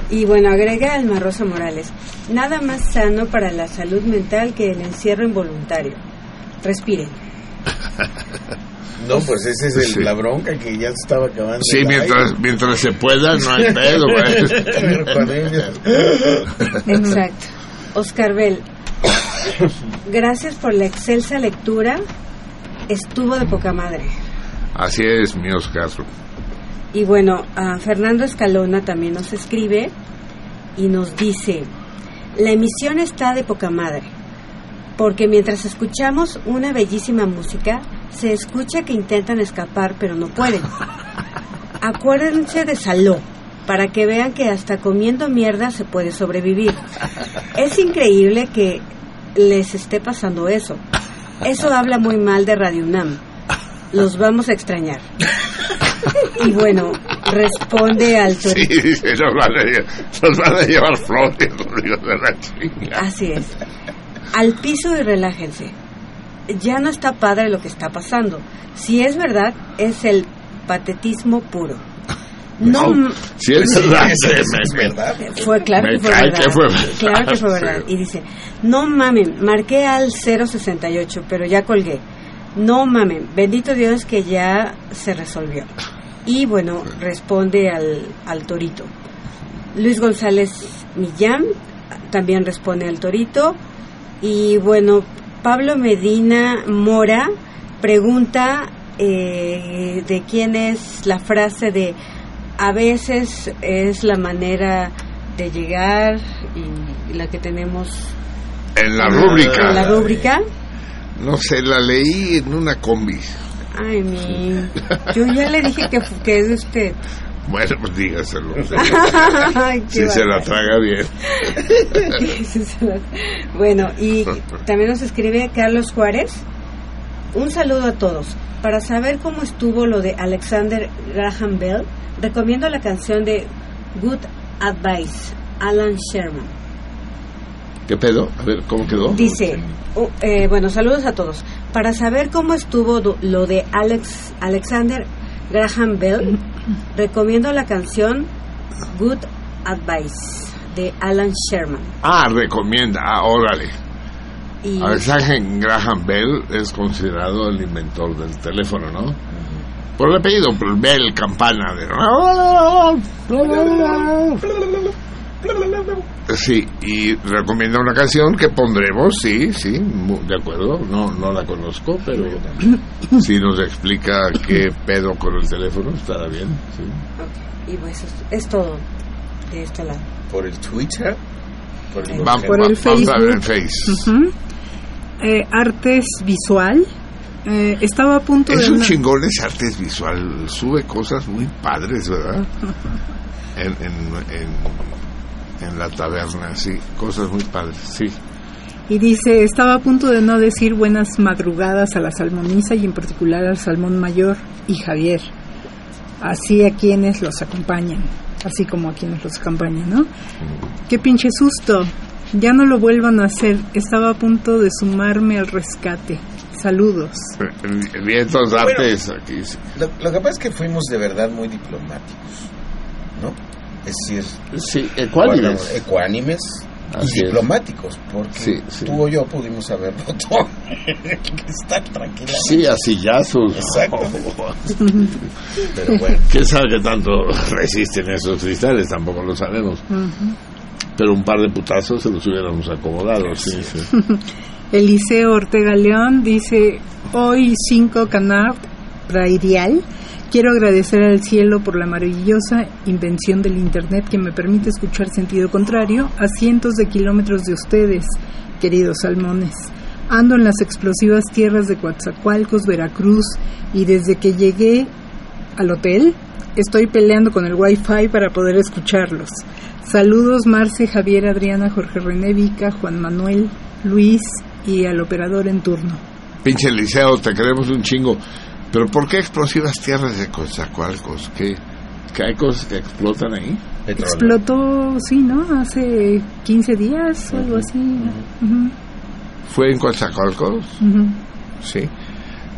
Y bueno, agrega Alma Rosa Morales. Nada más sano para la salud mental que el encierro involuntario. Respiren. No, pues esa es el- Sí. la bronca que ya se estaba acabando. Sí, mientras, aire. mientras se pueda, no hay pedo. Exacto. Oscar Bell. Gracias por la excelsa lectura. Estuvo de poca madre. Así es, mi Oscar. Y bueno, a Fernando Escalona también nos escribe y nos dice, la emisión está de poca madre, porque mientras escuchamos una bellísima música, se escucha que intentan escapar pero no pueden. Acuérdense de Saló, para que vean que hasta comiendo mierda se puede sobrevivir. Es increíble que les esté pasando eso. Eso habla muy mal de Radio UNAM. Los vamos a extrañar. Y bueno, responde al Sí, dice, nos van a, nos van a llevar flores, de la chinga. Así es. Al piso y relájense. Ya no está padre lo que está pasando. Si es verdad, es el patetismo puro. No, No, si es verdad, me- me- fue claro que fue verdad. que fue verdad, Claro que fue verdad. sí. Y dice, no mamen, marqué al 068, pero ya colgué. No mamen, bendito Dios que ya se resolvió. Y bueno, responde al, al torito. Luis González Millán también responde al torito. Y bueno, Pablo Medina Mora pregunta eh, de quién es la frase de a veces es la manera de llegar y, la que tenemos En la rúbrica. en la rúbrica. No sé, la leí en una combi. Ay, mi. Yo ya le dije que, que es este. Bueno, pues dígaselo. Ay, si se la traga bien. bueno, y también nos escribe Carlos Juárez. Un saludo a todos. Para saber cómo estuvo lo de Alexander Graham Bell, recomiendo la canción de Good Advice, Alan Sherman. ¿Qué pedo? A ver, ¿cómo quedó? Dice, oh, eh, bueno, saludos a todos. Para saber cómo estuvo lo de Alex, Alexander Graham Bell, recomiendo la canción Good Advice de Alan Sherman. Ah, recomienda. Ah, órale. Y Alexander Graham Bell es considerado el inventor del teléfono, ¿no? Por el apellido, Bell, campana de... Sí, y recomienda una canción que pondremos, sí, sí, mu- de acuerdo, no, no la conozco, pero si nos explica qué pedo con el teléfono, estará bien, sí. y pues es, es todo de este lado. ¿Por el Twitter? Por el, Vamos, Por el vamos a ver en Facebook. Face. Eh, artes visual. Eh, estaba a punto Es de... un una- chingón ese artes visual, sube cosas muy padres, ¿verdad? En, en, en, en la taberna, sí, cosas muy padres, sí. Y dice, estaba a punto de no decir buenas madrugadas a la salmoniza y en particular al salmón mayor y Javier. Así a quienes los acompañan, así como a quienes los acompañan, ¿no? Qué pinche susto. Ya no lo vuelvan a hacer. Estaba a punto de sumarme al rescate. Saludos. Vientos artes aquí. sí. Lo, lo que pasa es que fuimos de verdad muy diplomáticos, ¿no? Es decir, Sí, ecuánimes. ecuánimes Así y es. diplomáticos, porque Sí, sí. tú o yo pudimos haber roto estar tranquila. Sí, a sillazos. Exacto. Pero bueno. ¿Quién sabe qué tanto resisten esos cristales? Tampoco lo sabemos. Pero un par de putazos se los hubiéramos acomodado, sí, sí. Eliseo Ortega León dice, hoy 5 Canard Prairial, quiero agradecer al cielo por la maravillosa invención del Internet que me permite escuchar sentido contrario a cientos de kilómetros de ustedes, queridos salmones. Ando en las explosivas tierras de Coatzacoalcos, Veracruz, y desde que llegué al hotel estoy peleando con el Wi-Fi para poder escucharlos. Saludos Marce, Javier, Adriana, Jorge René, Vica, Juan Manuel, Luis y al operador en turno. Pinche Liceo, te queremos un chingo. Pero ¿por qué explosivas tierras de Coatzacoalcos? ¿Qué, ¿Que hay cosas que explotan ahí? Explotó, sí, ¿no? Hace 15 días o algo así. ¿Fue en Coatzacoalcos? Sí.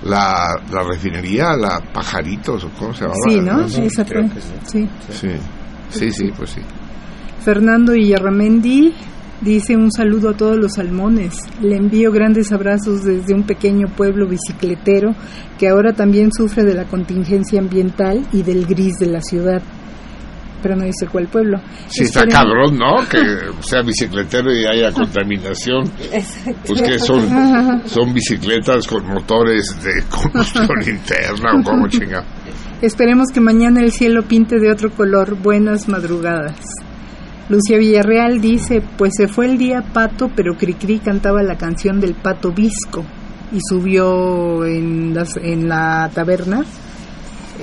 La, la refinería, la Pajaritos, ¿o cómo se llamaba? Sí, ¿no? Sí, Esa creo fue. que sí. Sí. Sí, sí, sí, pues sí. Fernando Villarramendi dice un saludo a todos los salmones. Le envío grandes abrazos desde un pequeño pueblo bicicletero que ahora también sufre de la contingencia ambiental y del gris de la ciudad. Pero no dice cuál pueblo. Sí, está cabrón, ¿no? Que sea bicicletero y haya contaminación. Pues que son, son bicicletas con motores de combustión interna o como chinga. Esperemos que mañana el cielo pinte de otro color. Buenas madrugadas. Lucia Villarreal dice, pues se fue el día pato, pero Cricri cantaba la canción del pato visco y subió en, las, en la taberna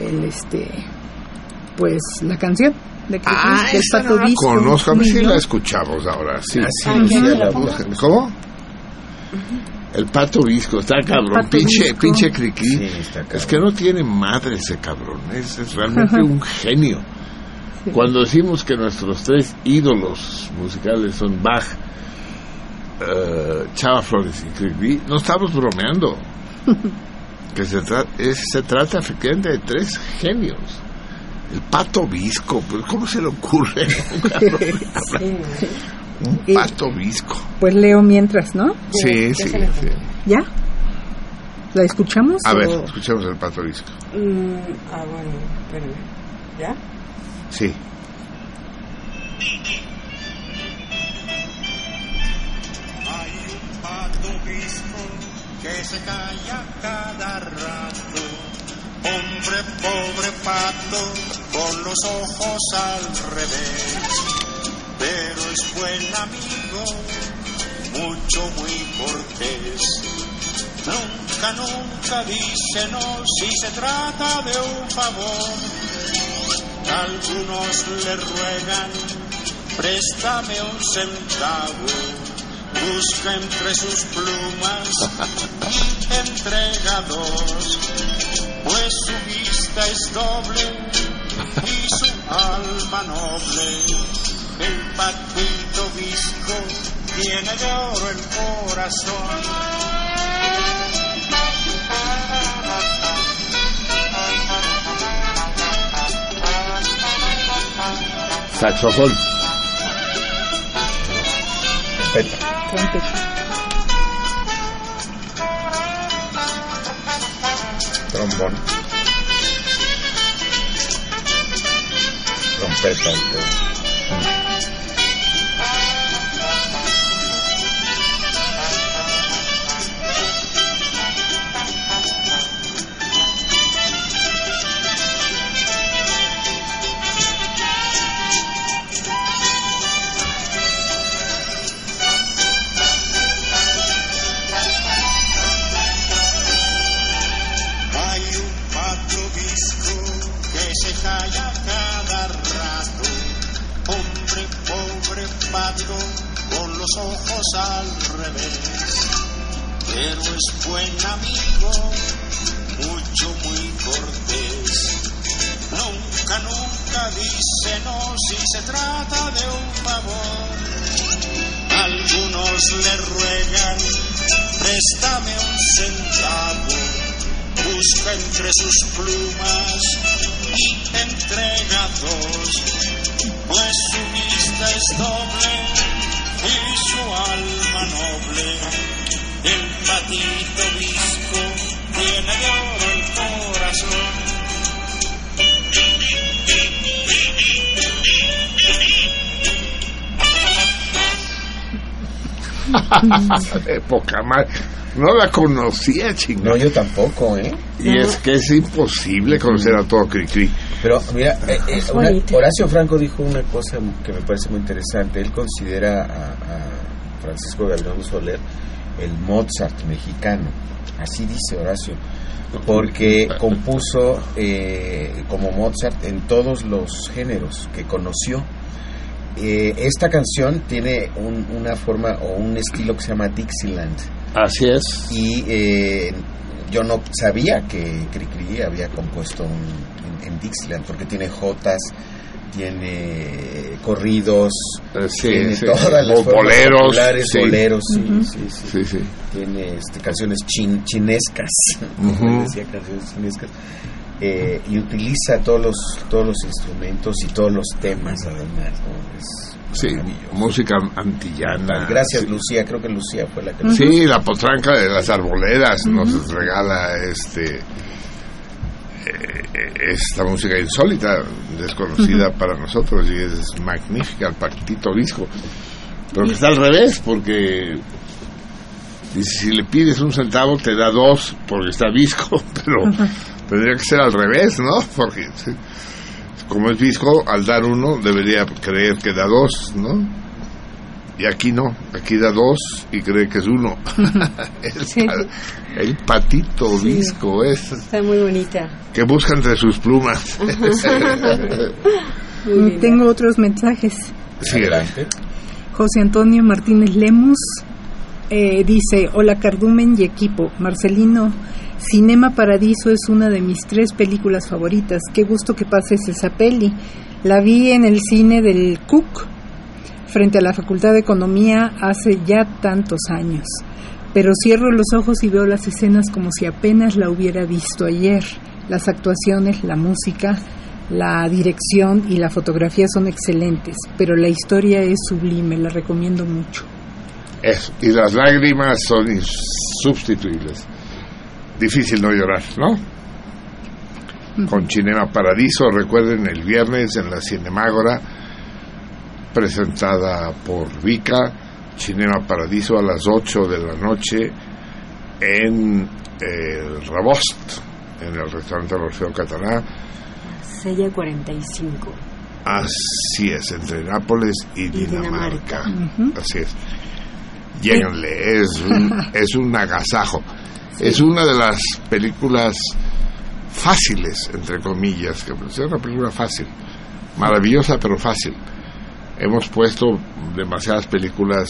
el este pues la canción de Cricri, Ah, del esa pato no la visco. conozco, a ver si la escuchamos ahora. Sí, Ah, sí, sí, la la. ¿Cómo? El pato visco, está cabrón, pinche, visco. pinche criqui. Sí, está cabrón. es que no tiene madre ese cabrón, es, es realmente un genio. Cuando decimos que nuestros tres ídolos musicales son Bach, eh, Chava Flores y Cricri, no estamos bromeando. que se, tra- es- se trata efectivamente de tres genios. El pato visco, pues ¿cómo se le ocurre? a un pato visco. Pues leo mientras, ¿no? Sí, sí, sí. ¿Ya? ¿La escuchamos? A ver, escuchemos el pato visco. Mm, ah, bueno, espérame. ¿Ya? Sí. pato visco que se calla cada rato. Hombre, pobre pato, con los ojos al revés. Pero es buen amigo, mucho, muy cortés. Nunca, nunca dice si se trata de un favor. Algunos le ruegan, préstame un centavo. Busca entre sus plumas y entrega dos, pues su vista es doble y su alma noble. El patito visco tiene de oro el corazón. Saxofón. Trompeta. Trombón. Trompeta. Ojos al revés. Pero es buen amigo, mucho, muy cortés. Nunca, nunca dice no si se trata de un favor. Algunos le ruegan, préstame un centavo busca entre sus plumas y entrega dos, pues su vista es doble y su alma noble. El patito visco tiene de oro el corazón. de poca madre. No la conocía, chingada. No, yo tampoco, ¿eh? Y es que es imposible conocer a todo Cricri. Pero mira, eh, eh, una- bonito. Horacio Franco dijo una cosa que me parece muy interesante. Él considera a, a Francisco Gabriel Soler el Mozart mexicano. Así dice Horacio. Porque compuso eh, como Mozart en todos los géneros que conoció. Eh, esta canción tiene un- una forma o un estilo que se llama Dixieland. Así es. Y eh, yo no sabía que Cricri había compuesto un- en, en Dixieland, porque tiene jotas, tiene corridos, Eh, sí, tiene sí, todas las boleros, populares, sí. boleros, sí, Ujú. sí, sí. Sí, sí. Tiene este, canciones chin- chinescas, como decía, canciones chinescas. Eh, y utiliza todos los todos los instrumentos y todos los temas además ¿no? Es Sí, música antillana. gracias Sí. Lucía creo que Lucía fue la que Sí, la potranca de las arboledas nos regala este eh, esta música insólita, desconocida para nosotros y es magnífica, el Patito Visco. Pero que está al revés, porque si le pides un centavo te da dos porque está visco, pero tendría que ser al revés, ¿no? Porque como es visco, al dar uno debería creer que da dos, ¿no? Y aquí no, aquí da dos y cree que es uno. el, Sí. pa- el patito Sí. visco es Está muy bonita. que busca entre sus plumas. Tengo otros mensajes. Sí, adelante José Antonio Martínez Lemus eh, dice, hola Cardumen y equipo, Marcelino, Cinema Paradiso es una de mis tres películas favoritas, qué gusto que pases esa peli. La vi en el cine del Cook, frente a la Facultad de Economía hace ya tantos años, pero cierro los ojos y veo las escenas como si apenas la hubiera visto ayer. Las actuaciones, la música, la dirección y la fotografía son excelentes, pero la historia es sublime, la recomiendo mucho. Y las lágrimas son insubstituibles. Difícil no llorar, ¿no? Con Cinema Paradiso, recuerden el viernes en la Cinemágora, presentada por Vika, Cinema Paradiso a las 8 de la noche en el Rabost, en el restaurante Orfeo Catalá. Sella 45. Así es, entre Nápoles y, Dinamarca. Dinamarca. Así es. Lléguenle, es un, es un agasajo. Es una de las películas fáciles, entre comillas, que es una película fácil maravillosa pero fácil. Hemos puesto demasiadas películas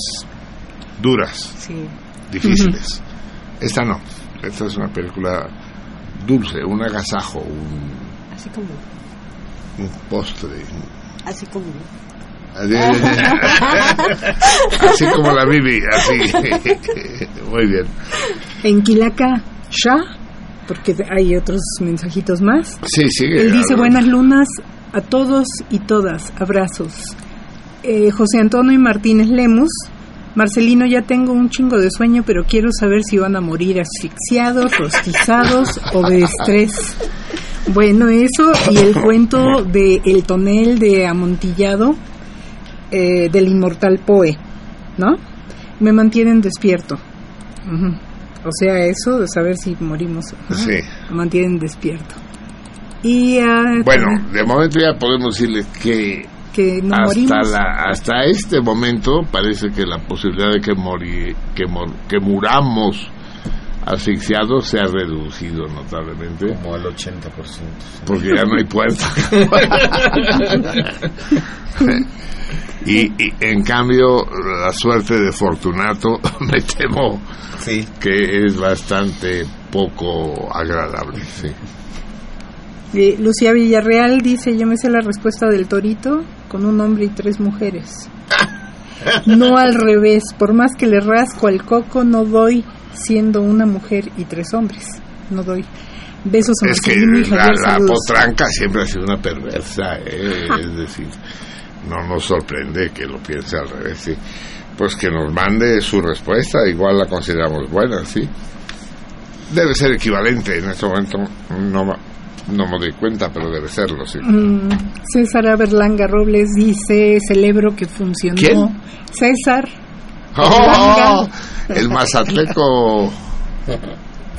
duras, Sí. difíciles. Esta no. Esta es una película dulce, un agasajo, un, Así como. un postre. Así como. Así como la Bibi, así. Muy bien. En Quilaca, Shah, porque hay otros mensajitos más. Sí, sigue. Él dice buenas lunas a todos y todas, abrazos. Eh, José Antonio Martínez Lemus, Marcelino, ya tengo un chingo de sueño, pero quiero saber si van a morir asfixiados, rostizados o de estrés. Bueno, eso y el cuento de El tonel de Amontillado eh, del inmortal Poe, ¿no? Me mantienen despierto. O sea, eso de saber si morimos. ¿no? Sí. Me mantienen despierto. Y ah, Bueno, de momento ya podemos decirles que que no hasta, morimos. la, hasta este momento parece que la posibilidad de que, mori, que, mor- que muramos asfixiados se ha reducido notablemente. Como al 80%. Porque ya no hay puerta. y, y, en cambio, la suerte de Fortunato me temo que es bastante poco agradable. Sí. Eh, Lucía Villarreal dice, yo me sé la respuesta del torito con un hombre y tres mujeres. No al revés, por más que le rasco al coco, no doy siendo una mujer y tres hombres. No doy. Besos a Es que la, la potranca siempre ha sido una perversa, ¿eh? es decir, no nos sorprende que lo piense al revés, sí. Pues que nos mande su respuesta, igual la consideramos buena, sí. Debe ser equivalente, en este momento no, no me doy cuenta, pero debe serlo, sí. Mm, César Aberlanga Robles dice, celebro que funcionó. ¿Quién? César ¡Oh! El mazatleco.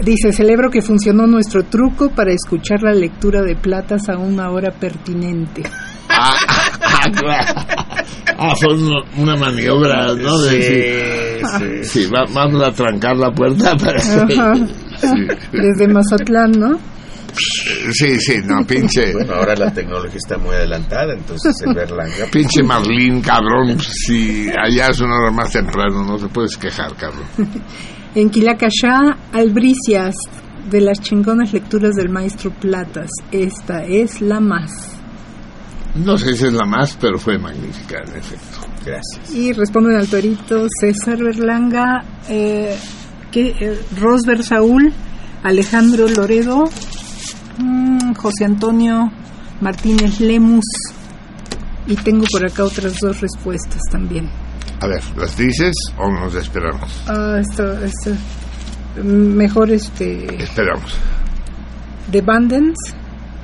dice, celebro que funcionó nuestro truco para escuchar la lectura de platas a una hora pertinente. Ah, ah, claro. Ah, fue una, una maniobra, ¿no? De Sí, decir, sí. sí, va- vamos a trancar la puerta para. Desde Mazatlán, ¿no? Sí, sí, no, pinche. Bueno, ahora la tecnología está muy adelantada, entonces el Berlanga. Pinche Marlín, cabrón. Si allá es una hora más temprano, no te puedes quejar, cabrón. En Quilacayá, Albricias, de las chingonas lecturas del maestro Platas. Esta es la más. No sé si es la más, pero fue magnífica, en efecto. Gracias. Y responden al torito César Berlanga, eh, que, eh, Rosber Saúl, Alejandro Loredo, mm, José Antonio Martínez Lemus. Y tengo por acá otras dos respuestas también. A ver, ¿las dices o nos esperamos? Ah, esto, esto, mejor este Esperamos. de Bandens,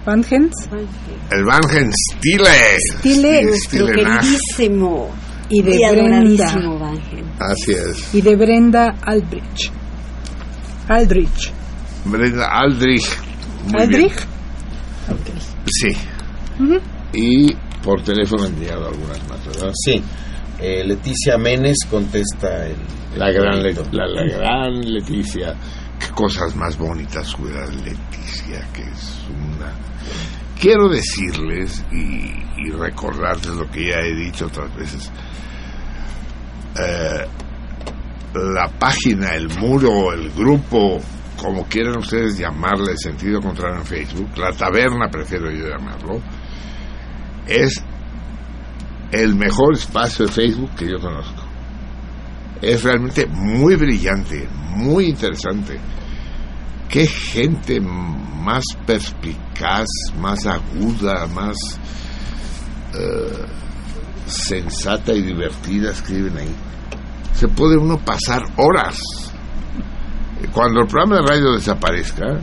Bandens El Van Stile. Stile, Nuestro queridísimo y de y Brenda. Así es. y de Brenda Aldrich. Aldrich. Brenda Aldrich. Muy Aldrich. bien. Sí. Y por teléfono han llegado algunas más, ¿verdad? Sí. Eh, Leticia Menes contesta el. La gran, la, la gran Leticia. Qué cosas más bonitas cuida Leticia, que es una... Quiero decirles y, y recordarles lo que ya he dicho otras veces. Eh, la página, el muro, el grupo, como quieran ustedes llamarle, sentido contrario en Facebook, la taberna prefiero yo llamarlo, es el mejor espacio de Facebook que yo conozco. Es realmente muy brillante, muy interesante. Qué gente más perspicaz, más aguda, más eh, sensata y divertida escriben ahí. Se puede uno pasar horas. Cuando el programa de radio desaparezca,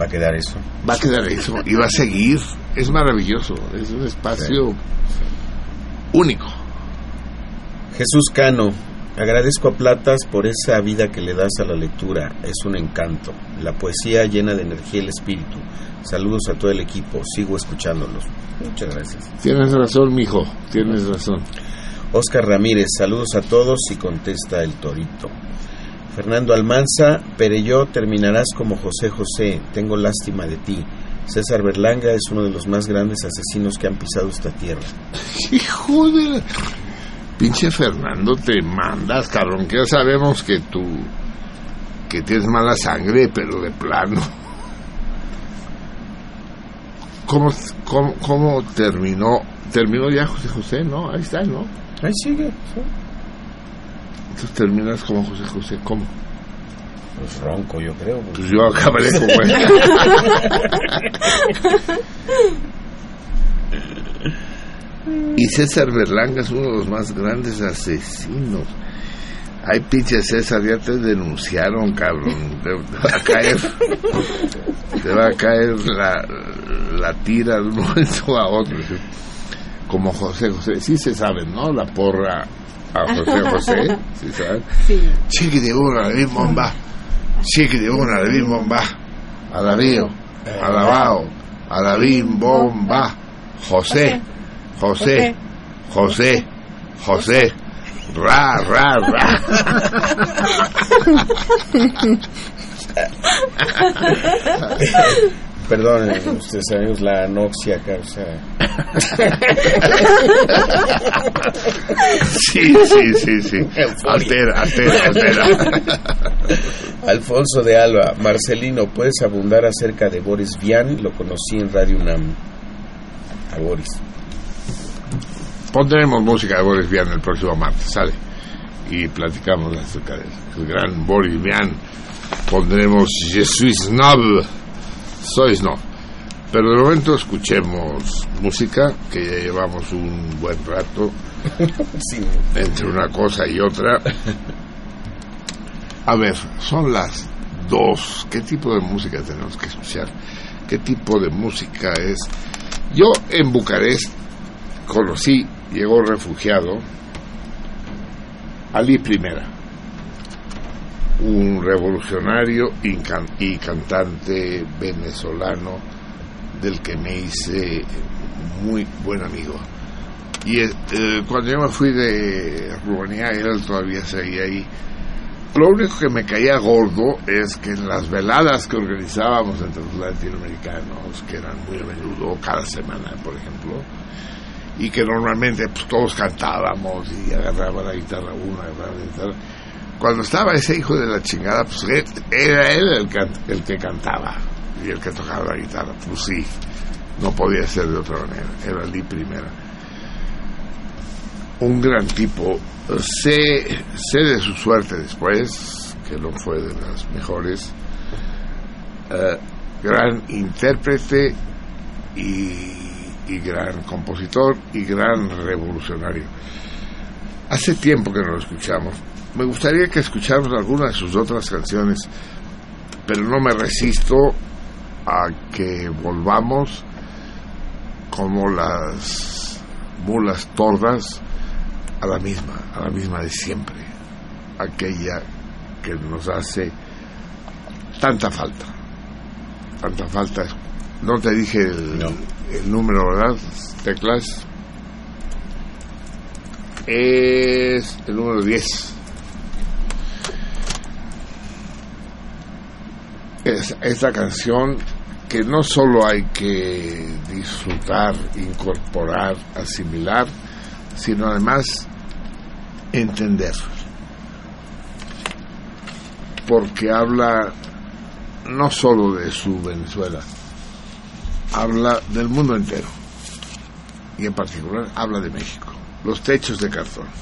Va a quedar eso. va a quedar eso y va a seguir. Es maravilloso, es un espacio único. Jesús Cano, agradezco a Platas por esa vida que le das a la lectura, es un encanto. La poesía llena de energía el espíritu. Saludos a todo el equipo, sigo escuchándolos. Muchas gracias. Tienes razón, mijo, tienes razón. Oscar Ramírez, saludos a todos y contesta el torito. Fernando Almanza, Pereyó, terminarás como José José, tengo lástima de ti. César Berlanga es uno de los más grandes asesinos que han pisado esta tierra. Hijo de la... Pinche Fernando, te mandas, cabrón, que ya sabemos que tú... que tienes mala sangre, pero de plano. ¿Cómo, cómo, cómo terminó? Terminó ya José José, ¿no? Ahí está, ¿no? Ahí sigue. sí. Entonces terminas como José José, ¿cómo? Pues ronco, yo creo. Pues yo acabaré como él. Y César Berlanga es uno de los más grandes asesinos. Ay, pinche César, ya te denunciaron, cabrón. Te, te va a caer. Te va a caer la, la tira de un momento a otro. ¿sí? Como José José. Sí se sabe, ¿no? La porra a José José. ¿Sí saben? Sí. Chiqui de una, la misma bomba. Chiqui de una, la misma bomba. Alabío, alabao, alabim bomba. José, José, José, José. Ra, ra, ra. Perdonen ustedes amigos, la anoxia causa... Sí, sí, sí, sí. Altera, altera, altera. Alfonso de Alba, Marcelino, ¿puedes abundar acerca de Boris Vian? Lo conocí en Radio UNAM. A Boris. Pondremos música de Boris Vian el próximo martes, ¿sale? Y platicamos acerca del gran Boris Vian. Pondremos Je suis snob. Soy snob. Pero de momento escuchemos música, que ya llevamos un buen rato entre una cosa y otra. A ver, son las dos. ¿Qué tipo de música tenemos que escuchar? ¿Qué tipo de música es? Yo en Bucarest conocí, llegó refugiado, Ali Primera, un revolucionario y, can- y cantante venezolano del que me hice muy buen amigo. Y eh, cuando yo me fui de Rumanía, él todavía seguía ahí. Lo único que me caía gordo es que en las veladas que organizábamos entre los latinoamericanos, que eran muy a menudo, cada semana, por ejemplo, y que normalmente pues, todos cantábamos y agarraba la guitarra uno, agarraba la guitarra. Cuando estaba ese hijo de la chingada, pues él- era él el que cantaba y el que tocaba la guitarra. Pues sí, no podía ser de otra manera. Era Lee Primera. Un gran tipo. Sé, sé de su suerte después, que no fue de las mejores. Eh, gran intérprete y, y gran compositor y gran revolucionario. Hace tiempo que no lo escuchamos. Me gustaría que escucháramos alguna de sus otras canciones, pero no me resisto a que volvamos como las mulas tordas a la misma, a la misma de siempre, aquella que nos hace tanta falta, tanta falta. No te dije el, el número, ¿verdad? Teclas. Es el número 10. Es esta canción que no solo hay que disfrutar, incorporar, asimilar, sino además entender. Porque habla no solo de su Venezuela, habla del mundo entero. Y en particular habla de México. Los techos de cartón.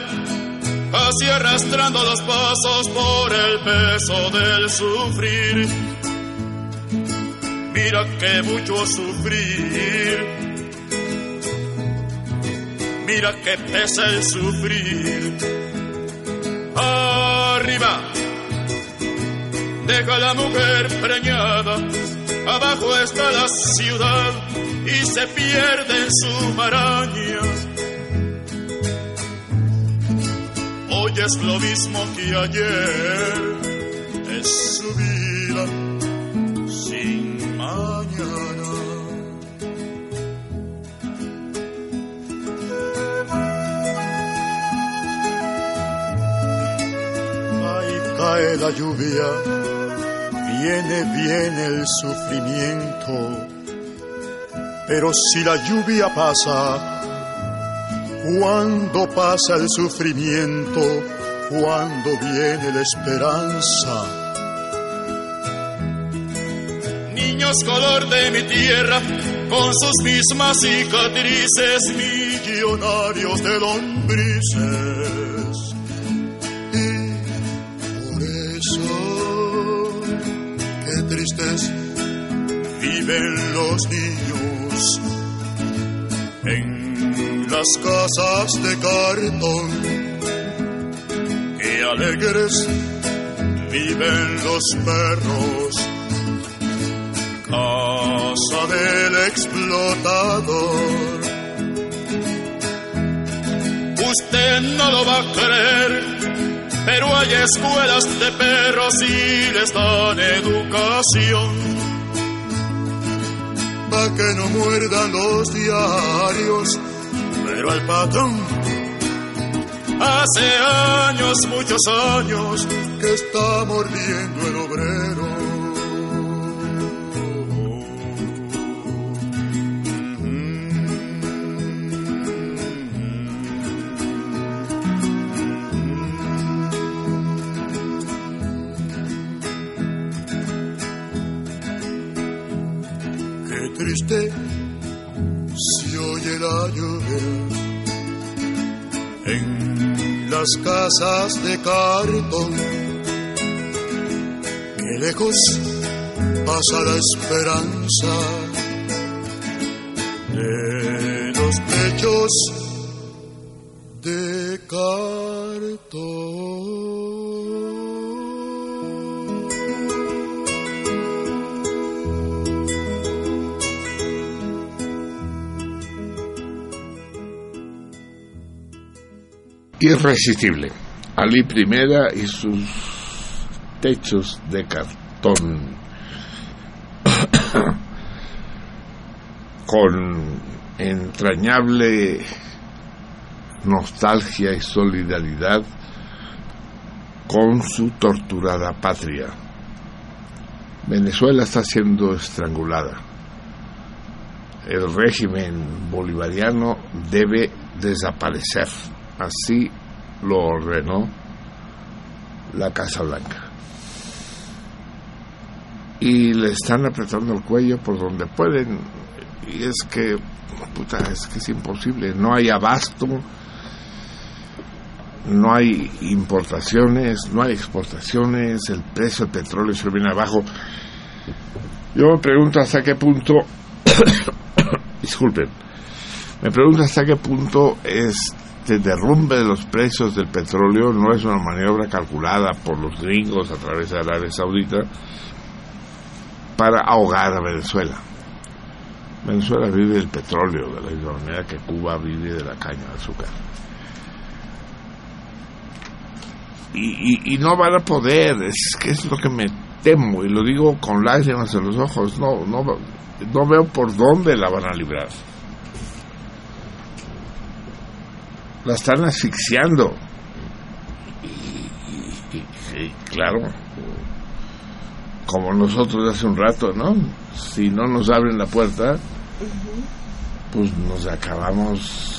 así arrastrando los pasos por el peso del sufrir. mira que mucho sufrir, mira que pesa el sufrir. Arriba, deja la mujer preñada, abajo está la ciudad y se pierde en su maraña. Hoy es lo mismo que ayer, es su vida sin mañana. Ahí cae la lluvia, viene, viene el sufrimiento. Pero si la lluvia pasa, cuando pasa el sufrimiento, cuando viene la esperanza. Niños color de mi tierra, con sus mismas cicatrices, millonarios de lombrices. Por eso, qué tristes viven los niños casas de cartón. Qué alegres viven los perros, casa del explotador. Usted no lo va a creer, pero hay escuelas de perros y les dan educación. Pa' que no muerdan los diarios, pero al patrón Hace años, muchos años, que está mordiendo casas de cartón. Qué lejos pasa la esperanza Irresistible. Ali Primera y sus techos de cartón. Con entrañable nostalgia y solidaridad con su torturada patria. Venezuela está siendo estrangulada. El régimen bolivariano debe desaparecer. Así lo ordenó la Casa Blanca. Y le están apretando el cuello por donde pueden. Y es que, puta, es que es imposible. No hay abasto, no hay importaciones, no hay exportaciones, el precio del petróleo se viene abajo. Yo me pregunto hasta qué punto, disculpen, me pregunto hasta qué punto este derrumbe de los precios del petróleo no es una maniobra calculada por los gringos a través de Arabia Saudita para ahogar a Venezuela. Venezuela vive del petróleo, de la misma manera que Cuba vive de la caña de azúcar. Y, y, no van a poder, es es lo que me temo, y lo digo con lágrimas en los ojos, no, no, no veo por dónde la van a librar. La están asfixiando. Y, y, y claro, como nosotros hace un rato, ¿no? Si no nos abren la puerta, pues nos acabamos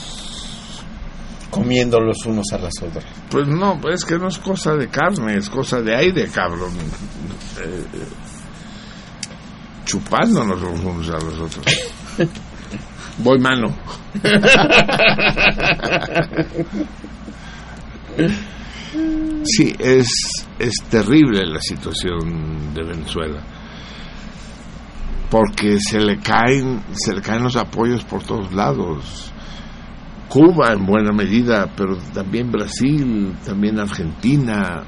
comiendo los unos a las otras. Pues no, es que no es cosa de carne, es cosa de aire, cabrón. Eh, chupándonos los unos a los otros. Voy mano. Sí, es, es terrible la situación de Venezuela. porque se le caen, se le caen los apoyos por todos lados. Cuba en buena medida, pero también Brasil, también Argentina.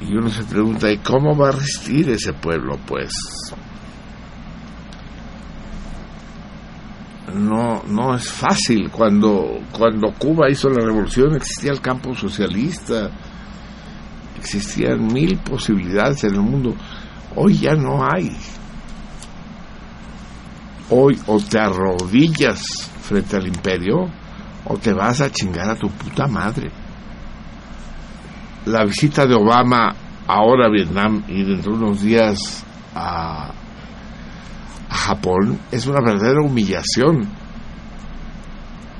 Y uno se pregunta, ¿y cómo va a resistir ese pueblo? Pues no, no es fácil. Cuando, cuando Cuba hizo la revolución existía el campo socialista, existían mil posibilidades en el mundo. Hoy ya no hay. Hoy o te arrodillas frente al imperio o te vas a chingar a tu puta madre. La visita de Obama ahora a Vietnam y dentro de unos días a, a Japón es una verdadera humillación.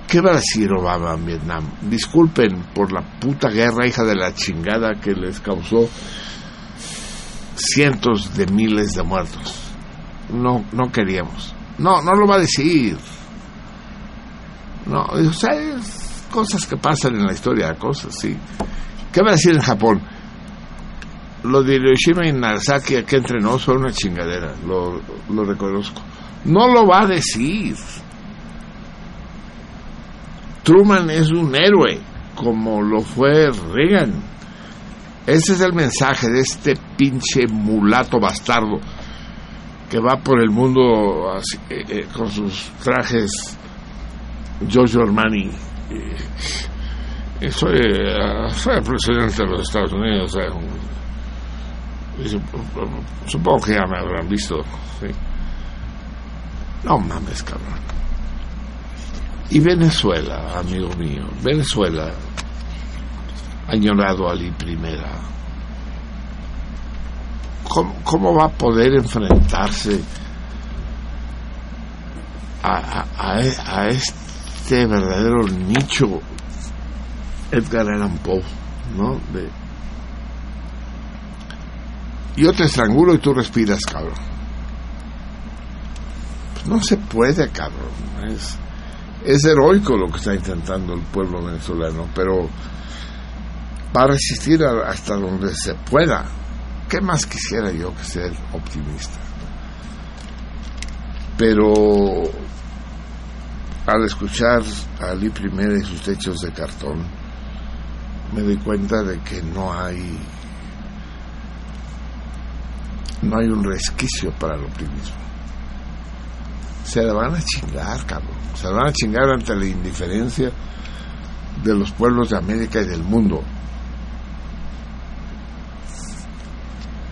¿Qué va a decir Obama en Vietnam? Disculpen por la puta guerra hija de la chingada que les causó cientos de miles de muertos. No, no queríamos. No, no lo va a decir. No, o sea, es cosas que pasan en la historia, cosas, sí. ¿Qué va a decir en Japón? Lo de Hiroshima y Nagasaki aquí entre nosotros fue una chingadera, lo, lo reconozco. No lo va a decir. Truman es un héroe, como lo fue Reagan. Ese es el mensaje de este pinche mulato bastardo que va por el mundo eh, eh, con sus trajes Giorgio Armani. Y soy, eh, soy presidente de los Estados Unidos. eh, sup- supongo que ya me habrán visto. No mames, cabrón. Y Venezuela, amigo mío, Venezuela, añorado Ali Primera, ¿cómo, va a poder enfrentarse a, a- a e- a este verdadero nicho Edgar Allan Poe, ¿no? De, yo te estrangulo y tú respiras, cabrón. No se puede, cabrón. Es, heroico lo que está intentando el pueblo venezolano, pero va a resistir hasta donde se pueda. ¿Qué más quisiera yo que ser optimista? Pero al escuchar a Ali Primera y sus techos de cartón, me doy cuenta de que no hay no hay un resquicio para el optimismo. Se la van a chingar, cabrón. Se la van a chingar ante la indiferencia de los pueblos de América y del mundo.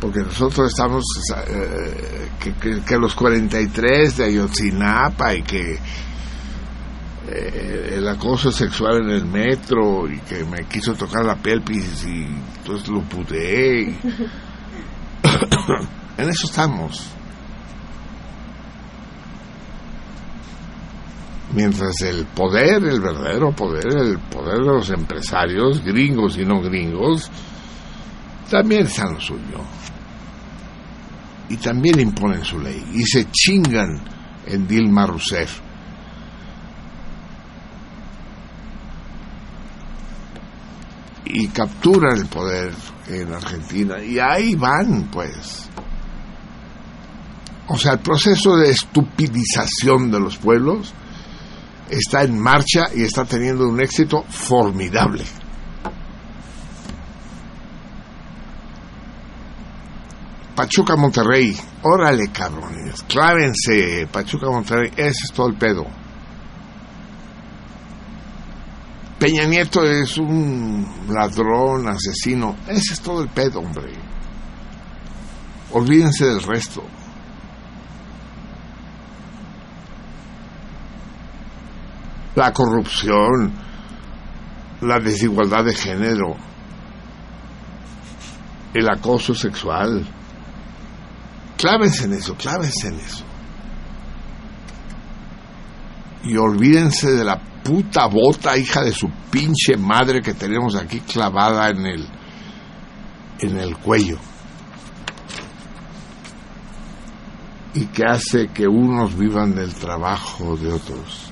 Porque nosotros estamos, eh, que, que- que los 43 de Ayotzinapa y que eh, el acoso sexual en el metro y que me quiso tocar la pelvis y entonces lo puteé. y- en eso estamos. Mientras el poder, el verdadero poder, el poder de los empresarios, gringos y no gringos, también está en lo suyo. Y también imponen su ley. Y se chingan en Dilma Rousseff. Y capturan el poder en Argentina. Y ahí van, pues. O sea, el proceso de estupidización de los pueblos está en marcha y está teniendo un éxito formidable. Pachuca Monterrey, órale cabrones, clávense, Pachuca Monterrey, ese es todo el pedo. Peña Nieto es un ladrón, asesino, ese es todo el pedo, hombre. Olvídense del resto. La corrupción, la desigualdad de género, el acoso sexual. Clávense en eso, clávense en eso. Y olvídense de la puta bota hija de su pinche madre que tenemos aquí clavada en el en el cuello. Y que hace que unos vivan del trabajo de otros.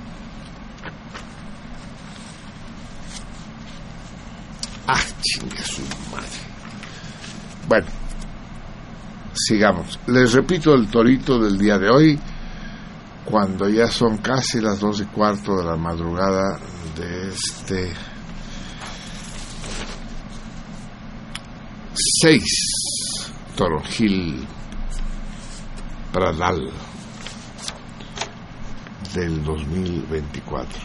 Ah, chingue su madre. Bueno, sigamos. Les repito el torito del día de hoy, cuando ya son casi las dos y cuarto de la madrugada de este 6 Toronjil Pradal del 2024.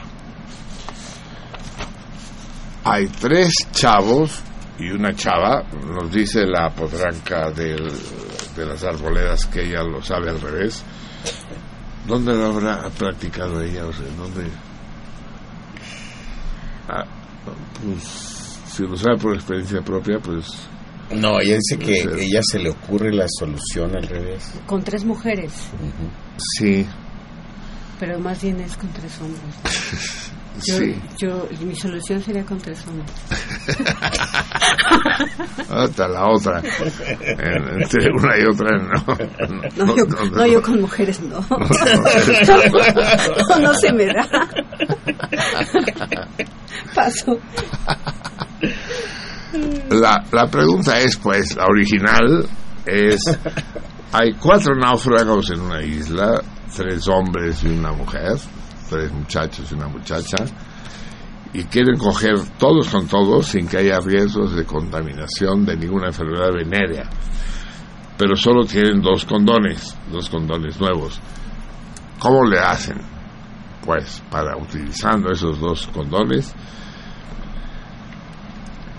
Hay tres chavos y una chava, nos dice la potranca del- de las arboledas que ella lo sabe al revés. ¿Dónde lo habrá practicado ella? O sea, ¿dónde? Ah, pues, si lo sabe por experiencia propia, pues... No, ella dice que eh, ella se le ocurre la solución al revés. Con tres mujeres, Sí, pero más bien es con tres hombres. Yo, sí. yo, mi solución sería con tres hombres. Hasta la otra. En- Entre una y otra, no. No, yo, no, yo con mujeres no. No, no se me da. Paso. La, la pregunta es, pues, la original es, hay cuatro náufragos en una isla, tres hombres y una mujer, tres muchachos y una muchacha, y quieren coger todos con todos sin que haya riesgos de contaminación de ninguna enfermedad venérea. Pero solo tienen dos condones, dos condones nuevos. ¿Cómo le hacen? Pues para utilizando esos dos condones,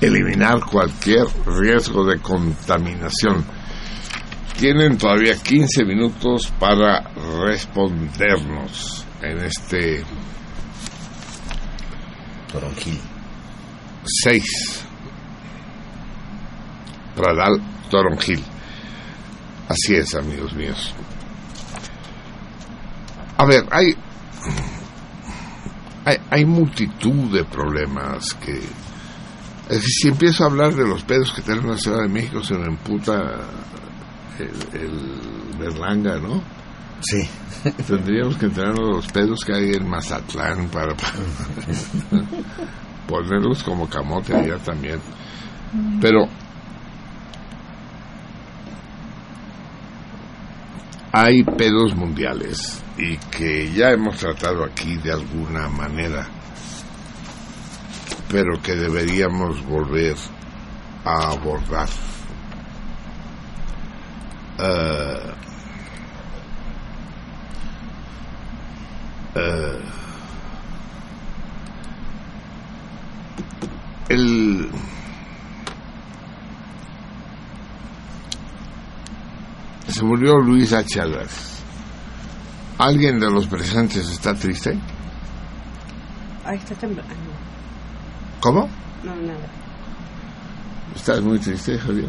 eliminar cualquier riesgo de contaminación. Tienen todavía 15 minutos para respondernos en este Toronjil. 6 Pradal Toronjil. Así es, amigos míos. A ver, hay, hay, hay multitud de problemas que... Es decir, si empiezo a hablar de los pedos que tenemos en la Ciudad de México, se me emputa el, el Berlanga, ¿no? Sí. Tendríamos que de los pedos que hay en Mazatlán para, ponerlos como camote allá también. Pero hay pedos mundiales y que ya hemos tratado aquí de alguna manera, pero que deberíamos volver a abordar. Eh, eh, el se murió Luis H. Álvarez. ¿Alguien de los presentes está triste? Ay, está temblando. ¿Cómo? No, nada. ¿Estás muy triste, Javier?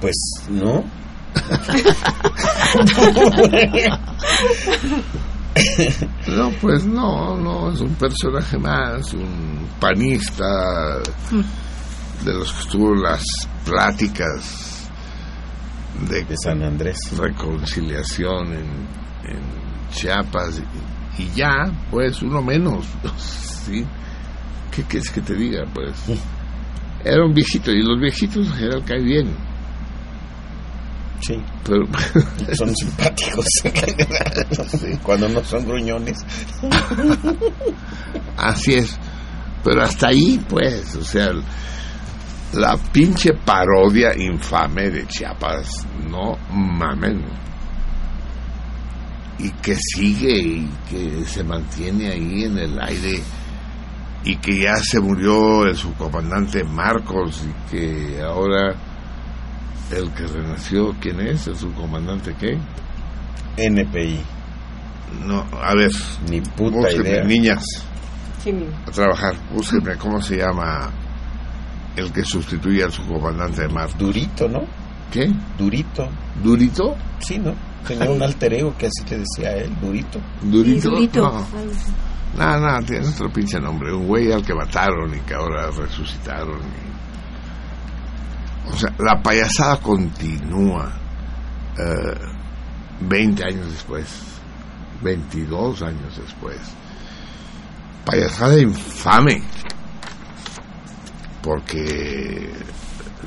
Pues no. No, pues no, no, es un personaje más, un panista de los que estuvo las pláticas de, San Andrés. Reconciliación en, en Chiapas y, y ya, pues uno menos, ¿sí? ¿Qué quieres que te diga? Pues era un viejito y los viejitos en general caen bien. Sí. Pero, Son simpáticos. Cuando no son gruñones. Así es. Pero hasta ahí, pues, o sea, la pinche parodia infame de Chiapas, no mamen. Y que sigue y que se mantiene ahí en el aire y que ya se murió el subcomandante Marcos y que ahora el que renació, ¿quién es? ¿El subcomandante qué? NPI. No, a ver. Ni puta búsquenme, idea. niñas Sí, mi- a trabajar. Búsquenme cómo se llama el que sustituye al subcomandante de Mar. Durito, ¿no? ¿Qué? Durito. ¿Durito? Sí, ¿no? Tenía un alter ego que así le decía a él, Durito. ¿Durito? Durito. No. No, no, tiene otro pinche nombre. Un güey al que mataron y que ahora resucitaron. y- O sea, la payasada continúa. eh, 20 años después. 22 años después. Payasada infame. Porque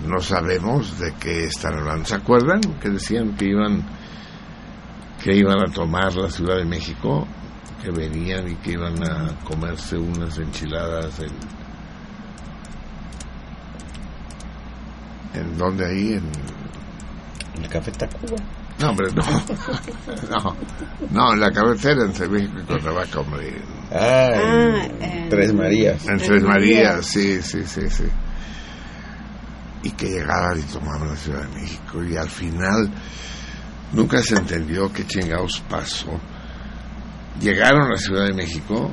no sabemos de qué están hablando. ¿Se acuerdan que decían que iban que iban a tomar la Ciudad de México? Que venían y que iban a comerse unas enchiladas en ¿En dónde ahí? En el Café Tacuba. No, hombre, no. no. No, en la carretera entre México y Cuernavaca, hombre. Ah, en Ah, Tres Marías. En Tres Marías, sí, sí, sí, sí. Y que llegaban y tomaban la Ciudad de México. Y al final nunca se entendió qué chingados pasó. Llegaron a la Ciudad de México,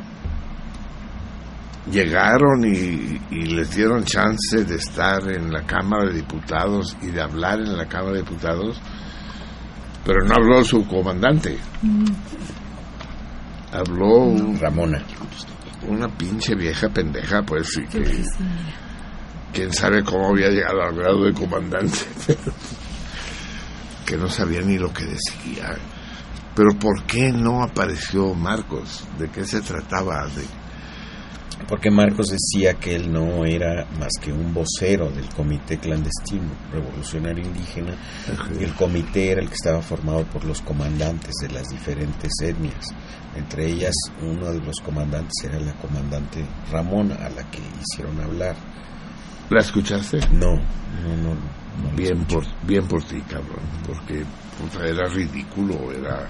llegaron y, y les dieron chance de estar en la Cámara de Diputados y de hablar en la Cámara de Diputados, pero no habló su comandante. Habló un- Ramona. una pinche vieja pendeja, pues sí que quién sabe cómo había llegado al grado de comandante, pero que no sabía ni lo que decía. Pero ¿por qué no apareció Marcos? ¿De qué se trataba? De, Porque Marcos decía que él no era más que un vocero del comité clandestino revolucionario indígena. Y el comité era el que estaba formado por los comandantes de las diferentes etnias. Entre ellas, uno de los comandantes era la comandante Ramón, a la que hicieron hablar. ¿La escuchaste? No, no, no. no bien, por, bien por ti, cabrón, porque puta, era ridículo, era...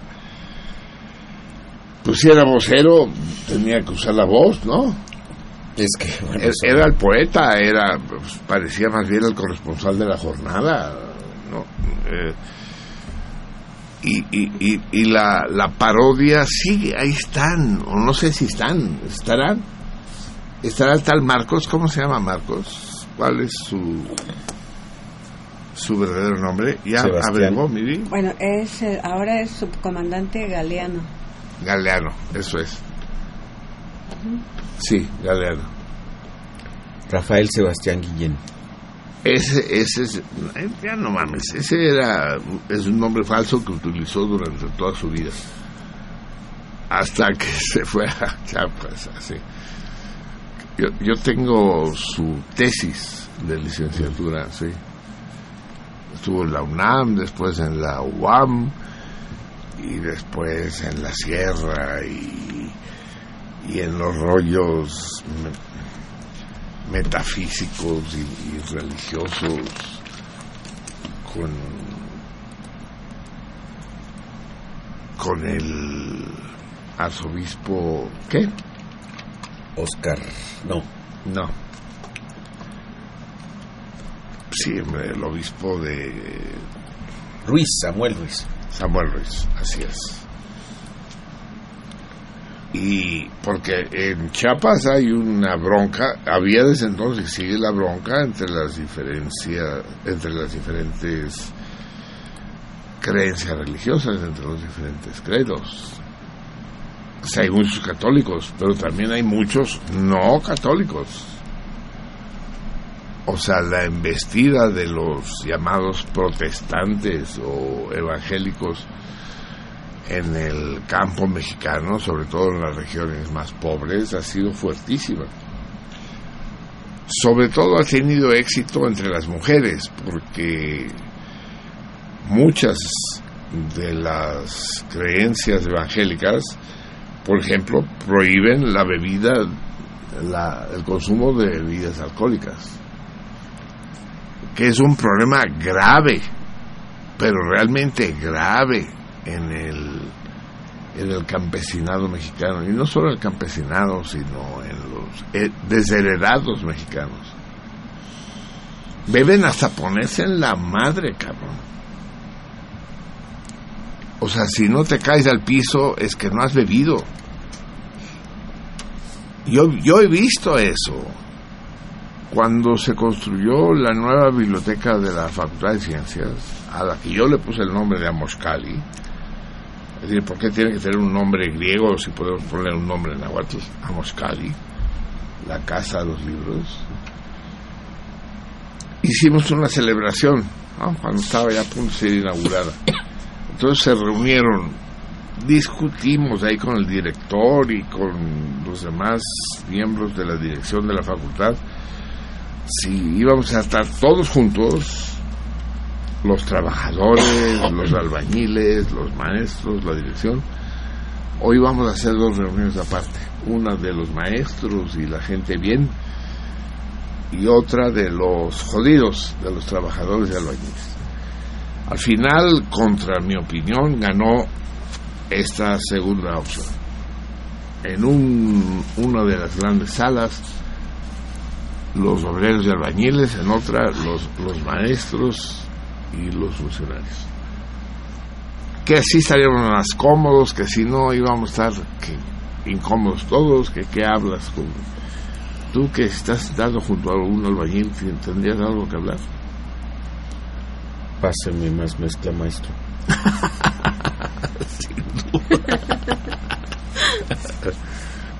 Pues si era vocero, tenía que usar la voz, ¿no? Es que, bueno, Era- eso- era el poeta, era pues, parecía más bien el corresponsal de la jornada, ¿no? Eh, y y, y, y la, la parodia sigue, ahí están, o no sé si están, estarán. Estará el tal Marcos, ¿cómo se llama Marcos? ¿Cuál es su su verdadero nombre? Ya averiguó, Miri. Bueno, es el- ahora es subcomandante Galeano. Galeano, eso es. Sí, Galeano. Rafael Sebastián Guillén. Ese, ese es, eh, ya no mames, ese era, es un nombre falso que utilizó durante toda su vida. Hasta que se fue a Chiapas, así. Yo, yo tengo su tesis de licenciatura, sí. Estuvo en la UNAM, después en la UAM, y después en la Sierra, y, y en los rollos me- metafísicos y, y religiosos con con el arzobispo ¿qué? Oscar no no sí el obispo de Ruiz, Samuel Ruiz. Samuel Ruiz, así es. Y porque en Chiapas hay una bronca, había desde entonces sigue la bronca entre las diferencias, entre las diferentes creencias religiosas, entre los diferentes credos. O sea, hay muchos católicos, pero también hay muchos no católicos. O sea, la embestida de los llamados protestantes o evangélicos en el campo mexicano, sobre todo en las regiones más pobres, ha sido fuertísima. Sobre todo ha tenido éxito entre las mujeres, porque muchas de las creencias evangélicas, por ejemplo, prohíben la bebida, la- el consumo de bebidas alcohólicas que es un problema grave, pero realmente grave en el, en el campesinado mexicano, y no solo el campesinado, sino en los eh, desheredados mexicanos. Beben hasta ponerse en la madre, cabrón. O sea, si no te caes al piso es que no has bebido. Yo, yo he visto eso cuando se construyó la nueva biblioteca de la Facultad de Ciencias, a la que yo le puse el nombre de Amoskali, es decir, ¿por qué tiene que tener un nombre griego si podemos poner un nombre en náhuatl? Amoskali, la casa de los libros. Hicimos una celebración, ¿no? cuando estaba ya a punto de ser inaugurada. Entonces se reunieron, discutimos ahí con el director y con los demás miembros de la dirección de la facultad si íbamos a estar todos juntos, los trabajadores, los albañiles, los maestros, la dirección, o íbamos a hacer dos reuniones aparte, una de los maestros y la gente bien, y otra de los jodidos, de los trabajadores y albañiles. Al final, contra mi opinión, ganó esta segunda opción. En un, una de las grandes salas, los obreros y albañiles, en otra los, los maestros y los funcionarios. Que así estaríamos más cómodos, que si no íbamos a estar que, incómodos todos, que qué hablas con... Tú que estás sentado junto a un albañil, ¿tendrías algo que hablar? Pásame más mezcla, maestro.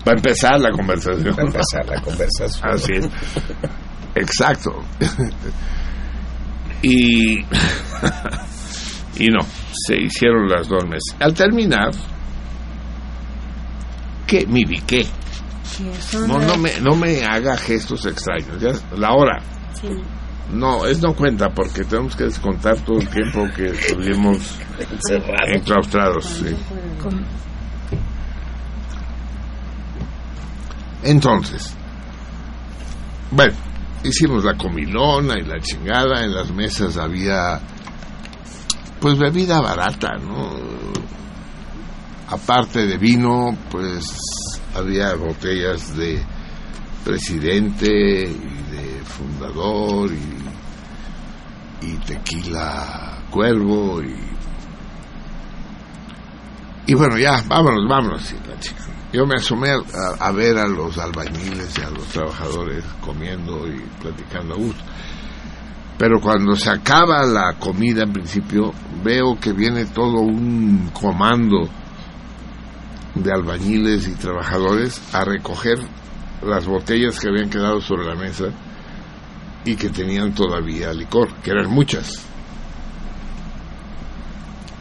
Va a empezar la conversación. Va a empezar la conversación. Así es. Exacto. Y, y no, se hicieron las dos mesas. Al terminar, ¿qué? Mibi, ¿qué? No, no, me, no me haga gestos extraños. Ya, la hora. Sí. No, es no cuenta porque tenemos que descontar todo el tiempo que estuvimos enclaustrados. Sí. Entonces, bueno, hicimos la comilona y la chingada, en las mesas había pues bebida barata, ¿no? Aparte de vino, pues había botellas de presidente y de fundador y, tequila cuervo y y bueno ya vámonos vámonos y la yo me asomé a, ver a los albañiles y a los trabajadores comiendo y platicando a gusto. Pero cuando se acaba la comida en principio, veo que viene todo un comando de albañiles y trabajadores a recoger las botellas que habían quedado sobre la mesa y que tenían todavía licor, que eran muchas.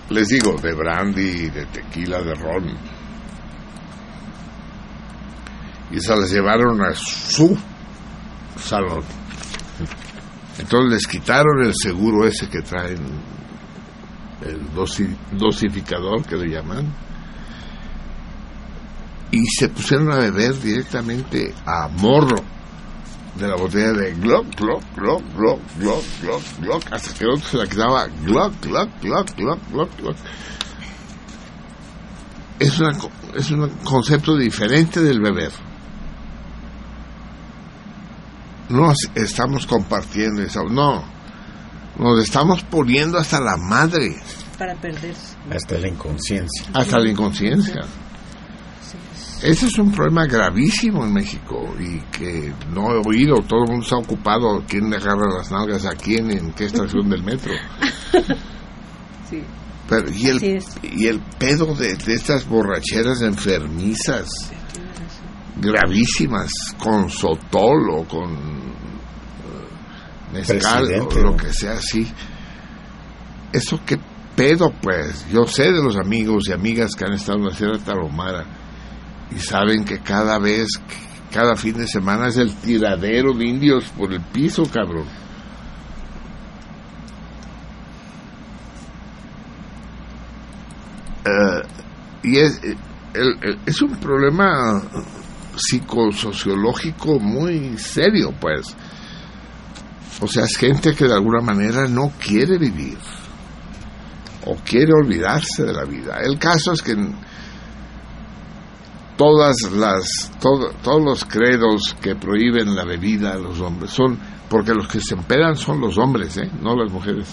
Les digo, de brandy, de tequila, de ron y se las llevaron a su salón. Entonces les quitaron el seguro ese que traen, el dosi, dosificador que le llaman, y se pusieron a beber directamente a morro de la botella de glock, glock, glock, glock, glock, glock, glock, hasta que el otro se la quedaba glock, glock, glock, glock, glock, glock. Es, una, es un concepto diferente del beber no estamos compartiendo eso, no, nos estamos poniendo hasta la madre. Para perder. Hasta la inconsciencia. Hasta la inconsciencia. Ese es un problema gravísimo en México y que no he oído, todo el mundo está ocupado, quién le agarra las nalgas a quién, en qué estación del metro. Sí. Pero, y, el, Sí y el pedo de, de estas borracheras enfermizas gravísimas con sotol o con eh, mezcal Presidente, o lo que sea así. Eso qué pedo pues. Yo sé de los amigos y amigas que han estado en la Sierra Tarahumara y saben que cada vez, cada fin de semana es el tiradero de indios por el piso, cabrón. Eh, y es, eh, el- el- es un problema psicosociológico muy serio, pues. O sea, es gente que de alguna manera no quiere vivir o quiere olvidarse de la vida. El caso es que todas las todo- todos los credos que prohíben la bebida a los hombres son porque los que se empedan son los hombres, ¿eh? no las mujeres.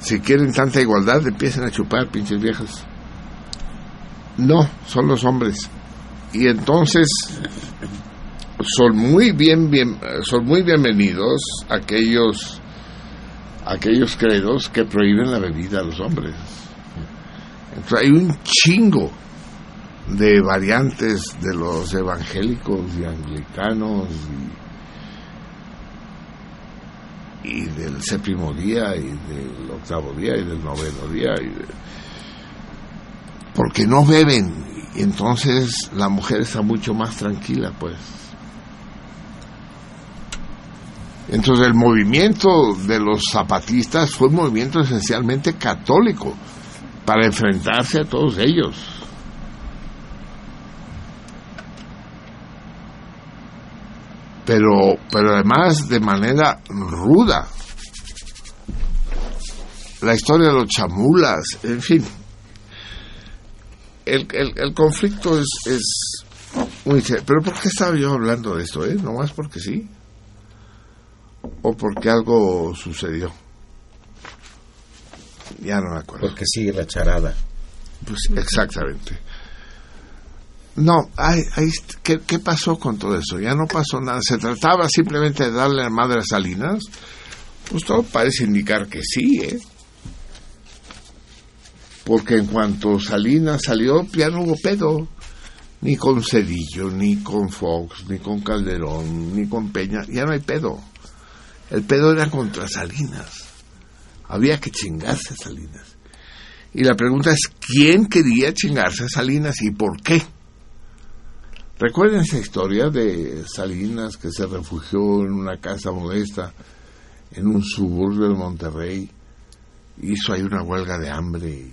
Si quieren tanta igualdad, empiecen a chupar, pinches viejas. No, son los hombres. Y entonces son muy bien, bien son muy bienvenidos aquellos aquellos credos que prohíben la bebida a los hombres. Entonces, hay un chingo de variantes de los evangélicos y anglicanos y, del séptimo día y del octavo día y del noveno día porque no beben y entonces la mujer está mucho más tranquila pues Entonces el movimiento de los zapatistas fue un movimiento esencialmente católico para enfrentarse a todos ellos. Pero, pero además de manera ruda. La historia de los chamulas, en fin. El, el, el conflicto es, es muy. Pero ¿por qué estaba yo hablando de esto? Eh? ¿Nomás porque sí? ¿O porque algo sucedió? Ya no me acuerdo. Porque sigue la charada. Pues exactamente. No, hay, hay, ¿qué, ¿qué pasó con todo eso? Ya no pasó nada. ¿Se trataba simplemente de darle a madre a Salinas? Pues todo parece indicar que sí, ¿eh? Porque en cuanto Salinas salió, ya no hubo pedo. Ni con Cedillo, ni con Fox, ni con Calderón, ni con Peña. Ya no hay pedo. El pedo era contra Salinas. Había que chingarse a Salinas. Y la pregunta es, ¿quién quería chingarse a Salinas y por qué? ¿Recuerden esa historia de Salinas que se refugió en una casa modesta en un suburbio de Monterrey? Hizo ahí una huelga de hambre.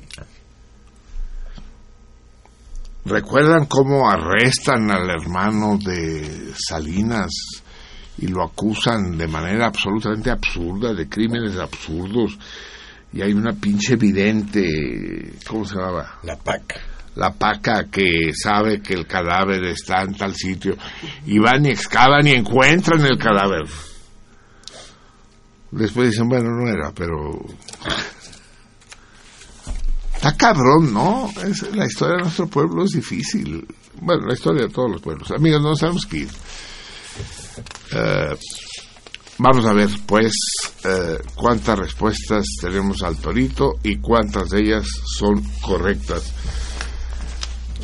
¿Recuerdan cómo arrestan al hermano de Salinas y lo acusan de manera absolutamente absurda, de crímenes absurdos? Y hay una pinche evidente, ¿cómo se llamaba? La PAC la paca que sabe que el cadáver está en tal sitio y van y excavan y encuentran el cadáver. Después dicen, bueno, no era, pero... Está cabrón, ¿no? Es, la historia de nuestro pueblo es difícil. Bueno, la historia de todos los pueblos. Amigos, no sabemos qué. Uh, vamos a ver, pues, uh, cuántas respuestas tenemos al torito y cuántas de ellas son correctas.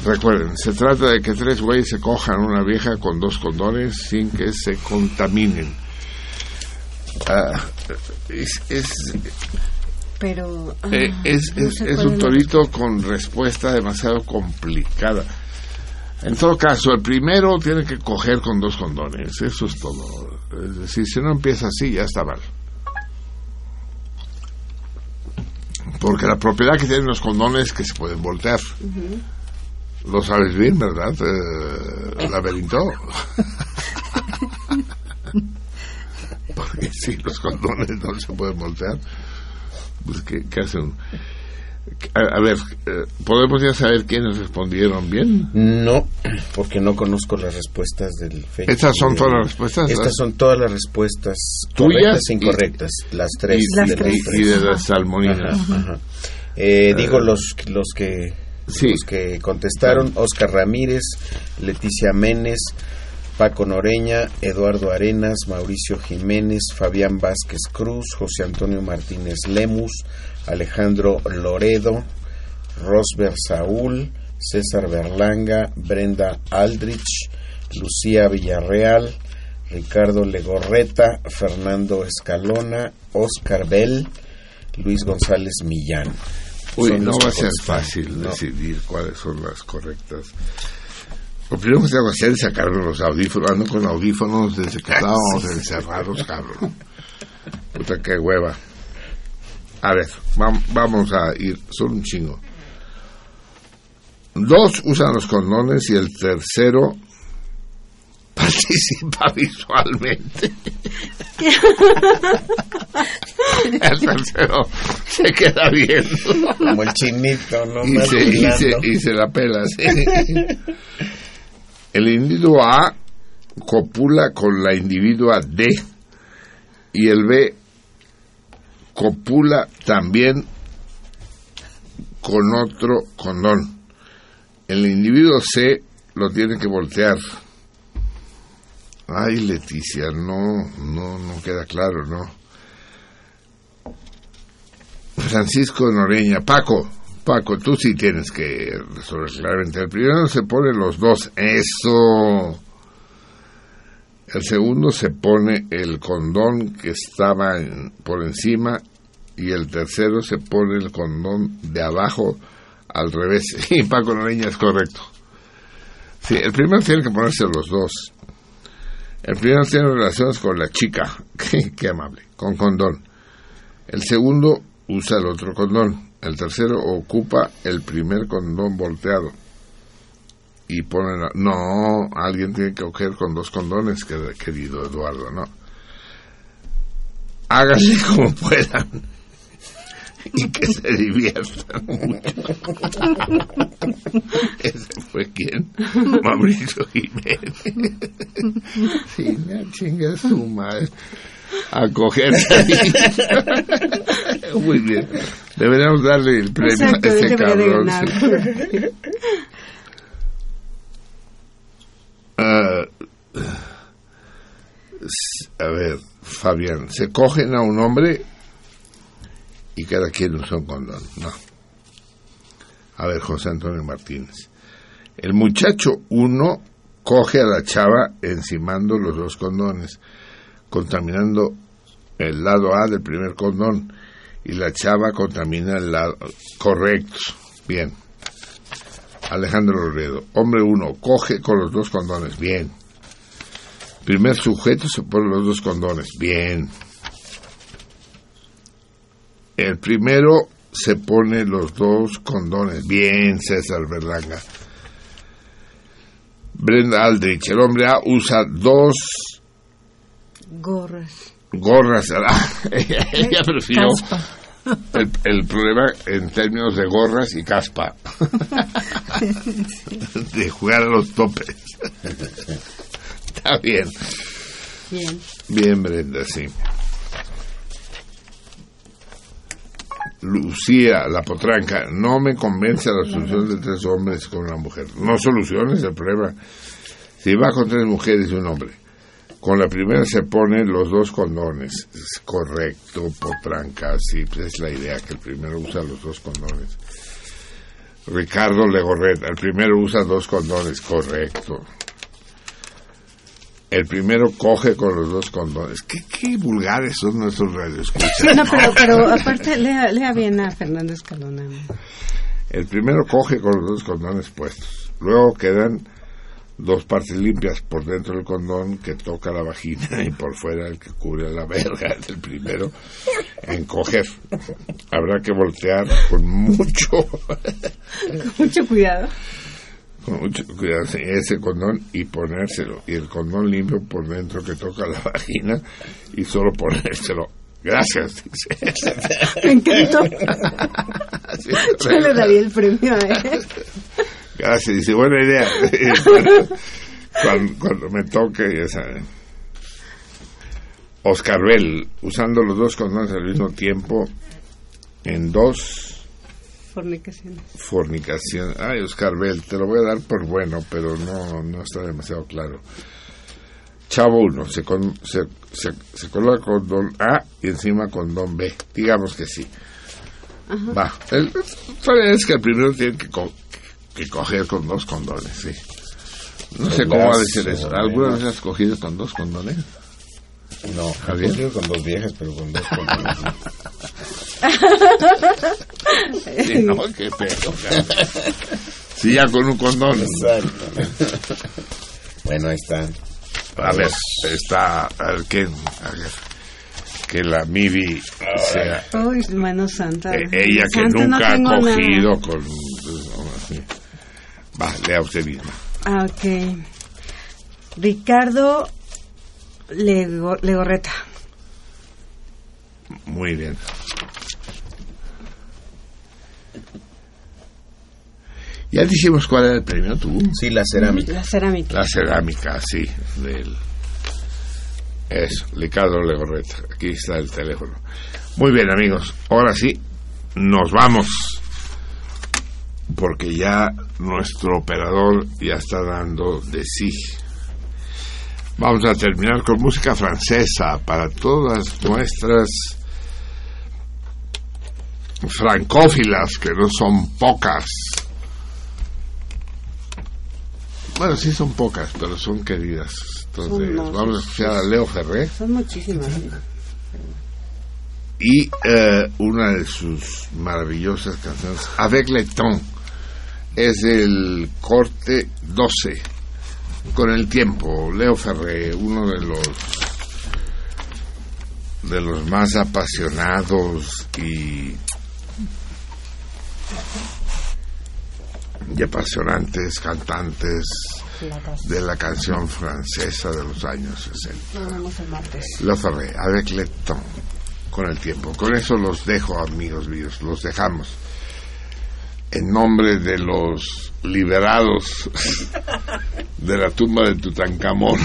Recuerden, se trata de que tres güeyes se cojan una vieja con dos condones sin que se contaminen. Uh, es, es, pero ah, eh, es, no es, sé es un torito con respuesta demasiado complicada. En todo caso, el primero tiene que coger con dos condones, eso es todo. Es decir, si no empieza así, ya está mal. Porque la propiedad que tienen los condones es que se pueden voltear. Lo sabes bien, ¿verdad, eh, laberinto? Porque si los condones no se pueden voltear, pues ¿qué, qué hacen? A, a ver, eh, ¿podemos ya saber quiénes respondieron bien? No, porque no conozco las respuestas del Facebook. ¿Estas son todas las respuestas? Estas son todas las respuestas ¿Tuyas correctas e y- incorrectas. las tres. y- Las de tres. y de las salmoninas. Ajá, ajá. Eh, digo los, los que Sí. los que contestaron: Oscar Ramírez, Leticia Menes, Paco Noreña, Eduardo Arenas, Mauricio Jiménez, Fabián Vázquez Cruz, José Antonio Martínez Lemus, Alejandro Loredo, Rosber Saúl, César Berlanga, Brenda Aldrich, Lucía Villarreal, Ricardo Legorreta, Fernando Escalona, Oscar Bell, Luis González Millán. Uy, Son no va a ser fácil No. decidir cuáles son las correctas. Lo primero que tengo que hacer es sacar los audífonos. Ando con audífonos desde que estábamos encerrados, cabrón. Puta, qué hueva. A ver, vam- vamos a ir. Son un chingo. Dos usan los condones y el tercero participa visualmente. El tercero se queda viendo. Como el chinito, ¿no? Y se, y, se, y se la pela. sí. El individuo A copula con la individua D y el B copula también con otro condón. El individuo C lo tiene que voltear. Ay, Leticia, no, no, no queda claro, ¿no? Francisco Noreña, Paco, Paco, tú sí tienes que resolver claramente. El primero se pone los dos, eso. El segundo se pone el condón que estaba por encima y el tercero se pone el condón de abajo al revés. Y Paco Noreña es correcto. Sí, el primero tiene que ponerse los dos. El primero tiene relaciones con la chica, qué, qué amable, con condón. El segundo usa el otro condón. El tercero ocupa el primer condón volteado. Y pone la... No, alguien tiene que coger con dos condones, quer- querido Eduardo, no. Hágase como puedan. Y que se diviertan mucho. Ese fue quien, Mauricio Jiménez. Sí, chinga su madre. A coger. Muy bien. Deberíamos darle el premio Exacto, a de cabrón. Ah, a ver, Fabián, se cogen a un hombre y cada quien usa un condón. No. A ver, José Antonio Martínez. El muchacho uno coge a la chava encimando los dos condones, contaminando el lado A del primer condón y la chava contamina el lado correcto. Bien. Alejandro Loredo. Hombre uno, coge con los dos condones. Bien. Primer sujeto se pone los dos condones. Bien. El primero se pone los dos condones. Bien, César Berlanga. Brenda Aldrich. El hombre A usa dos Gorras. gorras. Ah, ella, prefirió el, el problema en términos de gorras y caspa. de jugar a los topes. Está bien. Bien. Bien, Brenda, sí. Lucía, la potranca, no me convence la solución de tres hombres con una mujer. No soluciones el problema. Si va con tres mujeres y un hombre, con la primera se ponen los dos condones. Es correcto, potranca, sí, es la idea, que el primero usa los dos condones. Ricardo Legorret, el primero usa dos condones, correcto. El primero coge con los dos condones. ¿Qué, qué vulgares son nuestros radioescuchas? Sí, no, pero, pero aparte, lea, lea bien a Fernando Escalona. El primero coge con los dos condones puestos. Luego quedan dos partes limpias por dentro del condón que toca la vagina y por fuera el que cubre la verga del primero en coger. Habrá que voltear con mucho, Con mucho cuidado. con mucho cuidado ese condón y ponérselo. Y el condón limpio por dentro que toca la vagina y solo ponérselo. Gracias. dice. Me encantó. Yo le daría el premio a él. Gracias, dice, buena idea. cuando, cuando me toque, ya saben. Oscar Bell, usando los dos condones al mismo tiempo en dos Fornicaciones. fornicaciones. Ay, Oscar Bell, te lo voy a dar por bueno, pero no, no está demasiado claro. Chavo 1, se, con- se, se, se coloca condón A y encima condón B. Digamos que sí. Ajá. Va. El, es que el primero tiene que, que coger con dos condones, sí. No sé cómo va a decir eso. ¿Alguna vez has cogido con dos condones? No, Javier. he cogido con dos viejas, pero con dos condones. Sí, no, qué pedo. Sí, ya con un condón. Exacto. bueno, ahí están. A ver, está. A ver, ¿qué? A ver. Que la Mibi sea. Uy, mano santa. eh, ella que Santa, no nunca ha tengo nada. cogido con. sí. Va, lea usted misma. Ah, ok. Ricardo Lego- Legorreta. Muy bien. Ya dijimos cuál era el premio, tú. Sí, la cerámica. La cerámica. La cerámica, sí, del... Eso, Ricardo Legorreta. Aquí está el teléfono. Muy bien, amigos. Ahora sí, nos vamos. Porque ya nuestro operador ya está dando de sí. Vamos a terminar con música francesa para todas nuestras francófilas, que no son pocas. Bueno, sí son pocas, pero son queridas. Entonces, Son vamos a escuchar a Leo Ferré Son muchísimas. y eh, una de sus maravillosas canciones, Avec le temps, es el corte 12 Con el tiempo, Leo Ferré, uno de los de los más apasionados y, y apasionantes cantantes de la canción francesa de los años 60. Nos vemos el martes. Leo Ferré, avec le temps, con el tiempo. Con eso los dejo, amigos míos, los dejamos. En nombre de los liberados de la tumba de Tutankamón,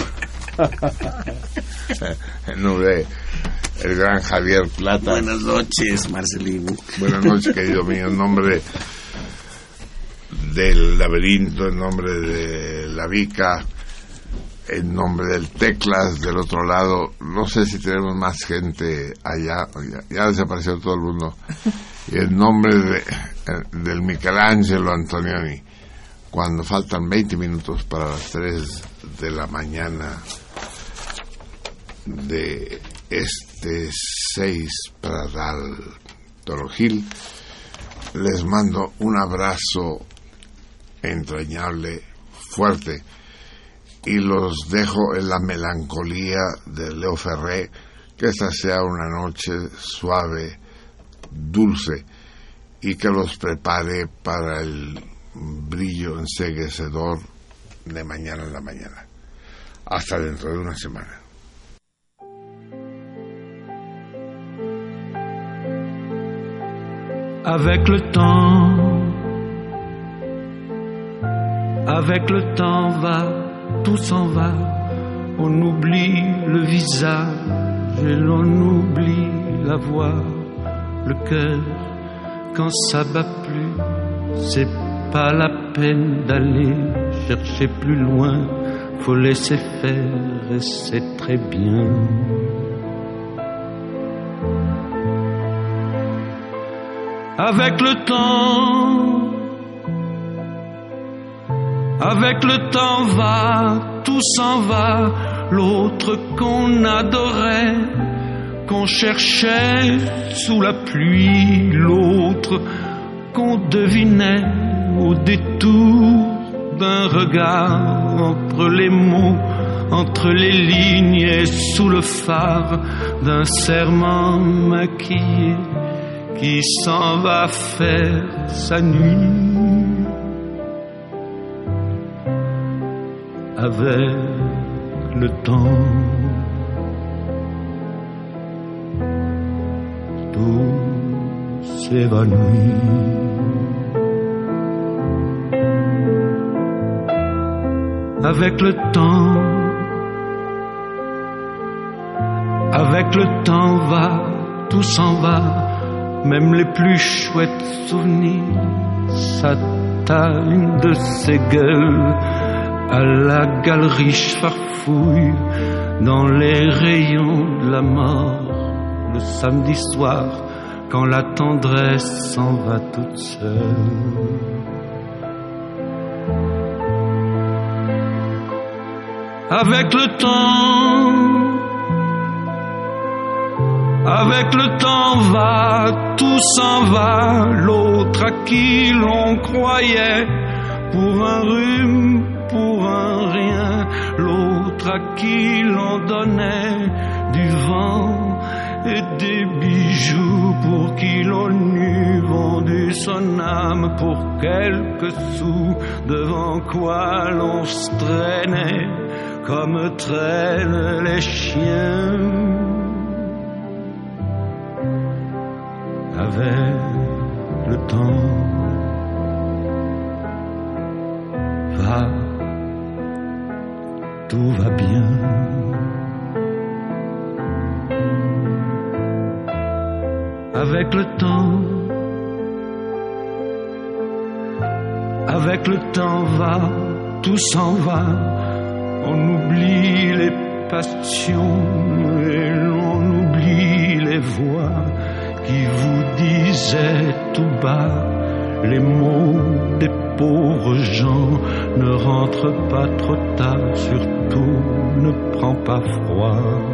en nombre de el gran Javier Plata. Buenas noches, Marcelino. Buenas noches, querido mío. En nombre del laberinto, en nombre de la Vica, en nombre del Teclas del otro lado. No sé si tenemos más gente allá. Ya, ya desapareció todo el mundo. Y en nombre de, del Michelangelo Antonioni, cuando faltan 20 minutos para las 3 de la mañana de este 6 para dar Torogil, les mando un abrazo entrañable, fuerte, y los dejo en la melancolía de Leo Ferré, que esta sea una noche suave, dulce, y que los prepare para el brillo enseguecedor de mañana en la mañana. Hasta dentro de una semana. Avec le temps, avec le temps va, tout s'en va, on oublie le visage et l'on oublie la voix, le cœur, quand ça bat plus, c'est pas la peine d'aller chercher plus loin, faut laisser faire et c'est très bien. Avec le temps, avec le temps va, tout s'en va, l'autre qu'on adorait, qu'on cherchait sous la pluie, l'autre qu'on devinait au détour d'un regard entre les mots, entre les lignes et sous le phare d'un serment maquillé qui s'en va faire sa nuit avec le temps. Tout s'évanouit. Avec le temps, avec le temps va, tout s'en va. Même les plus chouettes souvenirs s'atteignent de ses gueules. À la galerie farfouille dans les rayons de la mort le samedi soir quand la tendresse s'en va toute seule. Avec le temps, avec le temps va, tout s'en va, l'autre à qui l'on croyait pour un rhume, pour un rien, l'autre à qui l'on donnait du vent et des bijoux pour qui l'on eût vendu son âme pour quelques sous, devant quoi l'on se traînait comme traînent les chiens. avec le temps. Va, tout va bien. Avec le temps, avec le temps va, tout s'en va. On oublie les passions et l'on oublie les voix qui vous disait tout bas les mots des pauvres gens. Ne rentre pas trop tard, surtout ne prends pas froid.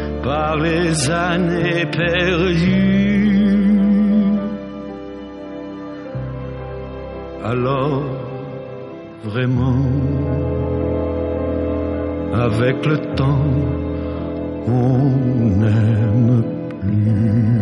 par les années perdues. Alors, vraiment, avec le temps, on n'aime plus.